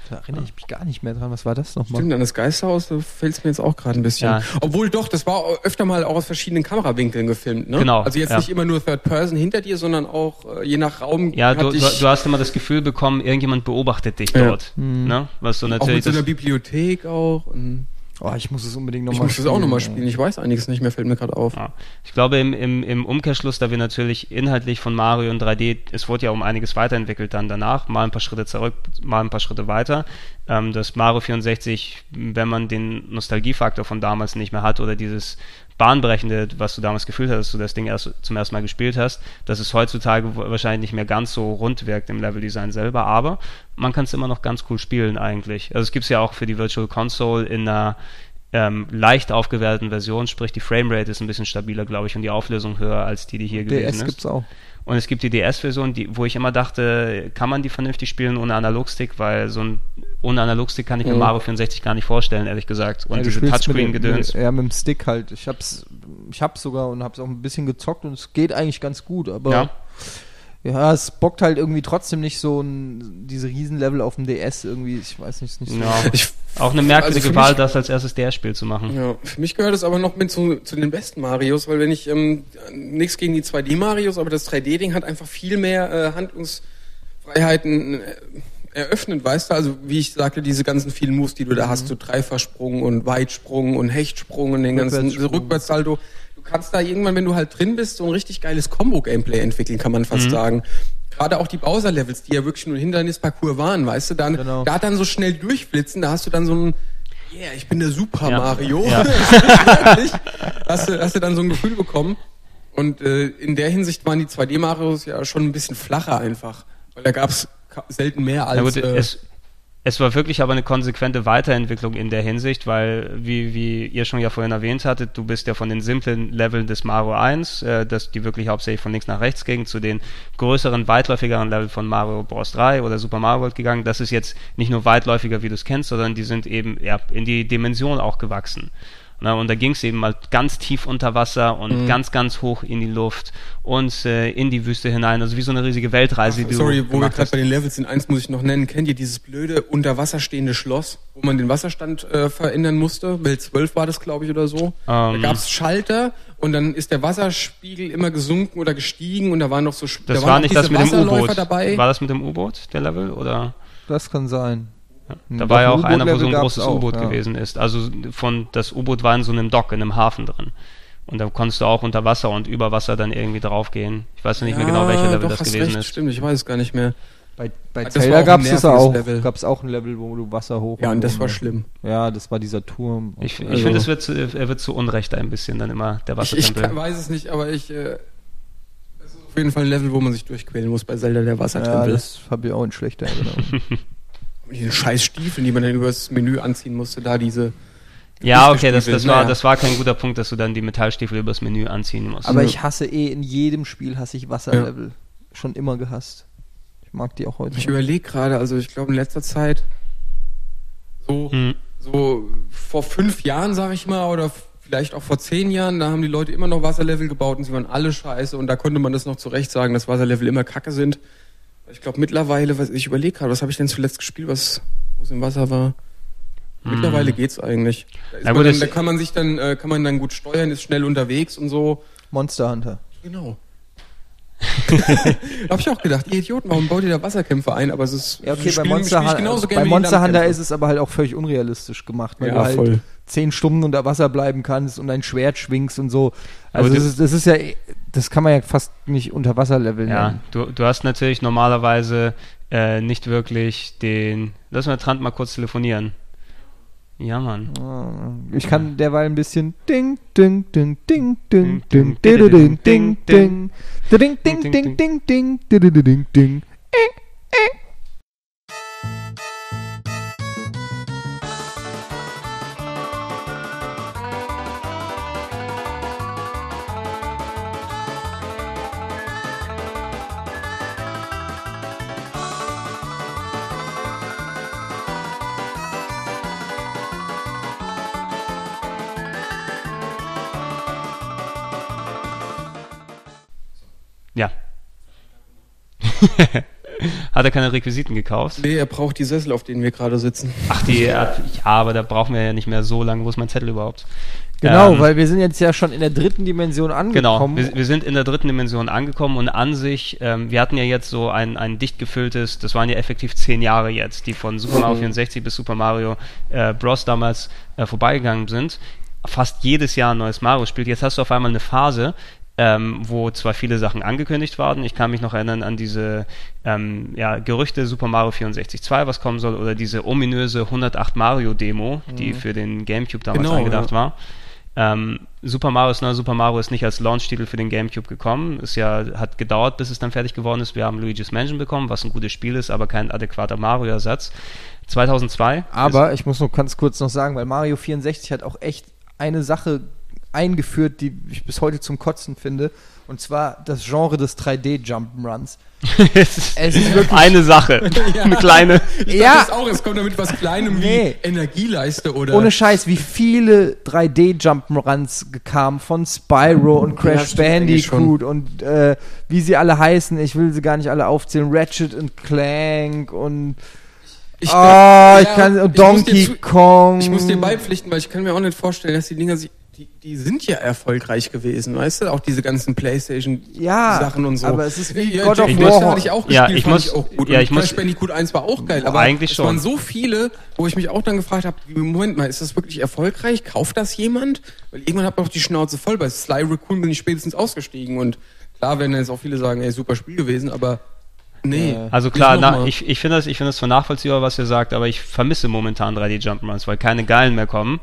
Da erinnere ich mich gar nicht mehr dran. Was war das nochmal? Stimmt, an das Geisterhaus, da fällt es mir jetzt auch gerade ein bisschen. Ja. Obwohl doch, das war öfter mal auch aus verschiedenen Kamerawinkeln gefilmt, ne? Genau, Also jetzt ja. nicht immer nur Third Person hinter dir, sondern auch äh, je nach Raum. Ja, du, ich du hast immer das Gefühl bekommen, irgendjemand beobachtet dich Ja. dort. Ne? Was so auch mit natürlich so einer Bibliothek auch. Und Oh, ich muss es unbedingt ich nochmal muss das auch nochmal spielen. Ich weiß einiges nicht mehr, fällt mir gerade auf. Ja. Ich glaube, im, im, im Umkehrschluss, da wir natürlich inhaltlich von Mario und 3D, es wurde ja um einiges weiterentwickelt dann danach, mal ein paar Schritte zurück, mal ein paar Schritte weiter, ähm, dass Mario 64, wenn man den Nostalgiefaktor von damals nicht mehr hat oder dieses bahnbrechende, was du damals gefühlt hast, dass du das Ding erst zum ersten Mal gespielt hast, dass es heutzutage wahrscheinlich nicht mehr ganz so rund wirkt im Leveldesign selber, aber man kann es immer noch ganz cool spielen eigentlich. Also es gibt es ja auch für die Virtual Console in einer ähm, leicht aufgewerteten Version, sprich die Framerate ist ein bisschen stabiler, glaube ich, und die Auflösung höher als die, die hier DS gewesen ist. gibt's auch. Und es gibt die DS-Version, die, wo ich immer dachte, kann man die vernünftig spielen ohne Analogstick, weil so ein ohne Analogstick kann ich mir mhm. Mario 64 gar nicht vorstellen, ehrlich gesagt. Und ja, diese Touchscreen-Gedöns. Ja, mit dem Stick halt. Ich hab's, ich hab's sogar und hab's auch ein bisschen gezockt und es geht eigentlich ganz gut, aber ja. Ja, es bockt halt irgendwie trotzdem nicht so ein, diese Riesenlevel auf dem DS irgendwie, ich weiß nicht, nicht so. Ja. Ich, auch eine merkwürdige also Wahl, das als erstes DS-Spiel zu machen. Ja, für mich gehört es aber noch mit zu, zu den besten Marios, weil wenn ich, ähm, nichts gegen die 2D-Marios, aber das 3D-Ding hat einfach viel mehr äh, Handlungsfreiheiten äh, eröffnet, weißt du, also wie ich sagte, diese ganzen vielen Moves, die du da mhm. hast, so Dreifersprung und Weitsprung und Hechtsprung und den ganzen Rückwärtssalto kannst da irgendwann, wenn du halt drin bist, so ein richtig geiles Combo-Gameplay entwickeln, kann man fast mhm. sagen. Gerade auch die Bowser-Levels, die ja wirklich nur ein Hindernisparcours waren, weißt du, dann, genau. da dann so schnell durchflitzen, da hast du dann so ein, yeah, ich bin der Super ja. Mario. Ja. hast, du, hast du dann so ein Gefühl bekommen. Und äh, in der Hinsicht waren die 2D-Marios ja schon ein bisschen flacher einfach. Weil da gab es selten mehr als. Ja, gut, äh, es, es war wirklich aber eine konsequente Weiterentwicklung in der Hinsicht, weil, wie, wie ihr schon ja vorhin erwähnt hattet, du bist ja von den simplen Leveln des Mario 1, äh, dass die wirklich hauptsächlich von links nach rechts gingen, zu den größeren, weitläufigeren Leveln von Mario Bros. 3 oder Super Mario World gegangen. Das ist jetzt nicht nur weitläufiger, wie du es kennst, sondern die sind eben ja, in die Dimension auch gewachsen. Na, und da ging es eben mal ganz tief unter Wasser und mhm. ganz, ganz hoch in die Luft und äh, in die Wüste hinein. Also wie so eine riesige Weltreise. Ach, die sorry, wo wir gerade bei den Levels sind, eins muss ich noch nennen. Kennt ihr dieses blöde unter stehende Schloss, wo man den Wasserstand äh, verändern musste? Welt 12 war das, glaube ich, oder so. Um. Da ähm. gab es Schalter und dann ist der Wasserspiegel immer gesunken oder gestiegen und da waren noch so Das da war nicht das mit dem U-Boot. War das mit dem U-Boot, der Level? Oder? Das kann sein. Da war ja auch einer, wo so ein großes U-Boot ja. gewesen ist. Also von das U-Boot war in so einem Dock, in einem Hafen drin. Und da konntest du auch unter Wasser und über Wasser dann irgendwie draufgehen. Ich weiß nicht ja, mehr genau, welcher Level doch, das gewesen recht, ist. Stimmt, ich weiß es gar nicht mehr. Bei, bei Zelda gab es auch, gab's auch ein Level, wo du Wasser hoch. Ja, und das war schlimm. Ja, das war dieser Turm. Ich, ich also. finde, es wird zu, er wird zu Unrecht ein bisschen dann immer der Wassertempel. Ich, ich weiß es nicht, aber ich. Äh, das ist auf jeden Fall ein Level, wo man sich durchquälen muss bei Zelda der Wassertempel. Ja, das habe ich auch in schlechter Erinnerung. diese scheiß Stiefel, die man dann übers Menü anziehen musste, da diese. Ja, okay, das, das, war, das war kein guter Punkt, dass du dann die Metallstiefel übers Menü anziehen musst. Aber ich hasse eh, in jedem Spiel hasse ich Wasserlevel. Ja. Schon immer gehasst. Ich mag die auch heute. Ich überlege gerade, also ich glaube in letzter Zeit so, hm. so vor fünf Jahren, sag ich mal, oder vielleicht auch vor zehn Jahren, da haben die Leute immer noch Wasserlevel gebaut und sie waren alle scheiße und da konnte man das noch zurecht sagen, dass Wasserlevel immer kacke sind. Ich glaube mittlerweile, was ich überlege gerade, was habe ich denn zuletzt gespielt, was wo es im Wasser war? Hm. Mittlerweile geht's eigentlich. Da, gut, dann, da kann man sich dann, äh, kann man dann gut steuern, ist schnell unterwegs und so. Monster Hunter. Genau. Hab ich auch gedacht, ihr Idioten, warum baut ihr da Wasserkämpfe ein? Aber es ist ja, okay, bei Monster, Hunter, bei Monster Hunter ist es aber halt auch völlig unrealistisch gemacht, weil ja, du halt voll. Zehn Stunden unter Wasser bleiben kannst und dein Schwert schwingst und so. Also das ist, das ist ja, das kann man ja fast nicht unter Wasser leveln. Ja, du, du hast natürlich normalerweise äh, nicht wirklich den. Lass mal Trant mal kurz telefonieren. Ja, Mann. Ich kann derweil ein bisschen ding ding ding ding ding ding ding ding ding ding ding ding ding ding ding ding ding ding Hat er keine Requisiten gekauft? Nee, er braucht die Sessel, auf denen wir gerade sitzen. Ach, die, ja, aber da brauchen wir ja nicht mehr so lange. Wo ist mein Zettel überhaupt? Genau, ähm, weil wir sind jetzt ja schon in der dritten Dimension angekommen. Genau, wir, wir sind in der dritten Dimension angekommen und an sich, ähm, wir hatten ja jetzt so ein, ein dicht gefülltes, das waren ja effektiv zehn Jahre jetzt, die von Super Mario 64 bis Super Mario äh, Bros. damals äh, vorbeigegangen sind. Fast jedes Jahr ein neues Mario spielt. Jetzt hast du auf einmal eine Phase, ähm, wo zwar viele Sachen angekündigt waren, ich kann mich noch erinnern an diese ähm, ja, Gerüchte Super Mario 64 2, was kommen soll, oder diese ominöse 108 Mario Demo, die mhm. für den Gamecube damals genau, angedacht ja. war. Ähm, Super Mario ist, ne, Super Mario ist nicht als Launch-Titel für den GameCube gekommen. Ist ja, hat gedauert, bis es dann fertig geworden ist. Wir haben Luigi's Mansion bekommen, was ein gutes Spiel ist, aber kein adäquater Mario-Ersatz. 2002. Aber ich muss noch ganz kurz noch sagen, weil Mario 64 hat auch echt eine Sache eingeführt, die ich bis heute zum Kotzen finde. Und zwar das Genre des 3D-Jump'n'Runs. es ist, es ist wirklich eine Sache. ja. Eine kleine. Ich ja. Das auch, es kommt damit was Kleinem nee. wie Energieleiste oder. Ohne Scheiß, wie viele 3D-Jump'n'Runs kamen von Spyro und Crash ja, Bandicoot und äh, wie sie alle heißen. Ich will sie gar nicht alle aufzählen. Ratchet und Clank und. Ich, oh, ich ja, kann Donkey ich Kong. Ich muss dir beipflichten, weil ich kann mir auch nicht vorstellen, dass die Dinger sich die, die sind ja erfolgreich gewesen, weißt du? Auch diese ganzen Playstation-Sachen ja, und so. aber es ist wie ja, God of War. hatte ich auch gespielt, ja, ich muss, ich auch gut. Ja, ich Crash Bandicoot 1 war auch geil, aber eigentlich es schon. waren so viele, wo ich mich auch dann gefragt habe, Moment mal, ist das wirklich erfolgreich? Kauft das jemand? Weil irgendwann hat man auch die Schnauze voll. Bei Sly Raccoon bin ich spätestens ausgestiegen und klar werden jetzt auch viele sagen, ey, super Spiel gewesen, aber Nee. Also klar, na, ich, ich finde das, ich finde das zwar nachvollziehbar, was ihr sagt, aber ich vermisse momentan 3D Jump'n'Runs, weil keine geilen mehr kommen.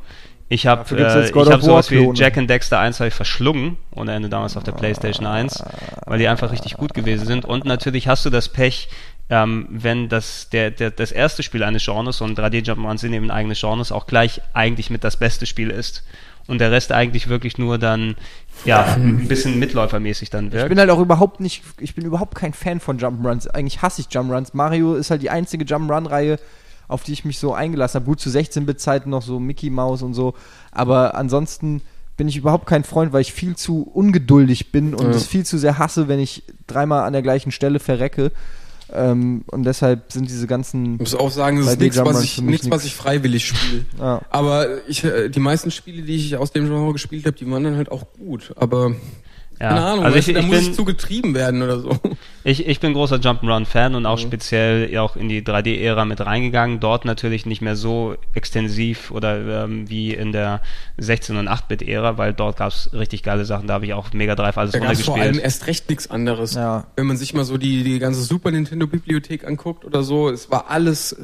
Ich habe äh, ich hab sowas wie Jack and Dexter 1 ich verschlungen, ohne Ende damals auf der PlayStation 1, weil die einfach richtig gut gewesen sind. Und natürlich hast du das Pech, ähm, wenn das, der, der, das erste Spiel eines Genres, und 3D Jump'n'Runs sind eben eigenes Genres, auch gleich eigentlich mit das beste Spiel ist. Und der Rest eigentlich wirklich nur dann, ja, ein bisschen mitläufermäßig dann wirkt. Ich bin halt auch überhaupt nicht, ich bin überhaupt kein Fan von Jump'n'Runs. Eigentlich hasse ich Jump'n'Runs. Mario ist halt die einzige Jump'n'Run-Reihe, auf die ich mich so eingelassen habe. Gut, zu 16-Bit-Zeiten noch so Mickey Mouse und so. Aber ansonsten bin ich überhaupt kein Freund, weil ich viel zu ungeduldig bin und es ja. viel zu sehr hasse, wenn ich dreimal an der gleichen Stelle verrecke. Ähm, und deshalb sind diese ganzen. Ich muss auch sagen, das ist nichts, was ich, nichts, was ich freiwillig spiele. Ja. Aber ich, äh, die meisten Spiele, die ich aus dem Genre gespielt habe, die waren dann halt auch gut. Aber ja. Keine Ahnung, also ich, da ich muss bin, ich zu getrieben werden oder so. Ich, ich bin großer Jump'n'Run-Fan und auch mhm. speziell auch in die 3D-Ära mit reingegangen. Dort natürlich nicht mehr so extensiv oder ähm, wie in der 16- und 8-Bit-Ära, weil dort gab es richtig geile Sachen. Da habe ich auch Mega Drive alles da runtergespielt. vor allem erst recht nichts anderes. Ja. Wenn man sich mal so die, die ganze Super Nintendo-Bibliothek anguckt oder so, es war alles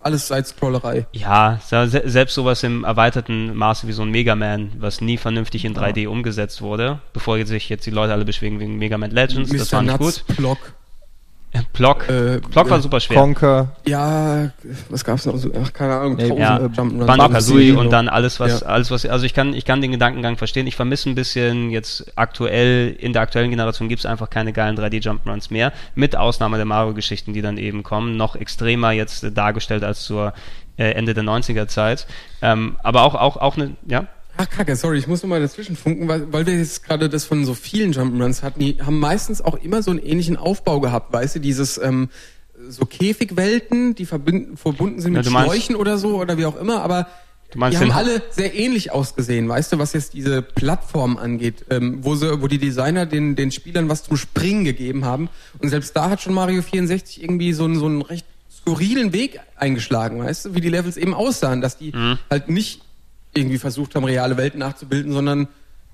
alles Side-Scrollerei. Ja, selbst sowas im erweiterten Maße wie so ein Mega Man, was nie vernünftig in 3D ja. umgesetzt wurde, bevor sich jetzt die Leute alle beschwingen wegen Mega Man Legends, Mr. das war nicht Nuts gut. Block. Block. Äh, Block war super schwer. Conker. Ja, was gab's noch? Ach, keine Ahnung. Nee, ja. Banjo Kazooie und dann alles was, ja. alles was, also ich kann, ich kann den Gedankengang verstehen. Ich vermisse ein bisschen jetzt aktuell, in der aktuellen Generation gibt's einfach keine geilen 3D Jump'n'Runs mehr. Mit Ausnahme der Mario-Geschichten, die dann eben kommen. Noch extremer jetzt dargestellt als zur äh, Ende der 90er Zeit. Ähm, aber auch, auch, auch eine, ja? Ach, kacke, sorry, ich muss nochmal dazwischen funken, weil, weil wir jetzt gerade das von so vielen Jump'n'Runs hatten, die haben meistens auch immer so einen ähnlichen Aufbau gehabt, weißt du, dieses, ähm, so Käfigwelten, die verbunden sind mit ja, Schläuchen oder so oder wie auch immer, aber die haben alle sehr ähnlich ausgesehen, weißt du, was jetzt diese Plattform angeht, ähm, wo, sie, wo die Designer den, den Spielern was zum Springen gegeben haben. Und selbst da hat schon Mario 64 irgendwie so einen, so einen recht skurrilen Weg eingeschlagen, weißt du, wie die Levels eben aussahen, dass die mhm. halt nicht irgendwie versucht haben, reale Welten nachzubilden, sondern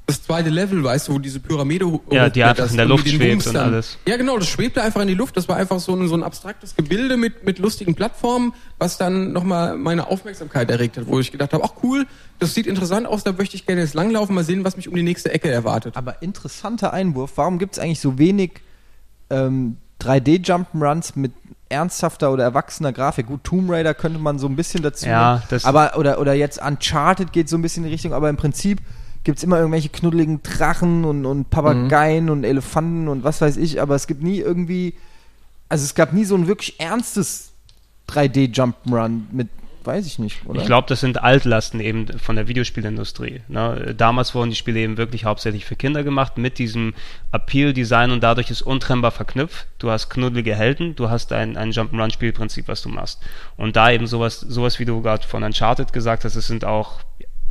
das zweite Level, weißt du, wo diese Pyramide Ja, die einfach in der Luft schwebt und alles. Ja, genau, das schwebte einfach in die Luft. Das war einfach so ein, so ein abstraktes Gebilde mit, mit lustigen Plattformen, was dann nochmal meine Aufmerksamkeit erregt hat, wo ich gedacht habe, ach cool, das sieht interessant aus, da möchte ich gerne jetzt langlaufen, mal sehen, was mich um die nächste Ecke erwartet. Aber interessanter Einwurf, warum gibt es eigentlich so wenig ähm, 3D-Jump'n'Runs mit ernsthafter oder erwachsener Grafik. Gut, Tomb Raider könnte man so ein bisschen dazu. Ja, das aber oder, oder jetzt Uncharted geht so ein bisschen in die Richtung, aber im Prinzip gibt es immer irgendwelche knuddeligen Drachen und, und Papageien mhm. und Elefanten und was weiß ich, aber es gibt nie irgendwie. Also es gab nie so ein wirklich ernstes 3D-Jump'n'Run mit weiß ich nicht. Oder? Ich glaube, das sind Altlasten eben von der Videospielindustrie. Ne? Damals wurden die Spiele eben wirklich hauptsächlich für Kinder gemacht mit diesem Appeal-Design und dadurch ist untrennbar verknüpft. Du hast knuddelige Helden, du hast ein, ein Jump'n'Run-Spielprinzip, was du machst. Und da eben sowas, sowas wie du gerade von Uncharted gesagt hast, es sind auch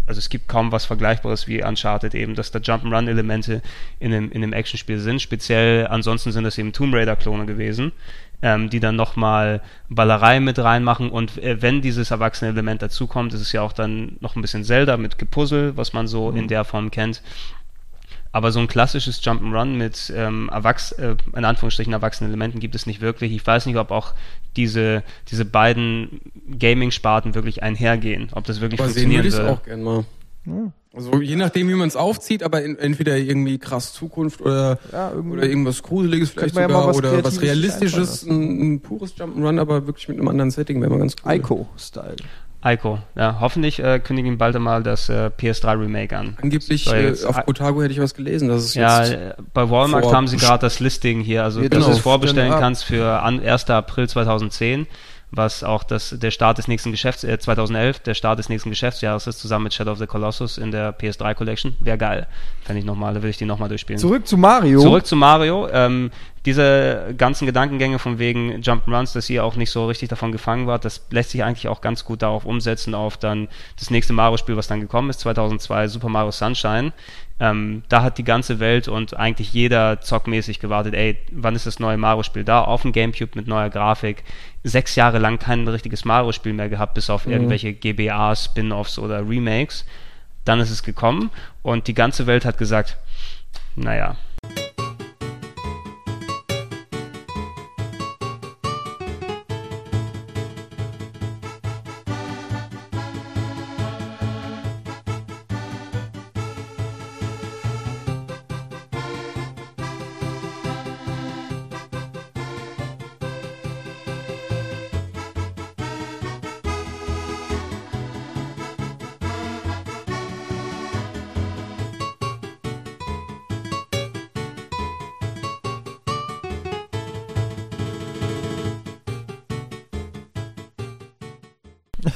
also es gibt kaum was Vergleichbares wie Uncharted eben, dass da Jump'n'Run-Elemente in einem, in einem Actionspiel sind. Speziell ansonsten sind das eben Tomb Raider-Klone gewesen, ähm, die dann nochmal Ballerei mit reinmachen und äh, wenn dieses erwachsene Element dazukommt, ist es ja auch dann noch ein bisschen Zelda mit Gepuzzle, was man so mhm. in der Form kennt. Aber so ein klassisches Jump'n'Run mit ähm, Erwachs äh, in Anführungsstrichen erwachsenen Elementen gibt es nicht wirklich. Ich weiß nicht, ob auch diese, diese beiden Gaming-Sparten wirklich einhergehen, ob das wirklich Aber funktionieren sehen würde. auch gerne mal. Also je nachdem, wie man es aufzieht, aber in, entweder irgendwie krass Zukunft oder, Ja, oder irgendwas Gruseliges vielleicht man ja sogar mal was oder was Realistisches, ein, ein pures Jump'n'Run, aber wirklich mit einem anderen Setting wäre mal ganz cool. Ico-Style. Ico, ja, hoffentlich äh, kündigen bald einmal das äh, PS3 Remake an. Angeblich Soll äh, jetzt- auf Kotaku hätte ich was gelesen, dass es Ja, jetzt äh, bei Walmart haben sie gerade das Listing hier, also Ja, dass genau. du es vorbestellen ab. kannst für an 1. April 2010, was auch das, der Start des nächsten Geschäfts, äh, 2011, der Start des nächsten Geschäftsjahres ist, zusammen mit Shadow of the Colossus in der PS3 Collection. Wäre geil. Kann ich nochmal, da will ich die nochmal durchspielen. Zurück zu Mario. Zurück zu Mario. Ähm, diese ganzen Gedankengänge von wegen Jump'n'Runs, dass ihr auch nicht so richtig davon gefangen wart, das lässt sich eigentlich auch ganz gut darauf umsetzen, auf dann das nächste Mario-Spiel, was dann gekommen ist, 2002, Super Mario Sunshine. Ähm, da hat die ganze Welt und eigentlich jeder zockmäßig gewartet, ey, wann ist das neue Mario-Spiel da? Auf dem Gamecube mit neuer Grafik. Sechs Jahre lang kein richtiges Mario-Spiel mehr gehabt, bis auf irgendwelche GBA, Spin-Offs oder Remakes. Dann ist es gekommen und die ganze Welt hat gesagt, naja,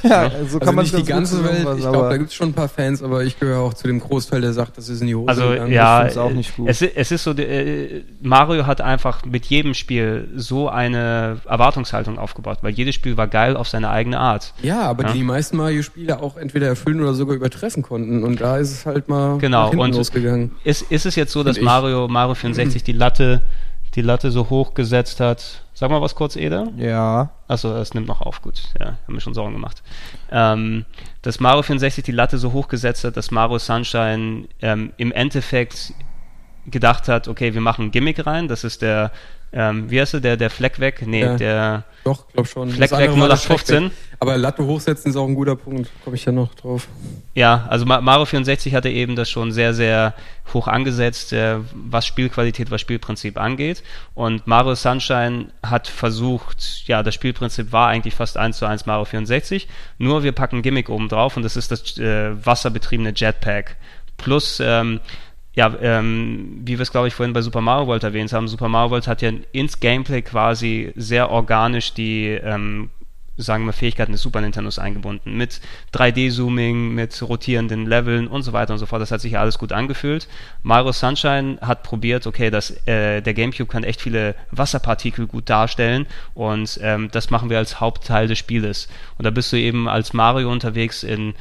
ja, so kann also man nicht die ganze Welt, ich glaube, da gibt es schon ein paar Fans, aber ich gehöre auch zu dem Großteil, der sagt, das ist in die Hose Also gegangen. ja, find's auch nicht gut. Es, es ist so, äh, Mario hat einfach mit jedem Spiel so eine Erwartungshaltung aufgebaut, weil jedes Spiel war geil auf seine eigene Art. Ja, aber Ja. die meisten Mario-Spiele auch entweder erfüllen oder sogar übertreffen konnten. Und da ist es halt mal Genau, und- losgegangen. Ist, ist es jetzt so, dass ich. Mario, Mario 64 die Latte, die Latte so hoch gesetzt hat? Sag mal was kurz, Eder. ja. Achso, es nimmt noch auf, gut. Ja, haben mir schon Sorgen gemacht. Ähm, dass Mario 64 die Latte so hoch gesetzt hat, dass Mario Sunshine ähm, im Endeffekt gedacht hat, okay, wir machen ein Gimmick rein, das ist der, ähm, wie heißt der, der, der Fleck weg? Nee, Ja. der Doch, glaub schon. Fleck weg andere war das 0815. Aber Latte hochsetzen ist auch ein guter Punkt. Komme ich ja noch drauf. Ja, also Ma- Mario 64 hatte eben das schon sehr, sehr hoch angesetzt, äh, was Spielqualität, was Spielprinzip angeht. Und Mario Sunshine hat versucht, ja, das Spielprinzip war eigentlich fast eins zu eins Mario 64, nur wir packen Gimmick oben drauf und das ist das äh, wasserbetriebene Jetpack. Plus, ähm, ja, ähm, wie wir es glaube ich vorhin bei Super Mario World erwähnt haben, Super Mario World hat ja ins Gameplay quasi sehr organisch die ähm, sagen wir, Fähigkeiten des Super Nintendos eingebunden. Mit 3D-Zooming, mit rotierenden Leveln und so weiter und so fort. Das hat sich ja alles gut angefühlt. Mario Sunshine hat probiert, okay, dass äh, der GameCube kann echt viele Wasserpartikel gut darstellen und ähm, das machen wir als Hauptteil des Spieles. Und da bist du eben als Mario unterwegs in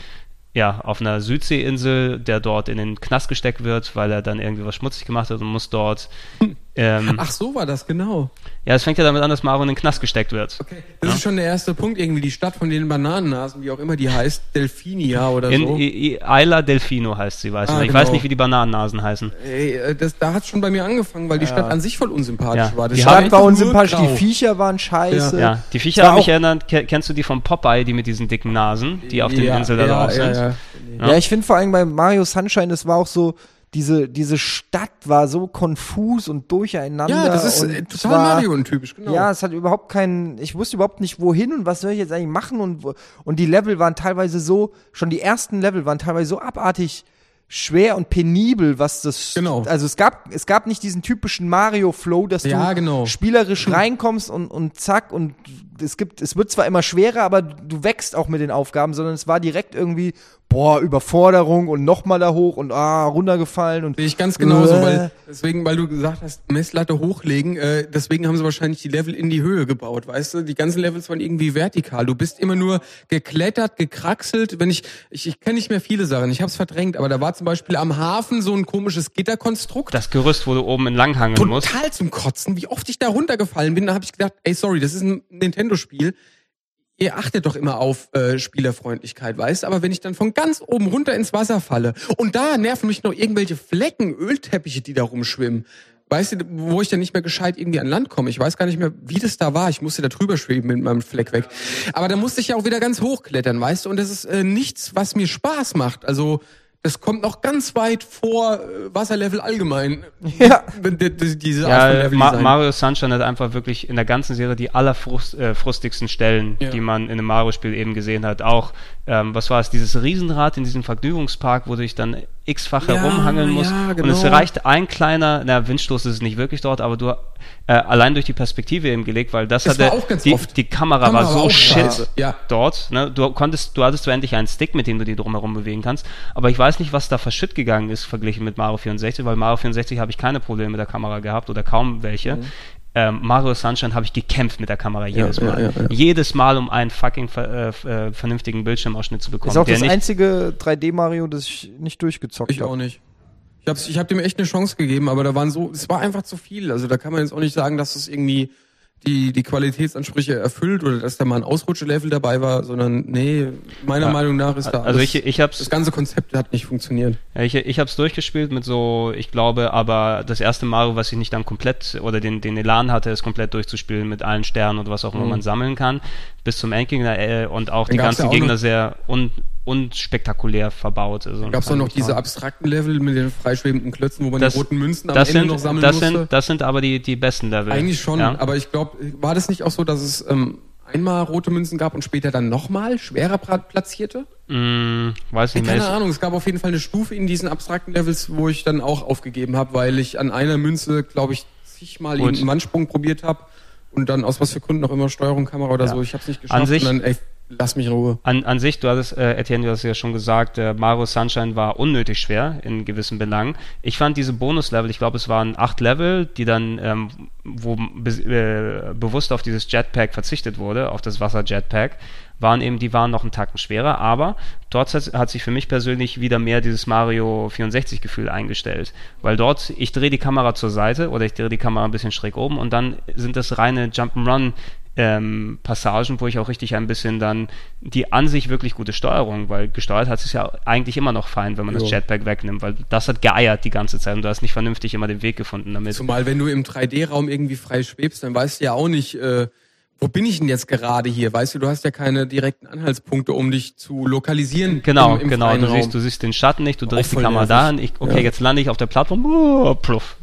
ja, auf einer Südseeinsel, der dort in den Knast gesteckt wird, weil er dann irgendwie was schmutzig gemacht hat und muss dort. Ähm, Ach, so war das, genau. ja, es fängt ja damit an, dass Mario in den Knast gesteckt wird. Okay. Das ist schon der erste Punkt, irgendwie die Stadt von den Bananennasen, wie auch immer die heißt, Delfinia oder In so. I- I- Isla Delfino heißt sie, weiß Ah, ich. Ich genau. weiß nicht, wie die Bananennasen heißen. Ey, äh, das, da hat schon bei mir angefangen, weil die Stadt an sich voll unsympathisch Ja. war. Das Die Stadt war unsympathisch, die. Viecher waren scheiße. Ja, die Viecher haben mich erinnert. Ke- Kennst du die vom Popeye, die mit diesen dicken Nasen, die auf den ja, Inseln da ja, drauf ja, sind? ja. Ja, ich finde vor allem bei Mario Sunshine, das war auch so, diese, diese Stadt war so konfus und durcheinander. Ja, das ist äh, total war- Mario-typisch, genau. Ja, es hat überhaupt keinen, ich wusste überhaupt nicht wohin und was soll ich jetzt eigentlich machen und, und die Level waren teilweise so, schon die ersten Level waren teilweise so abartig schwer und penibel, was das, Genau. also es gab, es gab nicht diesen typischen Mario-Flow, dass Ja, du genau. spielerisch reinkommst und, und zack und es gibt, es wird zwar immer schwerer, aber du wächst auch mit den Aufgaben, sondern es war direkt irgendwie, boah, Überforderung und nochmal da hoch und ah, runtergefallen und Sehe ich ganz genauso, Äh. weil deswegen, weil du gesagt hast, Messlatte hochlegen, äh, deswegen haben sie wahrscheinlich die Level in die Höhe gebaut, weißt du? Die ganzen Levels waren irgendwie vertikal. Du bist immer nur geklettert, gekraxelt. Wenn ich, ich, ich kenne nicht mehr viele Sachen, ich habe es verdrängt, aber da war zum Beispiel am Hafen so ein komisches Gitterkonstrukt. Das Gerüst, wo du oben entlanghangeln musst. Total zum Kotzen, wie oft ich da runtergefallen bin. Da habe ich gedacht, ey, sorry, das ist ein Nintendo-Spiel. Ihr achtet doch immer auf äh, Spielerfreundlichkeit, weißt Aber wenn ich dann von ganz oben runter ins Wasser falle und da nerven mich noch irgendwelche Flecken, Ölteppiche, die da rumschwimmen, weißt du, wo ich dann nicht mehr gescheit irgendwie an Land komme. Ich weiß gar nicht mehr, wie das da war. Ich musste da drüber schweben mit meinem Fleck weg. Aber da musste ich ja auch wieder ganz hochklettern, weißt du? Und das ist äh, nichts, was mir Spaß macht. Also das kommt noch ganz weit vor äh, Wasserlevel allgemein. Ja. Die- die- Diese Art von Ja, Ma. Mario Sunshine hat einfach wirklich in der ganzen Serie die allerfrustigsten äh, Stellen, Ja. die man in einem Mario-Spiel eben gesehen hat. Auch, ähm, was war es, dieses Riesenrad in diesem Vergnügungspark, wo du dich dann x-fach Ja, herumhangeln musst. ja, Und es genau. reicht ein kleiner, na, Windstoß ist es nicht wirklich dort, aber du äh, allein durch die Perspektive eben gelegt, weil das Das hatte war auch ganz die, oft. die Kamera, Kamera war so shit. Ja. dort. Ne? Du konntest, du hattest zwar endlich einen Stick, mit dem du die drumherum bewegen kannst, aber ich weiß nicht, was da verschütt gegangen ist verglichen mit Mario 64, weil Mario 64 habe ich keine Probleme mit der Kamera gehabt oder kaum welche. Ähm, Mario Sunshine habe ich gekämpft mit der Kamera jedes ja, Mal. ja, ja. Jedes Mal, um einen fucking ver äh, äh, vernünftigen Bildschirmausschnitt zu bekommen. Ist auch der das nicht, einzige 3D-Mario, das ich nicht durchgezockt Ich habe. auch nicht. Ich hab's, ich hab dem echt eine Chance gegeben, aber da waren so, es war einfach zu viel. Also da kann man jetzt auch nicht sagen, dass es irgendwie die, die Qualitätsansprüche erfüllt oder dass da mal ein Ausrutschelevel dabei war, sondern nee, meiner Ja. Meinung nach ist da also alles, ich, ich habe das ganze Konzept hat nicht funktioniert. Ja, ich ich habe es durchgespielt mit so, ich glaube, aber das erste Mario, was ich nicht dann komplett oder den, den Elan hatte, ist komplett durchzuspielen mit allen Sternen und was auch immer Mhm. man sammeln kann, bis zum Endgegner äh, und auch die Dann gab's ganzen ja auch Gegner sehr un, unspektakulär verbaut. Also, Gab es fand noch diese abstrakten Level mit den freischwebenden Klötzen, wo man Das- die roten Münzen am das Ende sind, noch sammeln das musste? sind, das sind aber die, die besten Level. Eigentlich schon, Ja? aber ich glaube, war das nicht auch so, dass es ähm, einmal rote Münzen gab und später dann nochmal schwerer platzierte? Mm, weiß nicht mehr. Keine Ahnung, es gab auf jeden Fall eine Stufe in diesen abstrakten Levels, wo ich dann auch aufgegeben habe, weil ich an einer Münze, glaube ich, zigmal Gut. irgendeinen Mannsprung probiert habe und dann aus was für Gründen auch immer Steuerung, Kamera oder Ja. so, ich habe es nicht geschafft An sich- dann, lass mich in Ruhe. An, an sich, du hattest, äh, Etienne, du hast ja schon gesagt, äh, Mario Sunshine war unnötig schwer in gewissen Belangen. Ich fand diese Bonuslevel, ich glaube, es waren acht Level, die dann, ähm, wo be äh, bewusst auf dieses Jetpack verzichtet wurde, auf das Wasser-Jetpack, waren eben, die waren noch einen Tacken schwerer, aber dort hat, hat sich für mich persönlich wieder mehr dieses Mario 64 Gefühl eingestellt, weil dort, ich drehe die Kamera zur Seite oder ich drehe die Kamera ein bisschen schräg oben und dann sind das reine Jump'n'Run ähm, Passagen, wo ich auch richtig ein bisschen dann die an sich wirklich gute Steuerung, weil gesteuert hat es ja eigentlich immer noch fein, wenn man das Jo. Jetpack wegnimmt, weil das hat geeiert die ganze Zeit und du hast nicht vernünftig immer den Weg gefunden damit. Zumal, wenn du im 3D-Raum irgendwie frei schwebst, dann weißt du ja auch nicht, äh, wo bin ich denn jetzt gerade hier? Weißt du, du hast ja keine direkten Anhaltspunkte, um dich zu lokalisieren. Genau, im, im genau. Du siehst, du siehst den Schatten nicht, du drehst die Kamera dahin, ich, okay, Ja. jetzt lande ich auf der Plattform, oh, pluff,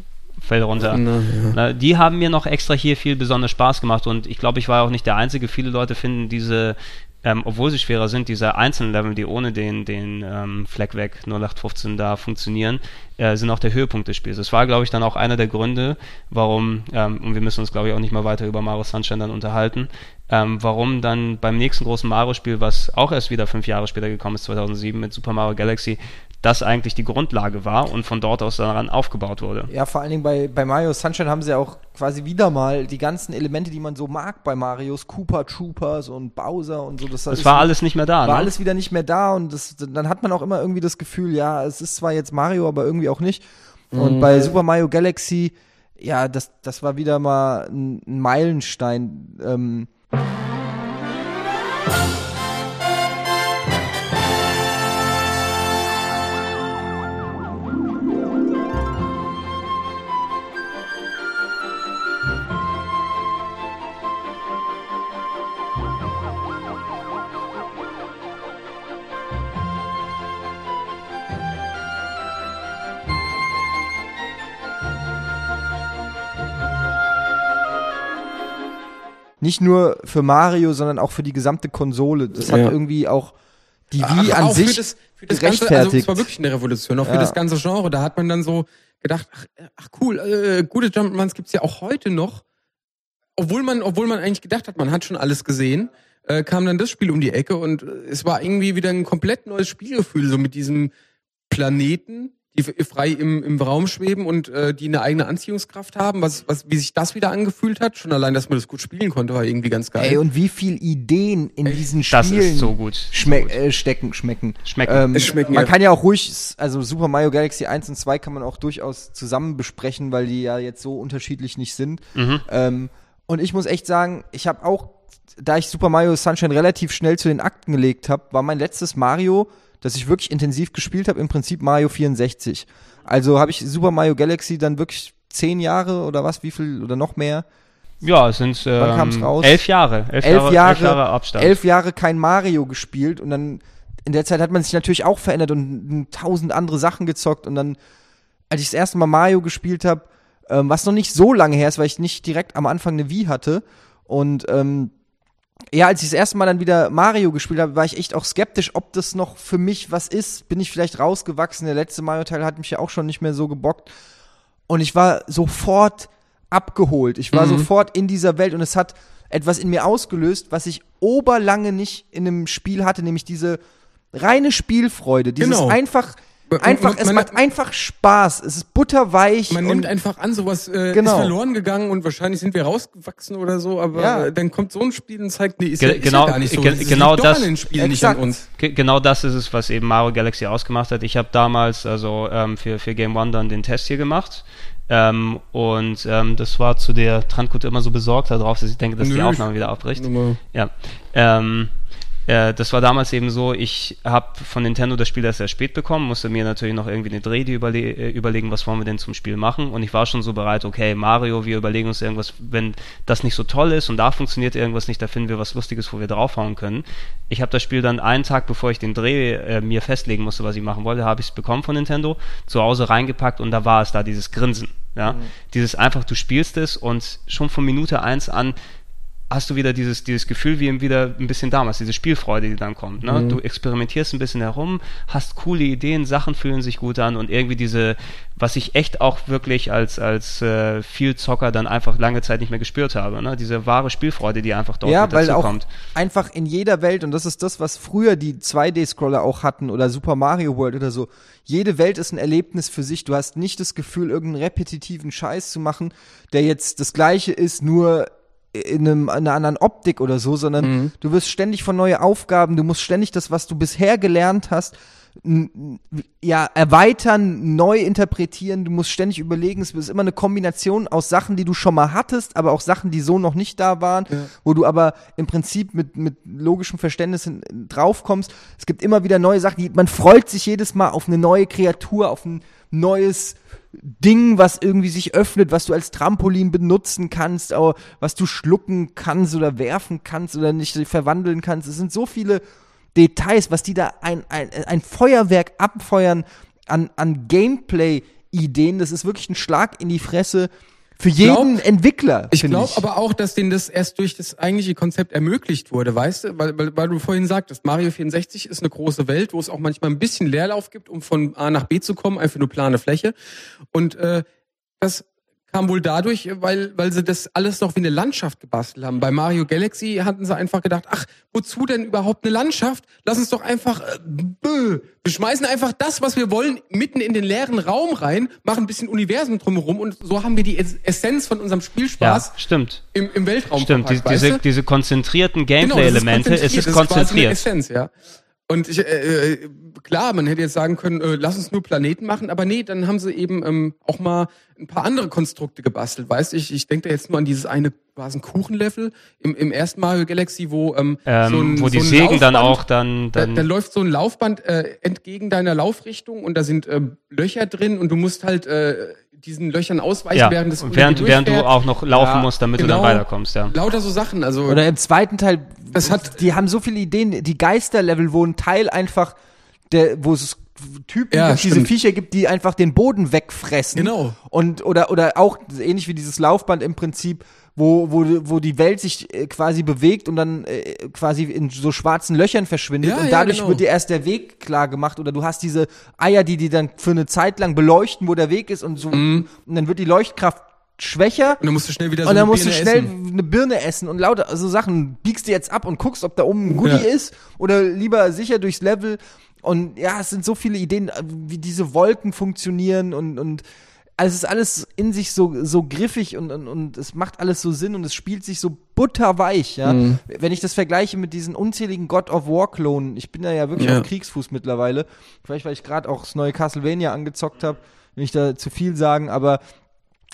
fällt runter. Na, ja. Na, die haben mir noch extra hier viel besonders Spaß gemacht und ich glaube, ich war auch nicht der Einzige. Viele Leute finden diese, ähm, obwohl sie schwerer sind, diese einzelnen Level, die ohne den, den ähm, Fleck weg 0815 da funktionieren, äh, sind auch der Höhepunkt des Spiels. Das war, glaube ich, dann auch einer der Gründe, warum, ähm, und wir müssen uns, glaube ich, auch nicht mal weiter über Mario Sunshine dann unterhalten, ähm, warum dann beim nächsten großen Mario-Spiel, was auch erst wieder fünf Jahre später gekommen ist, 2007 mit Super Mario Galaxy, das eigentlich die Grundlage war und von dort aus daran aufgebaut wurde. Ja, vor allen Dingen bei, bei Mario Sunshine haben sie ja auch quasi wieder mal die ganzen Elemente, die man so mag bei Marios, Cooper Troopers und Bowser und so. Das, Das war alles nicht mehr da. war ne? alles wieder nicht mehr da und das, dann hat man auch immer irgendwie das Gefühl, ja, es ist zwar jetzt Mario, aber irgendwie auch nicht. Und bei Super Mario Galaxy, ja, das, das war wieder mal ein, ein Meilenstein. Ähm, nicht nur für Mario, sondern auch für die gesamte Konsole. Das hat Ja. irgendwie auch die Wii Ach, an auch sich für das, für das ganze, also es gerechtfertigt. war wirklich eine Revolution, auch Ja. für das ganze Genre. Da hat man dann so gedacht, ach, ach cool, äh, gute Jump'n'Runs gibt's ja auch heute noch. Obwohl man, obwohl man eigentlich gedacht hat, man hat schon alles gesehen, äh, kam dann das Spiel um die Ecke und äh, es war irgendwie wieder ein komplett neues Spielgefühl, so mit diesem Planeten, die frei im, im Raum schweben und äh, die eine eigene Anziehungskraft haben, was, was, wie sich das wieder angefühlt hat. Schon allein, dass man das gut spielen konnte, war irgendwie ganz geil. Ey, und wie viel Ideen in diesen Das Spielen ist so gut. schme so gut. äh, stecken, schmecken. Schmecken. Ähm, schmecken, man ja. kann ja auch ruhig, also Super Mario Galaxy 1 und 2 kann man auch durchaus zusammen besprechen, weil die ja jetzt so unterschiedlich nicht sind. Mhm. Ähm, und ich muss echt sagen, ich habe auch, da ich Super Mario Sunshine relativ schnell zu den Akten gelegt habe, war mein letztes Mario, das ich wirklich intensiv gespielt habe, im Prinzip Mario 64. Also habe ich Super Mario Galaxy dann wirklich zehn Jahre oder was, wie viel oder noch mehr? Ja, es sind ähm, elf Jahre. Elf, elf Jahre, Jahre, elf Jahre Abstand. elf Jahre kein Mario gespielt und dann in der Zeit hat man sich natürlich auch verändert und tausend andere Sachen gezockt und dann, als ich das erste Mal Mario gespielt habe, ähm, was noch nicht so lange her ist, weil ich nicht direkt am Anfang eine Wii hatte und ähm, ja, als ich das erste Mal dann wieder Mario gespielt habe, war ich echt auch skeptisch, ob das noch für mich was ist. Bin ich vielleicht rausgewachsen? Der letzte Mario-Teil hat mich ja auch schon nicht mehr so gebockt. Und ich war sofort abgeholt. Ich war Mhm. sofort in dieser Welt und es hat etwas in mir ausgelöst, was ich oberlange nicht in einem Spiel hatte, nämlich diese reine Spielfreude. Dieses Genau. einfach, einfach, man- es man- macht einfach Spaß. Es ist butterweich. Man und nimmt einfach an, sowas äh, Genau. ist verloren gegangen und wahrscheinlich sind wir rausgewachsen oder so, aber Ja. äh, dann kommt so ein Spiel und zeigt, nee, ist, Ge- ja, ist genau- ja gar nicht so. ge- Es genau liegt das- Doch an den Spielen, nicht Exakt. an uns. Ge- Genau das ist es, was eben Mario Galaxy ausgemacht hat. Ich habe damals also ähm, für, für Game One dann den Test hier gemacht. Ähm, und ähm, das war zu der Trankut immer so besorgt darauf, dass ich denke, dass die Nö, ich- Aufnahme wieder abbricht. Ja. Ähm, äh, das war damals eben so, ich habe von Nintendo das Spiel erst sehr spät bekommen, musste mir natürlich noch irgendwie eine Drehde überle äh, überlegen, was wollen wir denn zum Spiel machen. Und ich war schon so bereit, okay, Mario, wir überlegen uns irgendwas, wenn das nicht so toll ist und da funktioniert irgendwas nicht, da finden wir was Lustiges, wo wir draufhauen können. Ich habe das Spiel dann einen Tag, bevor ich den Dreh äh, mir festlegen musste, was ich machen wollte, habe ich es bekommen von Nintendo, zu Hause reingepackt und da war es da, dieses Grinsen. Ja? Dieses einfach, du spielst es und schon von Minute eins an hast du wieder dieses, dieses Gefühl wie wieder ein bisschen damals, diese Spielfreude, die dann kommt. Ne? Du experimentierst ein bisschen herum, hast coole Ideen, Sachen fühlen sich gut an und irgendwie diese, was ich echt auch wirklich als, als äh, viel Zocker dann einfach lange Zeit nicht mehr gespürt habe. Ne? Diese wahre Spielfreude, die einfach dort ja, weil dazu auch kommt. einfach in jeder Welt, und das ist das, was früher die 2D-Scroller auch hatten oder Super Mario World oder so, jede Welt ist ein Erlebnis für sich. Du hast nicht das Gefühl, irgendeinen repetitiven Scheiß zu machen, der jetzt das gleiche ist, nur in, einem, in einer anderen Optik oder so, sondern Mhm. du wirst ständig von neue Aufgaben, du musst ständig das, was du bisher gelernt hast, ja, erweitern, neu interpretieren, du musst ständig überlegen, es ist immer eine Kombination aus Sachen, die du schon mal hattest, aber auch Sachen, die so noch nicht da waren, wo du aber im Prinzip mit, mit logischem Verständnis hin- draufkommst. Es gibt immer wieder neue Sachen, die, man freut sich jedes Mal auf eine neue Kreatur, auf ein neues Ding, was irgendwie sich öffnet, was du als Trampolin benutzen kannst, aber was du schlucken kannst oder werfen kannst oder nicht verwandeln kannst. Es sind so viele Details, was die da ein, ein, ein Feuerwerk abfeuern an, an Gameplay-Ideen. Das ist wirklich ein Schlag in die Fresse für jeden glaub- Entwickler. Ich glaube aber auch, dass denen das erst durch das eigentliche Konzept ermöglicht wurde, weißt du? Weil, weil, weil du vorhin sagtest, Mario 64 ist eine große Welt, wo es auch manchmal ein bisschen Leerlauf gibt, um von A nach B zu kommen, einfach nur plane Fläche. Und äh, das kam wohl dadurch, weil, weil sie das alles noch wie eine Landschaft gebastelt haben. Bei Mario Galaxy hatten sie einfach gedacht, ach, wozu denn überhaupt eine Landschaft? Lass uns doch einfach, äh, bö, wir schmeißen einfach das, was wir wollen, mitten in den leeren Raum rein, machen ein bisschen Universum drumherum und so haben wir die Es- Essenz von unserem Ja, Spielspaß stimmt. im, im Weltraum Stimmt, die, verpackt, weißt diese, diese konzentrierten Genau, ist Gameplay-Elemente, es konzentriert, ist das quasi eine konzentriert. Essenz, ja. Und ich, äh, äh, klar, man hätte jetzt sagen können, äh, lass uns nur Planeten machen, aber nee, dann haben sie eben ähm, auch mal ein paar andere Konstrukte gebastelt, weißt du? Ich, ich denke da jetzt nur an dieses eine, war es ein Kuchenlevel im, im ersten Mario Galaxy, wo ähm, Ähm, so ein, wo die so ein dann Laufband- auch dann, da, dann da läuft so ein Laufband äh, entgegen deiner Laufrichtung und da sind äh, Löcher drin und du musst halt äh, diesen Löchern ausweichen, ja, während unter während, während du auch noch laufen Ja, musst, damit du genau. dann weiterkommst, ja. Lauter so Sachen, also Oder im zweiten Teil, Das hat- die haben so viele Ideen, die Geisterlevel, wo ein Teil einfach, der, wo es Typen Ja, gibt, diese. Viecher gibt, die einfach den Boden wegfressen. Genau. Und, oder, oder auch ähnlich wie dieses Laufband im Prinzip, wo, wo, wo die Welt sich äh, quasi bewegt und dann äh, quasi in so schwarzen Löchern verschwindet Ja, und ja, dadurch genau. wird dir erst der Weg klar gemacht oder du hast diese Eier, die die dann für eine Zeit lang beleuchten, wo der Weg ist und so, Mhm. und dann wird die Leuchtkraft schwächer und dann musst du schnell wieder so und dann musst du Birne schnell essen. eine Birne essen und lauter so Sachen. Biegst du jetzt ab und guckst, ob da oben ein Goodie Ja. ist oder lieber sicher durchs Level. Und ja, es sind so viele Ideen, äh, wie diese Wolken funktionieren und, und also es ist alles in sich so, so griffig und, und, und es macht alles so Sinn und es spielt sich so butterweich, ja. Mhm. Wenn ich das vergleiche mit diesen unzähligen God of War Klonen, ich bin da ja wirklich Ja. auf Kriegsfuß mittlerweile. Vielleicht, weil ich gerade auch das neue Castlevania angezockt habe, will ich da zu viel sagen, aber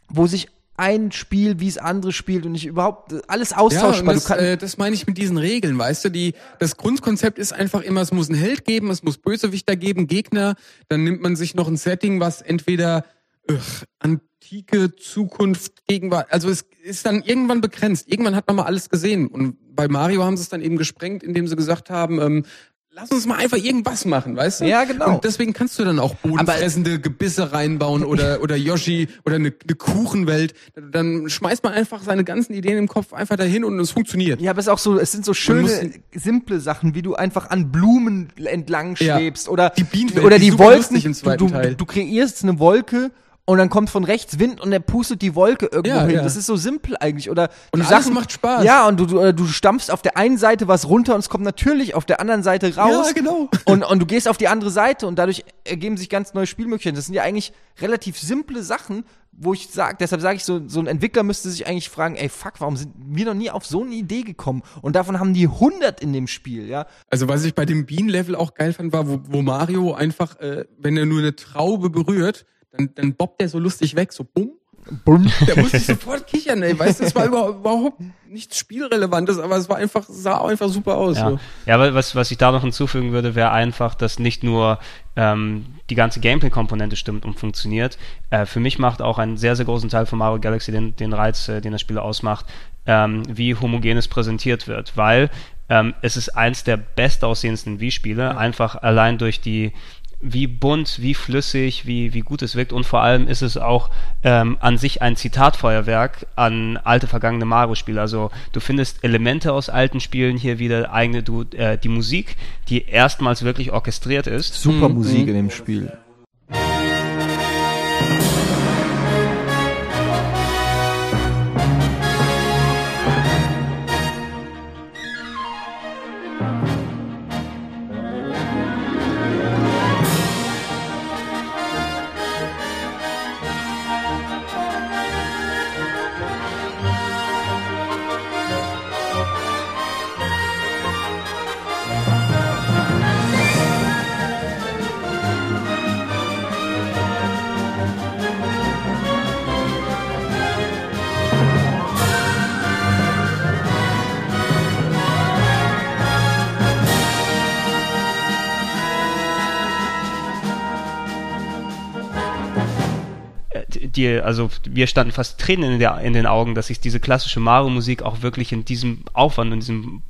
wo sich ein Spiel wie es andere spielt und nicht überhaupt alles Ja, austauschbar. das, du kann, äh, das meine ich mit diesen Regeln, weißt du, die, das Grundkonzept ist einfach immer, es muss einen Held geben, es muss Bösewichter geben, Gegner, dann nimmt man sich noch ein Setting, was entweder ugh, antike Zukunft, Gegenwart, also es ist dann irgendwann begrenzt. Irgendwann hat man mal alles gesehen und bei Mario haben sie es dann eben gesprengt, indem sie gesagt haben, ähm, lass uns mal einfach irgendwas machen, weißt du? Ja, genau. Und deswegen kannst du dann auch bodenfressende Gebisse reinbauen oder, oder Yoshi oder eine, eine Kuchenwelt. Dann schmeißt man einfach seine ganzen Ideen im Kopf einfach dahin und es funktioniert. Ja, aber es ist auch so, es sind so schöne, muss- simple Sachen, wie du einfach an Blumen entlang Ja. schwebst oder Die Bienenwelt, oder die die Wolken. du, du, du kreierst eine Wolke und dann kommt von rechts Wind und der pustet die Wolke irgendwo Ja, hin. ja. Das ist so simpel eigentlich. Oder Und die alles Sachen macht Spaß. Ja, und du, du, äh, du stampfst auf der einen Seite was runter und es kommt natürlich auf der anderen Seite raus. Ja, genau. Und, und du gehst auf die andere Seite und dadurch ergeben sich ganz neue Spielmöglichkeiten. Das sind ja eigentlich relativ simple Sachen, wo ich sage, deshalb sage ich so, so ein Entwickler müsste sich eigentlich fragen, ey fuck, warum sind wir noch nie auf so eine Idee gekommen? Und davon haben die 100 in dem Spiel, ja. Also was ich bei dem Bienenlevel auch geil fand, war, wo, wo Mario einfach, äh, wenn er nur eine Traube berührt, dann, dann bobbt er so lustig weg, so bumm. Bumm. Da musste ich sofort kichern, ey. Weißt du, es war über- überhaupt nichts Spielrelevantes, aber es war einfach, sah einfach super aus. Ja, So. ja aber was, was ich da noch hinzufügen würde, wäre einfach, dass nicht nur ähm, die ganze Gameplay-Komponente stimmt und funktioniert. Äh, für mich macht auch einen sehr, sehr großen Teil von Mario Galaxy den, den Reiz, äh, den das Spiel ausmacht, ähm, wie homogen es präsentiert wird, weil ähm, es ist eins der bestaussehendsten Wii-Spiele, einfach allein durch die wie bunt, wie flüssig, wie, wie gut es wirkt und vor allem ist es auch ähm, an sich ein Zitatfeuerwerk an alte vergangene Mario-Spiele. Also du findest Elemente aus alten Spielen hier wieder eigene, du, äh, die Musik, die erstmals wirklich orchestriert ist. Super Musik in dem Spiel. Die, also wir standen fast Tränen in, der, in den Augen, dass ich diese klassische Mario-Musik auch wirklich in diesem Aufwand, in diesem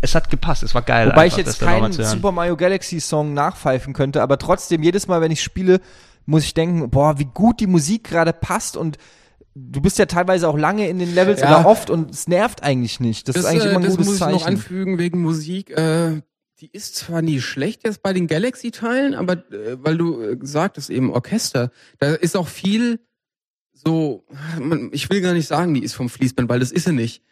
es hat gepasst, es war geil. Wobei einfach, ich das jetzt keinen. Super Mario Galaxy Song nachpfeifen könnte, aber trotzdem, jedes Mal, wenn ich spiele, muss ich denken, boah, wie gut die Musik gerade passt und du bist ja teilweise auch lange in den Levels Ja. oder oft und es nervt eigentlich nicht. Das, ist eigentlich äh, immer ein das gutes muss ich noch Zeichen. anfügen wegen Musik. Äh, die ist zwar nie schlecht jetzt bei den Galaxy-Teilen, aber äh, weil du äh, sagtest eben Orchester, da ist auch viel so, ich will gar nicht sagen, die ist vom Fließband, weil das ist sie nicht.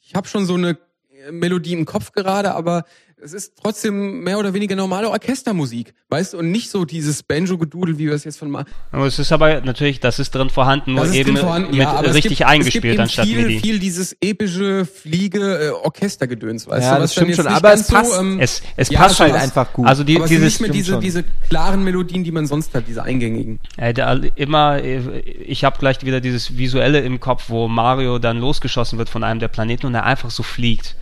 Ich habe schon so eine äh, Melodie im Kopf gerade, aber es ist trotzdem mehr oder weniger normale Orchestermusik, weißt du, und nicht so dieses Banjo-Gedudel, wie wir es jetzt von mal. Aber es ist aber natürlich, das ist drin vorhanden, nur eben vorhanden, mit ja, richtig gibt, eingespielt es gibt eben anstatt viel, MIDI. viel dieses epische Fliege äh, Orchestergedöns, weißt Ja, du? das was stimmt schon, aber es passt. ähm, es es ja, passt halt was. einfach gut. Also die, aber es dieses nicht mehr diese, schon. diese klaren Melodien, die man sonst hat, diese eingängigen. Äh, da, immer, ich habe gleich wieder dieses Visuelle im Kopf, wo Mario dann losgeschossen wird von einem der Planeten und er einfach so fliegt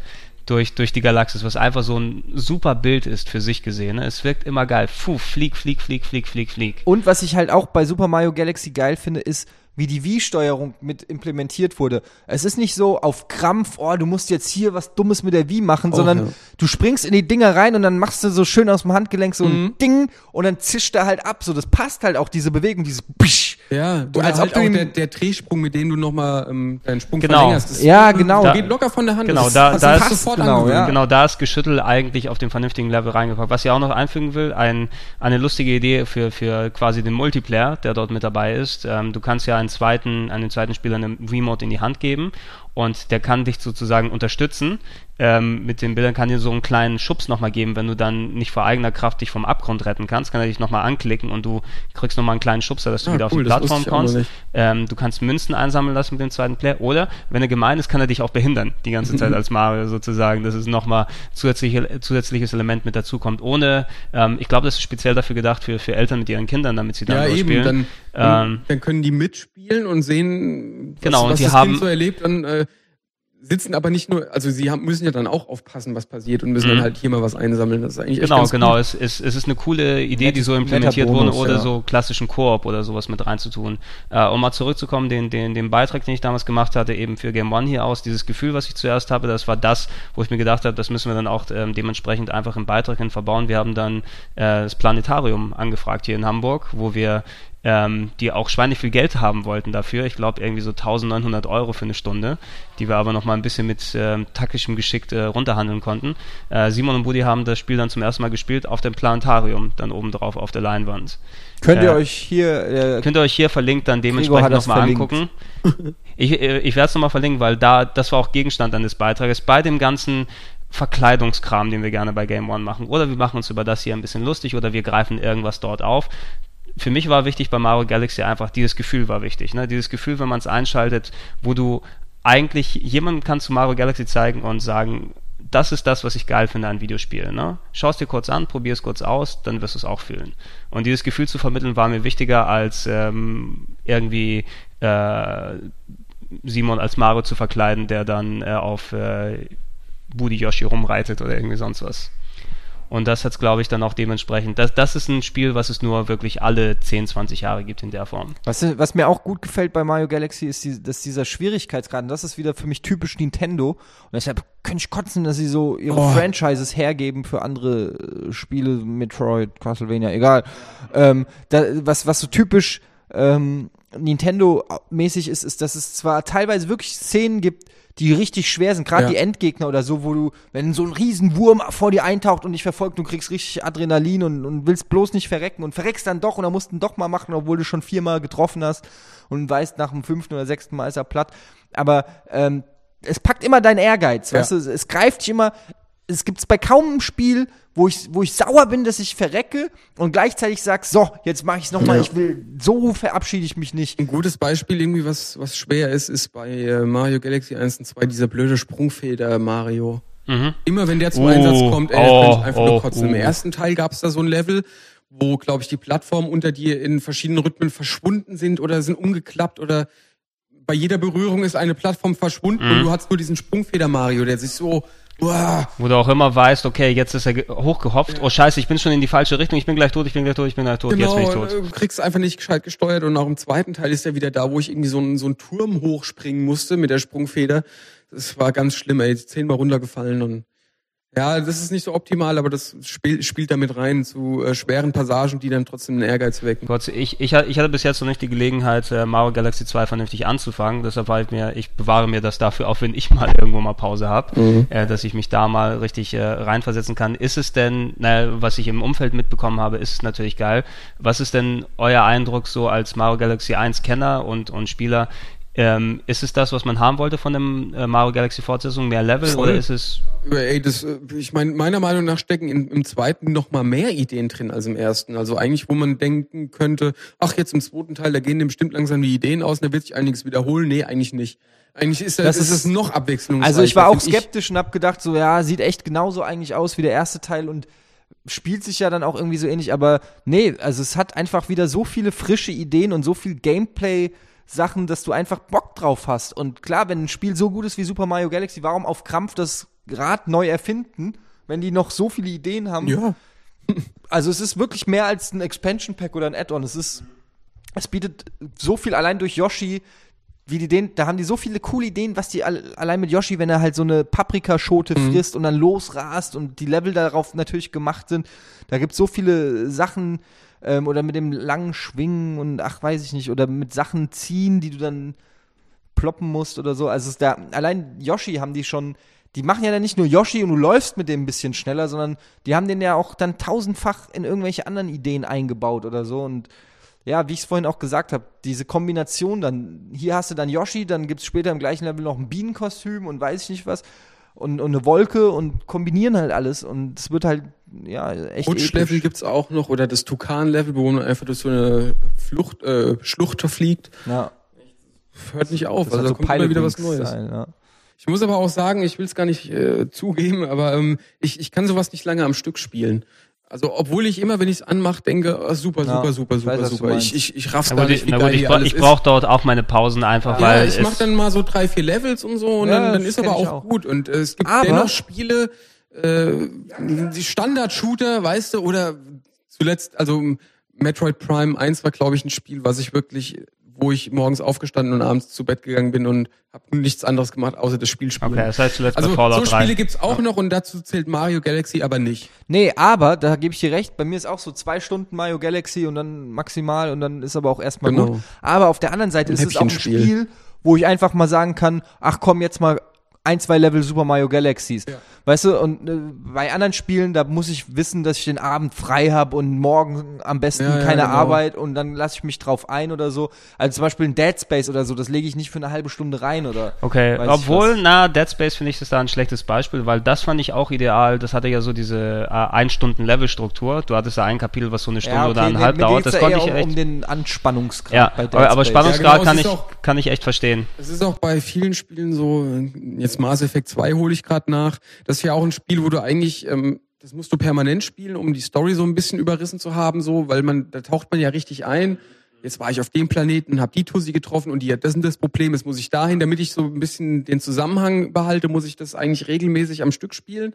durch, durch die Galaxis, was einfach so ein super Bild ist für sich gesehen. Ne? Es wirkt immer geil. Puh, flieg, flieg, flieg, flieg, flieg, flieg. Und was ich halt auch bei Super Mario Galaxy geil finde, ist, wie die Wii-Steuerung mit implementiert wurde. Es ist nicht so auf Krampf, oh, du musst jetzt hier was Dummes mit der Wii machen, sondern ja. du springst in die Dinger rein und dann machst du so schön aus dem Handgelenk so Mhm. ein Ding und dann zischt er halt ab. So, das passt halt auch, diese Bewegung, dieses Psch. Ja, Du, als halt ob du der, der Drehsprung, mit dem du nochmal ähm, deinen Sprung Genau. verlängerst. Das Ja, genau. Da, geht locker von der Hand. Genau, Das da- da du ist- sofort genau, ja. Genau, da ist Geschüttel eigentlich auf dem vernünftigen Level reingepackt. Was ich auch noch einfügen will, ein, eine lustige Idee für, für quasi den Multiplayer, der dort mit dabei ist. Ähm, du kannst ja einen zweiten, einen zweiten Spieler eine Remote in die Hand geben und der kann dich sozusagen unterstützen. Ähm, mit den Bildern kann dir so einen kleinen Schubs nochmal geben, wenn du dann nicht vor eigener Kraft dich vom Abgrund retten kannst, kann er dich nochmal anklicken und du kriegst nochmal einen kleinen Schubser, dass du Ah, wieder cool, auf die Plattform kommst. Ähm, du kannst Münzen einsammeln lassen mit dem zweiten Player oder, wenn er gemein ist, kann er dich auch behindern, die ganze Zeit als Mario sozusagen, dass es nochmal zusätzliche, zusätzliches Element mit dazu kommt. Ohne, ähm, ich glaube, das ist speziell dafür gedacht für, für Eltern mit ihren Kindern, damit sie dann Ja, eben. spielen. Dann, Ähm, dann können die mitspielen und sehen, was, Genau, und was die das haben- Kind so erlebt. Und äh, sitzen aber nicht nur, also sie haben, müssen ja dann auch aufpassen, was passiert und müssen Mhm. dann halt hier mal was einsammeln. Das ist eigentlich echt Genau, ganz genau. Gut. Es, es, es ist eine coole Idee, die so implementiert Bonus, wurde, oder ja. so klassischen Koop oder sowas mit reinzutun. Äh, um mal zurückzukommen, den, den, den Beitrag, den ich damals gemacht hatte, eben für Game One hier aus, dieses Gefühl, was ich zuerst habe, das war das, wo ich mir gedacht habe, das müssen wir dann auch ähm, dementsprechend einfach im Beitrag hin verbauen. Wir haben dann äh, das Planetarium angefragt hier in Hamburg, wo wir ähm, die auch schweinig viel Geld haben wollten dafür. Ich glaube irgendwie so 1900 Euro für eine Stunde, die wir aber noch mal ein bisschen mit ähm, taktischem Geschick äh, runterhandeln konnten. Äh, Simon und Buddy haben das Spiel dann zum ersten Mal gespielt auf dem Planetarium, dann oben drauf auf der Leinwand. Könnt ihr Äh, euch hier, äh, Könnt ihr euch hier verlinkt dann dementsprechend nochmal angucken. Ich, äh, ich werde es nochmal verlinken, weil da, das war auch Gegenstand eines Beitrages. Bei dem ganzen Verkleidungskram, den wir gerne bei Game One machen. Oder wir machen uns über das hier ein bisschen lustig oder wir greifen irgendwas dort auf. Für mich war wichtig bei Mario Galaxy einfach, dieses Gefühl war wichtig. Ne? Dieses Gefühl, wenn man es einschaltet, wo du eigentlich jemandem kannst du Mario Galaxy zeigen und sagen, das ist das, was ich geil finde an Videospielen. Ne? Schau es dir kurz an, probier es kurz aus, dann wirst du es auch fühlen. Und dieses Gefühl zu vermitteln war mir wichtiger als ähm, irgendwie äh, Simon als Mario zu verkleiden, der dann äh, auf äh, Budi Yoshi rumreitet oder irgendwie sonst was. Und das hat's, glaube ich, dann auch dementsprechend. Das, das ist ein Spiel, was es nur wirklich alle 10, 20 Jahre gibt in der Form. Was, was mir auch gut gefällt bei Mario Galaxy ist, die, dass dieser Schwierigkeitsgrad, und das ist wieder für mich typisch Nintendo. Und deshalb könnte ich kotzen, dass sie so ihre Oh. Franchises hergeben für andere äh, Spiele, Metroid, Castlevania, egal. Ähm, da, was, was so typisch ähm, Nintendo-mäßig ist, ist, dass es zwar teilweise wirklich Szenen gibt, die richtig schwer sind, gerade Ja. die Endgegner oder so, wo du, wenn so ein Riesenwurm vor dir eintaucht und dich verfolgt, du kriegst richtig Adrenalin und, und willst bloß nicht verrecken und verreckst dann doch und dann musst du ihn doch mal machen, obwohl du schon viermal getroffen hast und weißt, nach dem fünften oder sechsten Mal ist er platt. Aber ähm, es packt immer deinen Ehrgeiz, Ja. weißt du, es, es greift dich immer. Es gibt's bei kaum einem Spiel, wo ich, wo ich sauer bin, dass ich verrecke und gleichzeitig sag, so, jetzt mache ich's noch mal. Ja. Ich will, so verabschiede ich mich nicht. Ein gutes Beispiel irgendwie, was, was schwer ist, ist bei äh, Mario Galaxy 1 und 2 dieser blöde Sprungfeder Mario. Mhm. Immer wenn der zum Oh, Einsatz kommt, ey, oh, kann ich einfach oh, nur kotzen. Im oh. ersten Teil gab es da so ein Level, wo, glaube ich, die Plattformen unter dir in verschiedenen Rhythmen verschwunden sind oder sind umgeklappt oder bei jeder Berührung ist eine Plattform verschwunden Mhm. und du hast nur diesen Sprungfeder Mario, der sich so, uah, Wo du auch immer weißt, okay, jetzt ist er ge- hochgehopft. Oh scheiße, ich bin schon in die falsche Richtung. Ich bin gleich tot, ich bin gleich tot, ich bin gleich tot. jetzt bin ich Genau, tot. und, äh, Du kriegst einfach nicht gescheit gesteuert und auch im zweiten Teil ist er wieder da, wo ich irgendwie so einen, so einen Turm hochspringen musste mit der Sprungfeder. Das war ganz schlimm, ey. Zehnmal runtergefallen und ja, das ist nicht so optimal, aber das spiel, spielt damit rein zu äh, schweren Passagen, die dann trotzdem den Ehrgeiz wecken. Gott, ich, ich, ich hatte bis jetzt noch nicht die Gelegenheit, äh, Mario Galaxy 2 vernünftig anzufangen. Deshalb war ich mir, ich bewahre mir das dafür, auch wenn ich mal irgendwo mal Pause habe, äh, dass ich mich da mal richtig äh, reinversetzen kann. Ist es denn, naja, was ich im Umfeld mitbekommen habe, ist es natürlich geil. Was ist denn euer Eindruck so als Mario Galaxy 1 Kenner und, und Spieler? Ähm, ist es das, was man haben wollte von dem äh, Mario Galaxy Fortsetzung? Mehr Level Voll. oder ist es Ey, das, äh, ich meine, meiner Meinung nach stecken im, im zweiten noch mal mehr Ideen drin als im ersten. Also eigentlich, wo man denken könnte, ach, jetzt im zweiten Teil, da gehen dem bestimmt langsam die Ideen aus und da wird sich einiges wiederholen. Nee, eigentlich nicht. Eigentlich ist das, Das ist ist- es noch abwechslungsreicher. Also ich war auch skeptisch und hab gedacht, so ja, sieht echt genauso eigentlich aus wie der erste Teil und spielt sich ja dann auch irgendwie so ähnlich, aber nee, also es hat einfach wieder so viele frische Ideen und so viel Gameplay Sachen, dass du einfach Bock drauf hast. Und klar, wenn ein Spiel so gut ist wie Super Mario Galaxy, warum auf Krampf das Rad neu erfinden, wenn die noch so viele Ideen haben? Ja. Also es ist wirklich mehr als ein Expansion Pack oder ein Add-on. Es ist, es bietet so viel allein durch Yoshi, wie die den, da haben die so viele coole Ideen, was die all, allein mit Yoshi, wenn er halt so eine Paprikaschote frisst und dann losrast und die Level darauf natürlich gemacht sind. Da gibt's so viele Sachen ähm, oder mit dem langen Schwingen und ach weiß ich nicht oder mit Sachen ziehen, die du dann ploppen musst oder so. Also es da allein Yoshi haben die schon die machen ja dann nicht nur Yoshi und du läufst mit dem ein bisschen schneller, sondern die haben den ja auch dann tausendfach in irgendwelche anderen Ideen eingebaut oder so. Und ja, wie ich es vorhin auch gesagt habe, diese Kombination dann, hier hast du dann Yoshi, dann gibt's später im gleichen Level noch ein Bienenkostüm und weiß ich nicht was und, und eine Wolke und kombinieren halt alles und es wird halt, ja, echt Rutschlevel gibt's auch noch oder das Tukan-Level, wo man einfach durch so eine Flucht, äh, Schlucht fliegt. Ja, Hört nicht auf. das Also da so kommt immer wieder was Neues. sein, ja. Ich muss aber auch sagen, ich will es gar nicht äh, zugeben, aber ähm, ich, ich kann sowas nicht lange am Stück spielen. Also, obwohl ich immer, wenn ich es anmache, denke, oh, super, Ja, super, super, ich weiß, super, super. Ich, ich, ich raff's Na gut, nicht, ich, wie na gut, ich, bra- ich brauche dort auch meine Pausen einfach, Ja, weil ich es, mach dann mal so drei, vier Levels und so und Ja, dann, dann ist aber auch, auch. gut. Und äh, es gibt Aber- dennoch Spiele, äh, die Standard-Shooter, weißt du, oder zuletzt, also Metroid Prime 1 war, glaube ich, ein Spiel, was ich wirklich, wo ich morgens aufgestanden und abends zu Bett gegangen bin und habe nichts anderes gemacht, außer das Spiel spielen. okay, das heißt zuletzt also Fallout so 3. Spiele gibt's auch noch und dazu zählt Mario Galaxy aber nicht. Nee, aber, da gebe ich dir recht, bei mir ist auch so zwei Stunden Mario Galaxy und dann maximal und dann ist aber auch erstmal Genau. gut. Aber auf der anderen Seite Ein ist es auch ein. Spiel, wo ich einfach mal sagen kann, ach komm, jetzt mal ein, zwei Level Super Mario Galaxies. Ja. Weißt du, und äh, bei anderen Spielen, da muss ich wissen, dass ich den Abend frei habe und morgen am besten Ja, ja, keine genau. Arbeit und dann lasse ich mich drauf ein oder so. Also zum Beispiel ein Dead Space oder so, das lege ich nicht für eine halbe Stunde rein oder. Okay, obwohl, na, Dead Space finde ich das da ein schlechtes Beispiel, weil das fand ich auch ideal. Das hatte ja so diese äh, Ein-Stunden-Level-Struktur. Du hattest ja ein Kapitel, was so eine Stunde oder nee, eineinhalb mir dauert. Das da konnte eher ich um, echt. um den Anspannungsgrad ja, bei Dead aber, aber. Spannungsgrad Ja, genau, kann, ich, auch- kann ich echt verstehen. Es ist auch bei vielen Spielen so, jetzt Mass Effect 2 hole ich gerade nach. Das ist ja auch ein Spiel, wo du eigentlich, ähm, das musst du permanent spielen, um die Story so ein bisschen überrissen zu haben, so, weil man, da taucht man ja richtig ein. Jetzt war ich auf dem Planeten, habe die Tussi getroffen und die hat das und das Problem. Jetzt muss ich dahin, damit ich so ein bisschen den Zusammenhang behalte, muss ich das eigentlich regelmäßig am Stück spielen.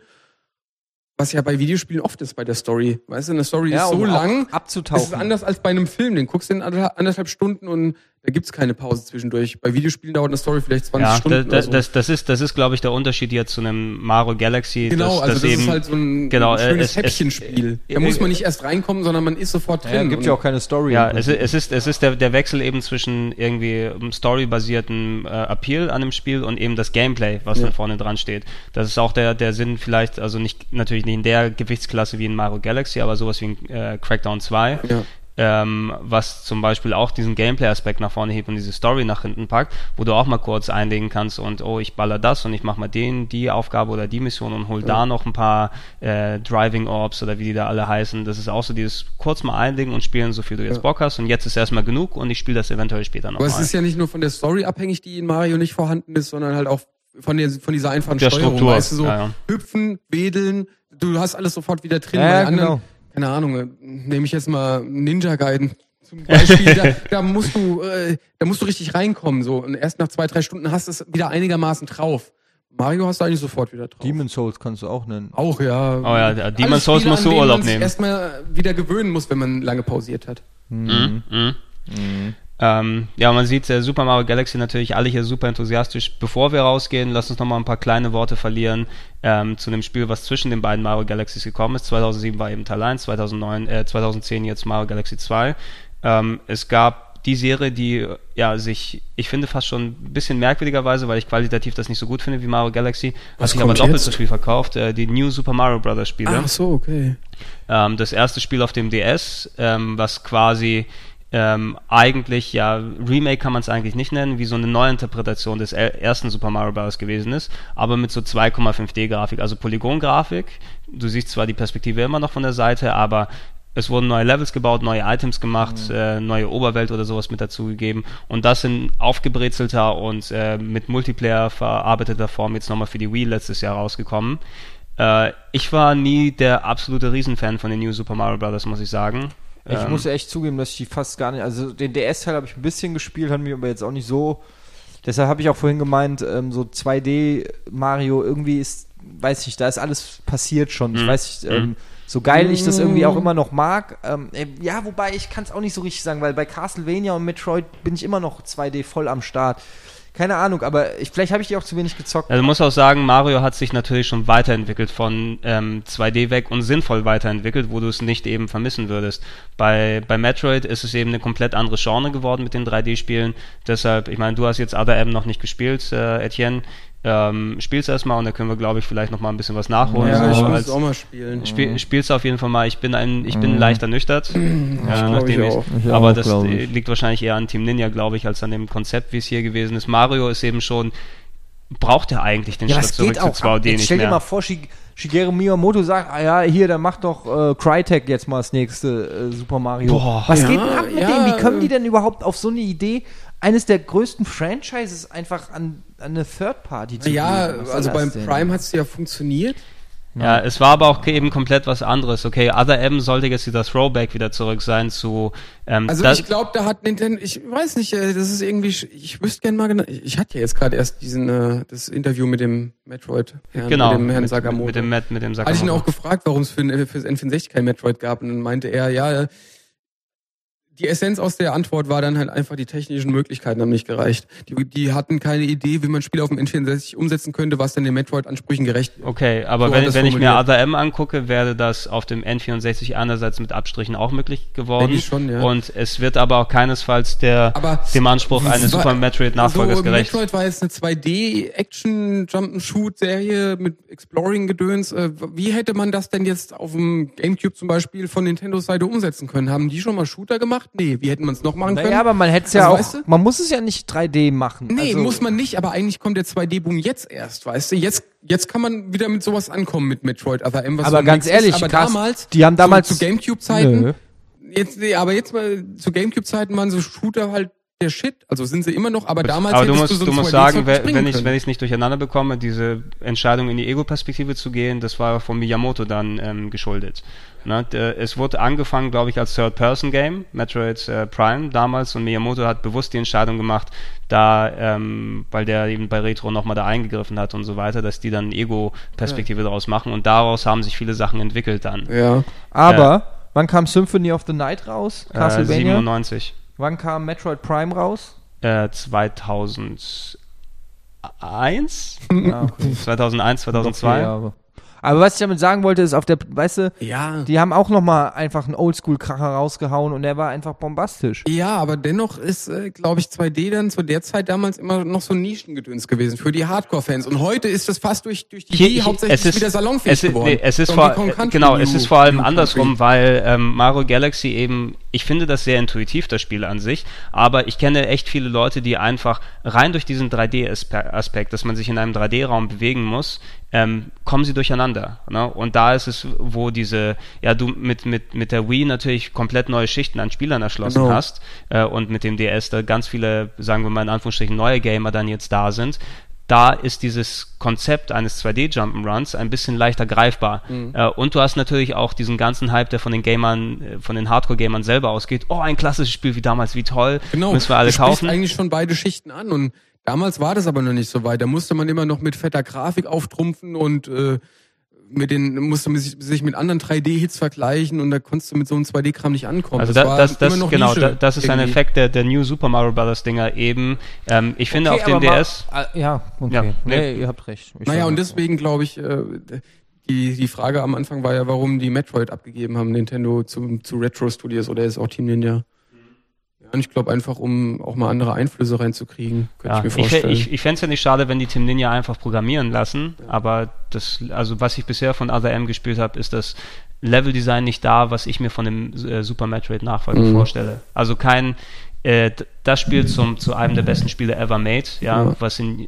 Was ja bei Videospielen oft ist bei der Story. Weißt du, eine Story Ja, ist so um lang. abzutauchen. Das ist anders als bei einem Film. Den guckst du in anderthalb Stunden und da gibt's keine Pause zwischendurch. Bei Videospielen dauert eine Story vielleicht 20 Ja, Stunden. da, da, oder so. das, das ist, das ist, glaube ich, der Unterschied jetzt zu einem Mario Galaxy. genau, dass, also das eben, ist halt so ein, genau, ein äh, schönes es- es- Häppchenspiel. äh, da muss man nicht erst reinkommen, sondern man ist sofort drin. Ja, gibt ja auch keine Story. Ja, es, es ist, es ist der, der Wechsel eben zwischen irgendwie einem storybasierten äh, Appeal an dem Spiel und eben das Gameplay, was Ja. dann vorne dran steht. Das ist auch der, der Sinn vielleicht, also nicht, natürlich nicht in der Gewichtsklasse wie in Mario Galaxy, aber sowas wie in äh, Crackdown 2. Ja. Ähm, was zum Beispiel auch diesen Gameplay-Aspekt nach vorne hebt und diese Story nach hinten packt, wo du auch mal kurz einlegen kannst und oh, ich baller das und ich mach mal den, die Aufgabe oder die Mission und hol da noch ein paar äh, Driving Orbs oder wie die da alle heißen. Das ist auch so dieses kurz mal einlegen und spielen, so viel du jetzt Ja. Bock hast und jetzt ist erstmal genug und ich spiele das eventuell später Aber es ist ja nicht nur von der Story abhängig, die in Mario nicht vorhanden ist, sondern halt auch von, der, von dieser einfachen Der Steuerung. Struktur, Weißt du, so ja, ja. hüpfen, wedeln, du hast alles sofort wieder drin. Ja, Bei ja, anderen, genau. Keine Ahnung, äh, nehme ich jetzt mal Ninja Gaiden zum Beispiel, da, da musst du, äh, da musst du richtig reinkommen, so. Und erst nach zwei, drei Stunden hast du es wieder einigermaßen drauf. Mario hast du eigentlich sofort wieder drauf. Demon Souls kannst du auch nennen. Auch, ja. Oh ja, Alle Souls Spiele, musst du Urlaub man sich nehmen. erstmal wieder gewöhnen muss, wenn man lange pausiert hat. Mhm. Mhm. Ähm, ja, man sieht äh, Super Mario Galaxy natürlich alle hier super enthusiastisch. Bevor wir rausgehen, lass uns noch mal ein paar kleine Worte verlieren ähm, zu dem Spiel, was zwischen den beiden Mario Galaxies gekommen ist. 2007 war eben Teil 1, 2009, äh, 2010 jetzt Mario Galaxy 2. Ähm, es gab die Serie, die ja sich, ich finde fast schon ein bisschen merkwürdigerweise, weil ich qualitativ das nicht so gut finde wie Mario Galaxy, hat Was sich aber doppelt jetzt? so viel verkauft. Äh, die New Super Mario Bros. Spiele. Ach so, okay. Ähm, das erste Spiel auf dem DS, ähm, was quasi ähm, eigentlich, ja, Remake kann man es eigentlich nicht nennen, wie so eine Neuinterpretation des er ersten Super Mario Bros. gewesen ist, aber mit so 2,5D Grafik, also Polygon-Grafik. Du siehst zwar die Perspektive immer noch von der Seite, aber es wurden neue Levels gebaut, neue Items gemacht, äh, neue Oberwelt oder sowas mit dazugegeben und das in aufgebrezelter und äh, mit Multiplayer verarbeiteter Form jetzt nochmal für die Wii letztes Jahr rausgekommen. Äh, ich war nie der absolute Riesenfan von den New Super Mario Bros., muss ich sagen. Ich Ähm, muss echt zugeben, dass ich die fast gar nicht. Also den DS-Teil habe ich ein bisschen gespielt, hat mich aber jetzt auch nicht so. Deshalb habe ich auch vorhin gemeint, ähm, so 2D Mario irgendwie ist, weiß ich nicht, da ist alles passiert schon. Ich Mhm. weiß nicht, ähm, so geil ich das irgendwie auch immer noch mag. Ähm, äh, ja, wobei ich kann es auch nicht so richtig sagen, weil bei Castlevania und Metroid bin ich immer noch 2D voll am Start. Keine Ahnung, aber ich, vielleicht habe ich die auch zu wenig gezockt. Also muss auch sagen, Mario hat sich natürlich schon weiterentwickelt von ähm, 2D weg und sinnvoll weiterentwickelt, wo du es nicht eben vermissen würdest. Bei, bei Metroid ist es eben eine komplett andere Genre geworden mit den 3D-Spielen. Deshalb, ich meine, du hast jetzt Other M noch nicht gespielt, äh, Etienne. Ähm, spiel's erstmal und dann können wir, glaube ich, vielleicht noch mal ein bisschen was nachholen. Ja, ich so muss als, es auch mal spielen. Spiel, spiel's auf jeden Fall mal. Ich bin ein, ich bin leicht ernüchtert. äh, nachdem ich ich. Ich aber auch, das äh, ich. liegt wahrscheinlich eher an Team Ninja, glaube ich, als an dem Konzept, wie es hier gewesen ist. Mario ist eben schon, braucht er eigentlich den Ja, Schritt zurück zu 2D ab. Jetzt nicht stell dir mehr. mal vor, Shig Shigeru Miyamoto sagt, ah ja, hier, dann mach doch äh, Crytek jetzt mal das nächste äh, Super Mario. Boah. Was Ja, geht denn ab mit ja, denen? Wie kommen äh. die denn überhaupt auf so eine Idee, eines der größten Franchises einfach an, an eine Third Party zu Ja, geben? Also beim denn? Prime hat es ja funktioniert. Ja, es war aber auch eben komplett was anderes. Okay, Other M sollte jetzt wieder Throwback wieder zurück sein zu. Ähm, Also ich glaube, da hat Nintendo, ich weiß nicht, äh, das ist irgendwie, ich wüsste gerne mal genau, ich hatte ja jetzt gerade erst diesen, äh, das Interview mit dem Metroid, Herrn, genau mit dem Herrn mit, Sakamoto. mit dem Matt, mit dem Hatte ich ihn Sakamoto. auch gefragt, warum es für, ein- für das N64 kein Metroid gab und dann meinte er, ja, die Essenz aus der Antwort war dann halt einfach, die technischen Möglichkeiten haben nicht gereicht. Die, die hatten keine Idee, wie man Spiele auf dem N64 umsetzen könnte, was dann den Metroid-Ansprüchen gerecht wird. Okay, aber So wenn, wenn ich mir. Other M angucke, wäre das auf dem N64 einerseits mit Abstrichen auch möglich geworden. Schon, ja. Und es wird aber auch keinesfalls der, Aber dem Anspruch eines Super Metroid Nachfolgers so, gerecht. Metroid war jetzt eine 2D-Action-Jump-and-Shoot-Serie mit Exploring-Gedöns. Äh, Wie hätte man das denn jetzt auf dem Gamecube zum Beispiel von Nintendos Seite umsetzen können? Haben die schon mal Shooter gemacht? Nee, wie hätten man es noch machen können? Naja, aber man hätte es ja Also, auch, weißt du? man muss es ja nicht 3D machen. Nee, also, muss man nicht, aber eigentlich kommt der 2D-Boom jetzt erst, weißt du? Jetzt, jetzt kann man wieder mit sowas ankommen mit Metroid Other M, was Aber so ganz ehrlich, ist. aber krass, damals, die haben damals- zu, zu Gamecube-Zeiten, jetzt, nee, aber jetzt mal zu Gamecube-Zeiten waren so Shooter halt der Shit. Also sind sie immer noch, aber damals Aber du hättest musst, so du ein musst 2D sagen, wenn, ich wenn ich es nicht durcheinander bekomme, diese Entscheidung in die Ego-Perspektive zu gehen, das war von Miyamoto dann ähm, geschuldet. Ne? Der, es wurde angefangen, glaube ich, als Third-Person-Game, Metroid äh, Prime damals, und Miyamoto hat bewusst die Entscheidung gemacht, da, ähm, weil der eben bei Retro nochmal da eingegriffen hat und so weiter, dass die dann Ego-Perspektive daraus machen und daraus haben sich viele Sachen entwickelt dann. Ja. Aber, wann kam Symphony of the Night raus? Äh, Castlevania? 97. wann kam Metroid Prime raus? Äh, 2001? Ja, okay. 2001, 2002? Okay, aber, aber was ich damit sagen wollte, ist auf der, weißt du, Ja. die haben auch noch mal einfach einen Oldschool-Kracher rausgehauen und der war einfach bombastisch. Ja, aber dennoch ist, äh, glaube ich, 2D dann zu der Zeit damals immer noch so ein Nischengedöns gewesen für die Hardcore-Fans. Und heute ist das fast durch, durch die Hier- hier- hauptsächlich es ist, wieder salonfähig es ist, geworden. Nee, es ist vor, genau, es ist vor allem andersrum, weil ähm, Mario Galaxy eben, ich finde das sehr intuitiv, das Spiel an sich, aber ich kenne echt viele Leute, die einfach rein durch diesen 3D-Aspekt, dass man sich in einem 3D-Raum bewegen muss, ähm, kommen sie durcheinander. Ne? Und da ist es, wo diese, ja, du mit, mit, mit der Wii natürlich komplett neue Schichten an Spielern erschlossen Genau. hast äh, und mit dem DS da ganz viele, sagen wir mal in Anführungsstrichen, neue Gamer dann jetzt da sind. Da ist dieses Konzept eines 2D-Jump'n'Runs ein bisschen leichter greifbar. Mhm. Äh, und du hast natürlich auch diesen ganzen Hype, der von den Gamern, äh, von den Hardcore-Gamern selber ausgeht. Oh, ein klassisches Spiel wie damals, wie toll. Genau. Müssen wir alle du kaufen. eigentlich schon beide Schichten an und damals war das aber noch nicht so weit. Da musste man immer noch mit fetter Grafik auftrumpfen und äh, mit den musste man sich, sich mit anderen 3D-Hits vergleichen und da konntest du mit so einem 2D-Kram nicht ankommen. Also das das, das, noch genau, da, das ist ein irgendwie. Effekt der, der New Super Mario Bros. Dinger eben. Ähm, ich finde auf dem mal- DS. Ah, ja, okay. Ja, nee, nee. ihr habt recht. Ich Naja, und deswegen glaube ich, äh, die, die Frage am Anfang war ja, warum die Metroid abgegeben haben, Nintendo zu, zu Retro Studios oder ist auch Team Ninja. Und ich glaube einfach, um auch mal andere Einflüsse reinzukriegen, könnte Ja, ich mir ich, vorstellen. ich, ich fände es ja nicht schade, wenn die Team Ninja einfach programmieren lassen, aber das, also was ich bisher von Other M gespielt habe, ist das Leveldesign nicht da, was ich mir von dem äh, Super Metroid Nachfolger Mhm. vorstelle. Also kein, äh, das Spiel zum, zu einem der besten Spiele ever made, ja, Ja. was in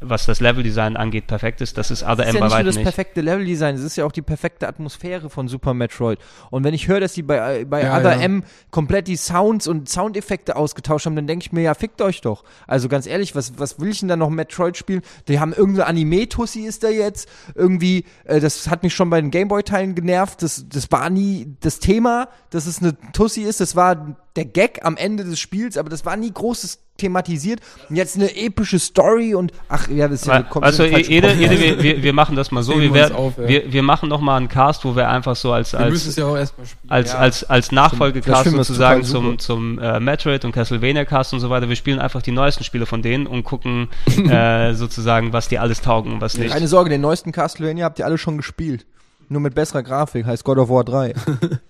was das Leveldesign angeht, perfekt ist. Das ist Other Das ist ja bei nicht weitem das nicht. perfekte Leveldesign, es ist ja auch die perfekte Atmosphäre von Super Metroid. Und wenn ich höre, dass die bei, bei Ja, Other ja. M komplett die Sounds und Soundeffekte ausgetauscht haben, dann denke ich mir, ja, fickt euch doch. Also ganz ehrlich, was, was will ich denn da noch Metroid spielen? Die haben irgendeine Anime-Tussi ist da jetzt. Irgendwie, äh, das hat mich schon bei den Gameboy-Teilen genervt. Das, das war nie das Thema, dass es eine Tussi ist. Das war der Gag am Ende des Spiels, aber das war nie großes thematisiert. Und jetzt eine epische Story und ach ja, das ist ja kommt Also Kopf. jede, wir, wir, wir machen das mal so. Wir, werden, auf, ja. wir, wir machen noch mal einen Cast, wo wir einfach so als, als, ja als, Ja. als, als Das Nachfolgecast sozusagen zum, zum äh, Metroid und Castlevania Cast und so weiter. Wir spielen einfach die neuesten Spiele von denen und gucken äh, sozusagen, was die alles taugen und was nicht. Keine Sorge, den neuesten Castlevania habt ihr alle schon gespielt. Nur mit besserer Grafik, heißt God of War 3.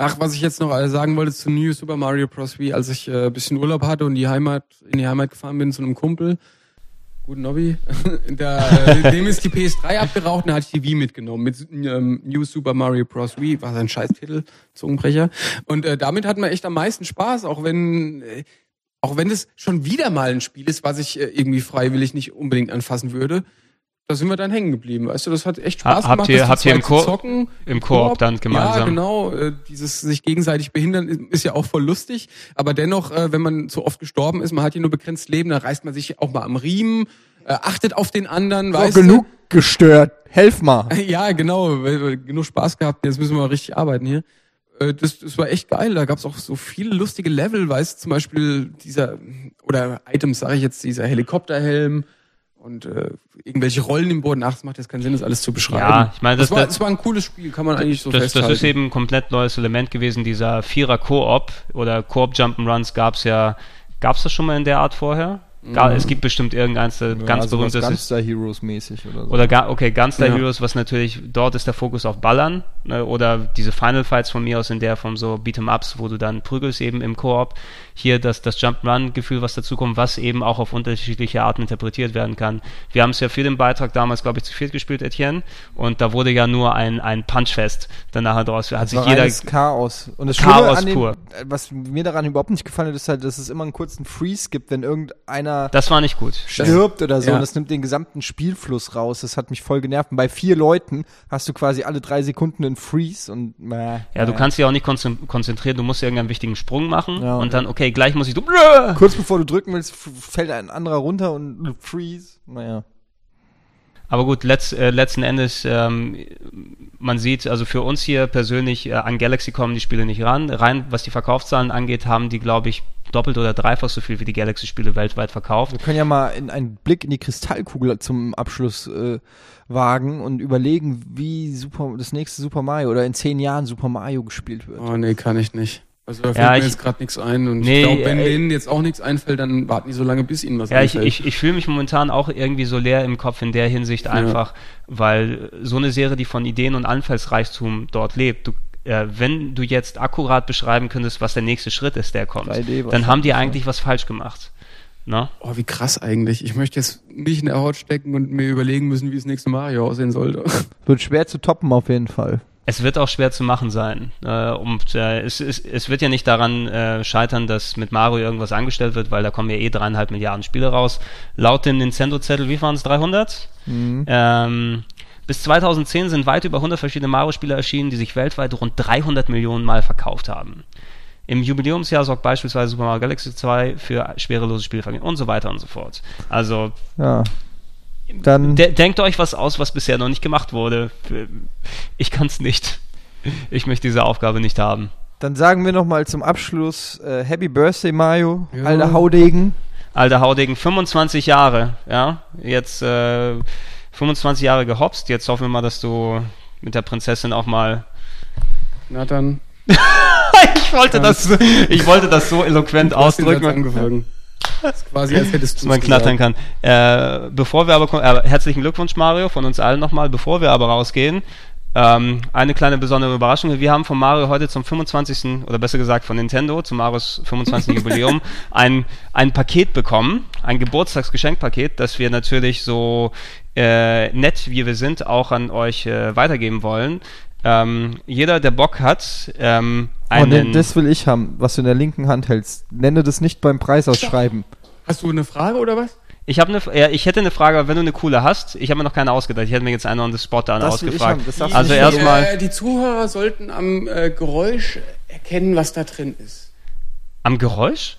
Ach, was ich jetzt noch sagen wollte zu New Super Mario Bros. Wii, als ich äh, bisschen Urlaub hatte und die Heimat, in die Heimat gefahren bin zu einem Kumpel, guten Nobby, da, äh, dem ist die PS3 abgeraucht und da hatte ich die Wii mitgenommen mit ähm, New Super Mario Bros. Wii, war sein Scheißtitel, Zungenbrecher. Und äh, damit hat man echt am meisten Spaß, auch wenn äh, auch wenn es schon wieder mal ein Spiel ist, was ich äh, irgendwie freiwillig nicht unbedingt anfassen würde, da sind wir dann hängen geblieben. Weißt du, das hat echt Spaß Ha- habt gemacht. ihr- das habt ihr im zu Koop- zocken, im Koop dann gemeinsam? Ja, genau. Äh, dieses sich gegenseitig behindern ist, ja auch voll lustig. Aber dennoch, äh, wenn man so oft gestorben ist, man hat ja nur begrenzt Leben, dann reißt man sich auch mal am Riemen, äh, achtet auf den anderen, So, weißt genug gestört. Helf mal. du? Ja, genau. weil wir genug Spaß gehabt. Jetzt müssen wir mal richtig arbeiten hier. Äh, Das, das war echt geil. Da gab's auch so viele lustige Level, weißt du, zum Beispiel dieser, oder Items, sage ich jetzt, dieser Helikopterhelm und äh, irgendwelche Rollen im Boden. Ach, das macht jetzt keinen Sinn, das alles zu beschreiben. Ja, ich meine, das- das, war, das- das war ein cooles Spiel, kann man eigentlich so das, das festhalten. ist eben ein komplett neues Element gewesen, dieser Vierer Koop oder Koop Jump'n'Runs gab's ja, gab's das schon mal in der Art vorher? Ga, Es gibt bestimmt irgendeins, äh, ganz also berühmtes Gunstar Heroes mäßig oder so. oder okay, Gunstar Ja. Heroes, was natürlich, dort ist der Fokus auf Ballern, ne, oder diese Final Fights von mir aus in der Form so Beat'em-Ups, wo du dann prügelst eben im Koop. Hier das, das Jump-Run-Gefühl, was dazukommt, was eben auch auf unterschiedliche Arten interpretiert werden kann. Wir haben es ja für den Beitrag damals, glaube ich, zu viert gespielt, Etienne, und da wurde ja nur ein, ein Punchfest danach daraus. Hat Das sich war jeder, Chaos. Und das Chaos dem, pur. äh, was mir daran überhaupt nicht gefallen hat, ist halt, dass es immer einen kurzen Freeze gibt, wenn irgendeiner das war nicht gut. stirbt oder so. ja. Und das nimmt den gesamten Spielfluss raus. Das hat mich voll genervt. Und bei vier Leuten hast du quasi alle drei Sekunden einen Freeze und äh, Ja, du kannst dich auch nicht konzen- konzentrieren, du musst irgendeinen wichtigen Sprung machen Ja. und dann, okay, gleich muss ich so, Kurz bevor du drücken willst, fällt ein anderer runter und Freeze. Naja. Aber gut, letzt, äh, letzten Endes, ähm, man sieht, also für uns hier persönlich, äh, an Galaxy kommen die Spiele nicht ran. Rein was die Verkaufszahlen angeht, haben die, glaube ich, doppelt oder dreifach so viel wie die Galaxy-Spiele weltweit verkauft. Wir können ja mal in einen Blick in die Kristallkugel zum Abschluss äh, wagen und überlegen, wie Super, das nächste Super Mario oder in zehn Jahren Super Mario gespielt wird. Oh nee, kann ich nicht. Also da fällt Ja, mir ich- jetzt gerade nichts ein und Nee, ich glaube, wenn äh, denen jetzt auch nichts einfällt, dann warten die so lange, bis ihnen was Ja, ich, einfällt. ich, ich fühle mich momentan auch irgendwie so leer im Kopf in der Hinsicht einfach, weil so eine Serie, die von Ideen und Anfallsreichtum dort lebt, du, äh, wenn du jetzt akkurat beschreiben könntest, was der nächste Schritt ist, der kommt, 3D dann haben die eigentlich was falsch gemacht. Ne? oh, wie krass eigentlich. Ich möchte jetzt nicht in der Haut stecken und mir überlegen müssen, wie das nächste Mario aussehen sollte. Wird schwer zu toppen auf jeden Fall. Es wird auch schwer zu machen sein. Äh, und äh, es, es, es wird ja nicht daran äh, scheitern, dass mit Mario irgendwas angestellt wird, weil da kommen ja eh dreieinhalb Milliarden Spiele raus. Laut dem Nintendo-Zettel, wie waren es, 300? Ähm, bis 2010 sind weit über 100 verschiedene Mario-Spiele erschienen, die sich weltweit rund 300 Millionen Mal verkauft haben. Im Jubiläumsjahr sorgt beispielsweise Super Mario Galaxy 2 für schwerelose Spielvergehen und so weiter und so fort. Also Ja. Dann de denkt euch was aus, was bisher noch nicht gemacht wurde. Ich kann es nicht. Ich möchte diese Aufgabe nicht haben. Dann sagen wir noch mal zum Abschluss äh, Happy Birthday Mario, Ja. alter Haudegen. Alter Haudegen, 25 Jahre, ja. Jetzt äh, 25 Jahre gehopst. Jetzt hoffen wir mal, dass du mit der Prinzessin auch mal. Na dann. ich wollte das, ich wollte das so eloquent ausdrücken. angefangen. Das ist quasi, als hättest dass du man knattern kann. Äh, bevor wir aber, äh, herzlichen Glückwunsch Mario von uns allen nochmal. Bevor wir aber rausgehen, ähm, eine kleine besondere Überraschung. Wir haben von Mario heute zum 25. oder besser gesagt von Nintendo zum Marios 25. Jubiläum ein, ein Paket bekommen, ein Geburtstagsgeschenkpaket, das wir natürlich so äh, nett wie wir sind auch an euch äh, weitergeben wollen. Ähm, jeder, der Bock hat, ähm, Oh, einen, ne, das will ich haben, was du in der linken Hand hältst. Nenne das nicht beim Preisausschreiben. Hast du eine Frage oder was? Ich habe eine, ja, ich hätte eine Frage, aber wenn du eine coole hast, ich habe mir noch keine ausgedacht. Ich hätte mir jetzt eine on the spot dann Das will ich ausgefragt. haben, das darfst also du nicht erstmal Die, äh, die Zuhörer sollten am äh, Geräusch erkennen, was da drin ist. am Geräusch?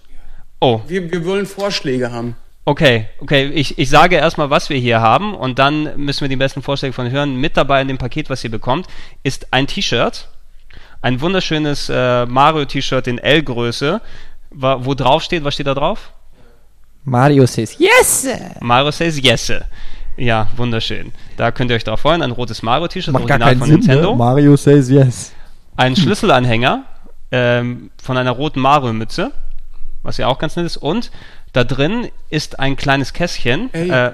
Oh, Wir, wir wollen Vorschläge haben. Okay, okay. Ich, ich sage erstmal, was wir hier haben und dann müssen wir die besten Vorschläge von hören. Mit dabei in dem Paket, was ihr bekommt, ist ein T-Shirt, ein wunderschönes äh, Mario-T-Shirt in L-Größe, wo drauf steht, was steht da drauf? Mario says yes! Mario says yes. Ja, wunderschön. Da könnt ihr euch drauf freuen. Ein rotes Mario-T-Shirt, original von Sinn, Nintendo. ne? Mario says yes. ein Schlüsselanhänger ähm, von einer roten Mario-Mütze, was ja auch ganz nett ist. Und da drin ist ein kleines Kästchen, äh,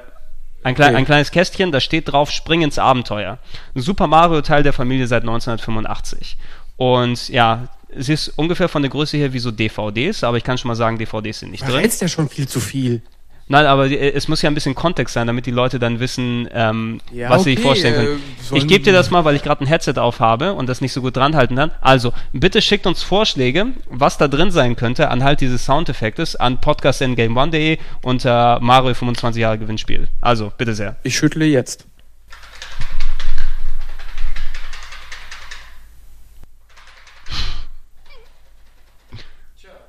ein, klei Okay. ein kleines Kästchen, da steht drauf Spring ins Abenteuer. Ein Super Mario Teil der Familie seit 1985. Und ja, sie ist ungefähr von der Größe her wie so DVDs, aber ich kann schon mal sagen, DVDs sind nicht drin. Verrätst ja schon viel zu viel. Nein, aber die- es muss ja ein bisschen Kontext sein, damit die Leute dann wissen, ähm, Ja, was sie sich okay, vorstellen äh, können. sollen- ich gebe dir das mal, weil ich gerade ein Headset auf habe und das nicht so gut dran halten kann. Also, bitte schickt uns Vorschläge, was da drin sein könnte, anhalt dieses Soundeffektes an podcast.game1.de unter Mario 25 Jahre Gewinnspiel. Also, bitte sehr. Ich schüttle jetzt.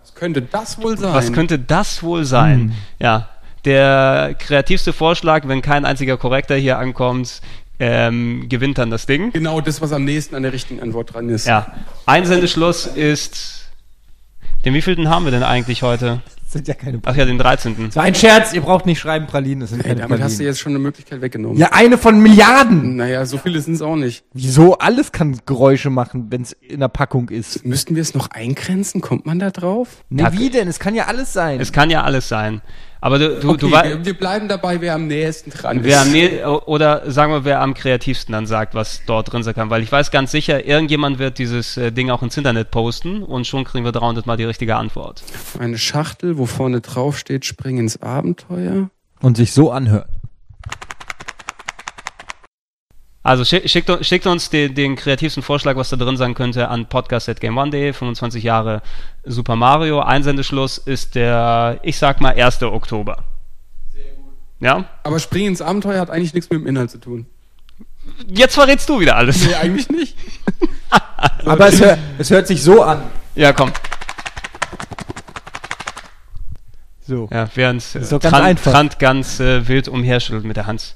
Was könnte das wohl sein? Was könnte das wohl sein? Ja, der kreativste Vorschlag, wenn kein einziger Korrekter hier ankommt, ähm, gewinnt dann das Ding. Genau das, was am nächsten an der richtigen Antwort dran ist. Ja, Einsendeschluss ist. Den wievielten haben wir denn eigentlich heute? Das sind ja keine Ach ja, den 13. So ein Scherz, ihr braucht nicht schreiben Pralinen, das sind Ey, keine damit hast du Pralinen. jetzt schon eine Möglichkeit weggenommen. Ja, eine von Milliarden. Naja, so viele sind es auch nicht. Wieso? Alles kann Geräusche machen, wenn es in der Packung ist. Müssten wir es noch eingrenzen? Kommt man da drauf? Nee, wie denn? Es kann ja alles sein. Es kann ja alles sein. Aber du, du, Okay, du weißt. wir, wir bleiben dabei, wer am nächsten dran Wer am ist. nä- oder sagen wir, wer am kreativsten dann sagt, was dort drin sein kann. Weil ich weiß ganz sicher, irgendjemand wird dieses äh, Ding auch ins Internet posten und schon kriegen wir 300 Mal die richtige Antwort. Eine Schachtel, wo vorne drauf steht, spring ins Abenteuer. Und sich so anhört. Also schick, schickt, uns- schickt uns den, den kreativsten Vorschlag, was da drin sein könnte, an podcast.game1.de, 25 Jahre Super Mario. Einsendeschluss ist der, ich sag mal, 1. Oktober. Sehr gut. Ja? Aber spring ins Abenteuer hat eigentlich nichts mit dem Inhalt zu tun. Jetzt verrätst du wieder alles. Nee, eigentlich nicht. Aber es, hör, es hört sich so an. Ja, komm. So. Ja, während äh, Trant. Trant ganz äh, wild umherschüttelt mit der Hand.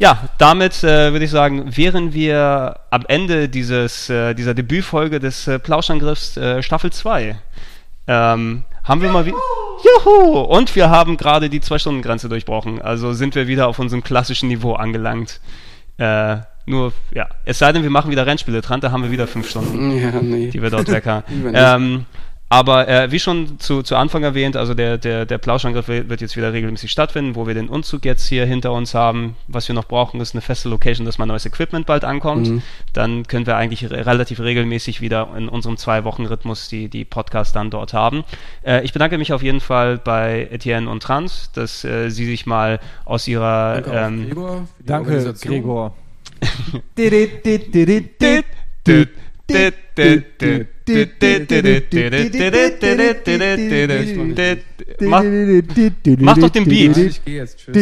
Ja, damit äh, würde ich sagen, wären wir am Ende dieses, äh, dieser Debütfolge des äh, Plauschangriffs äh, Staffel 2. Ähm, haben wir mal wieder. Juhu! Und wir haben gerade die Zwei-Stunden-Grenze durchbrochen. Also sind wir wieder auf unserem klassischen Niveau angelangt. Äh, nur, ja, es sei denn, wir machen wieder Rennspiele dran, da haben wir wieder fünf Stunden Ja, nee. die wir dort nicht. ähm, aber äh, wie schon zu, zu Anfang erwähnt, also der, der, der Plauschangriff wird jetzt wieder regelmäßig stattfinden, wo wir den Umzug jetzt hier hinter uns haben. Was wir noch brauchen, ist eine feste Location, dass mein neues Equipment bald ankommt. Mhm. Dann können wir eigentlich re relativ regelmäßig wieder in unserem Zwei-Wochen-Rhythmus die, die Podcasts dann dort haben. Äh, ich bedanke mich auf jeden Fall bei Etienne und Trans, dass äh, sie sich mal aus ihrer Danke, ähm, Gregor, für die Danke. Gregor. Mach, mach doch den Beat. Ich gehe jetzt. Tschüss.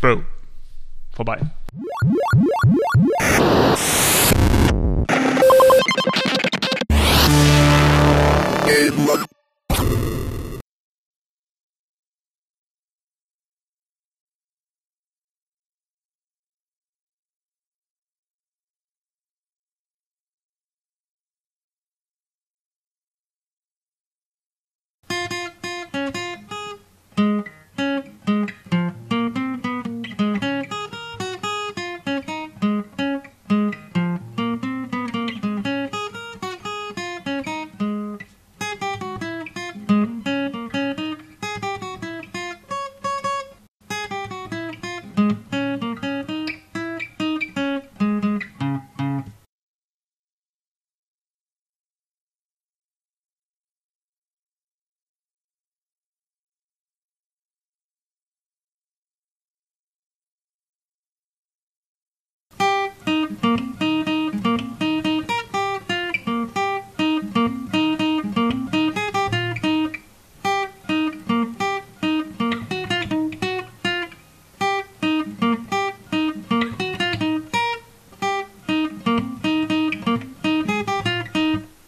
Bro. Vorbei. Game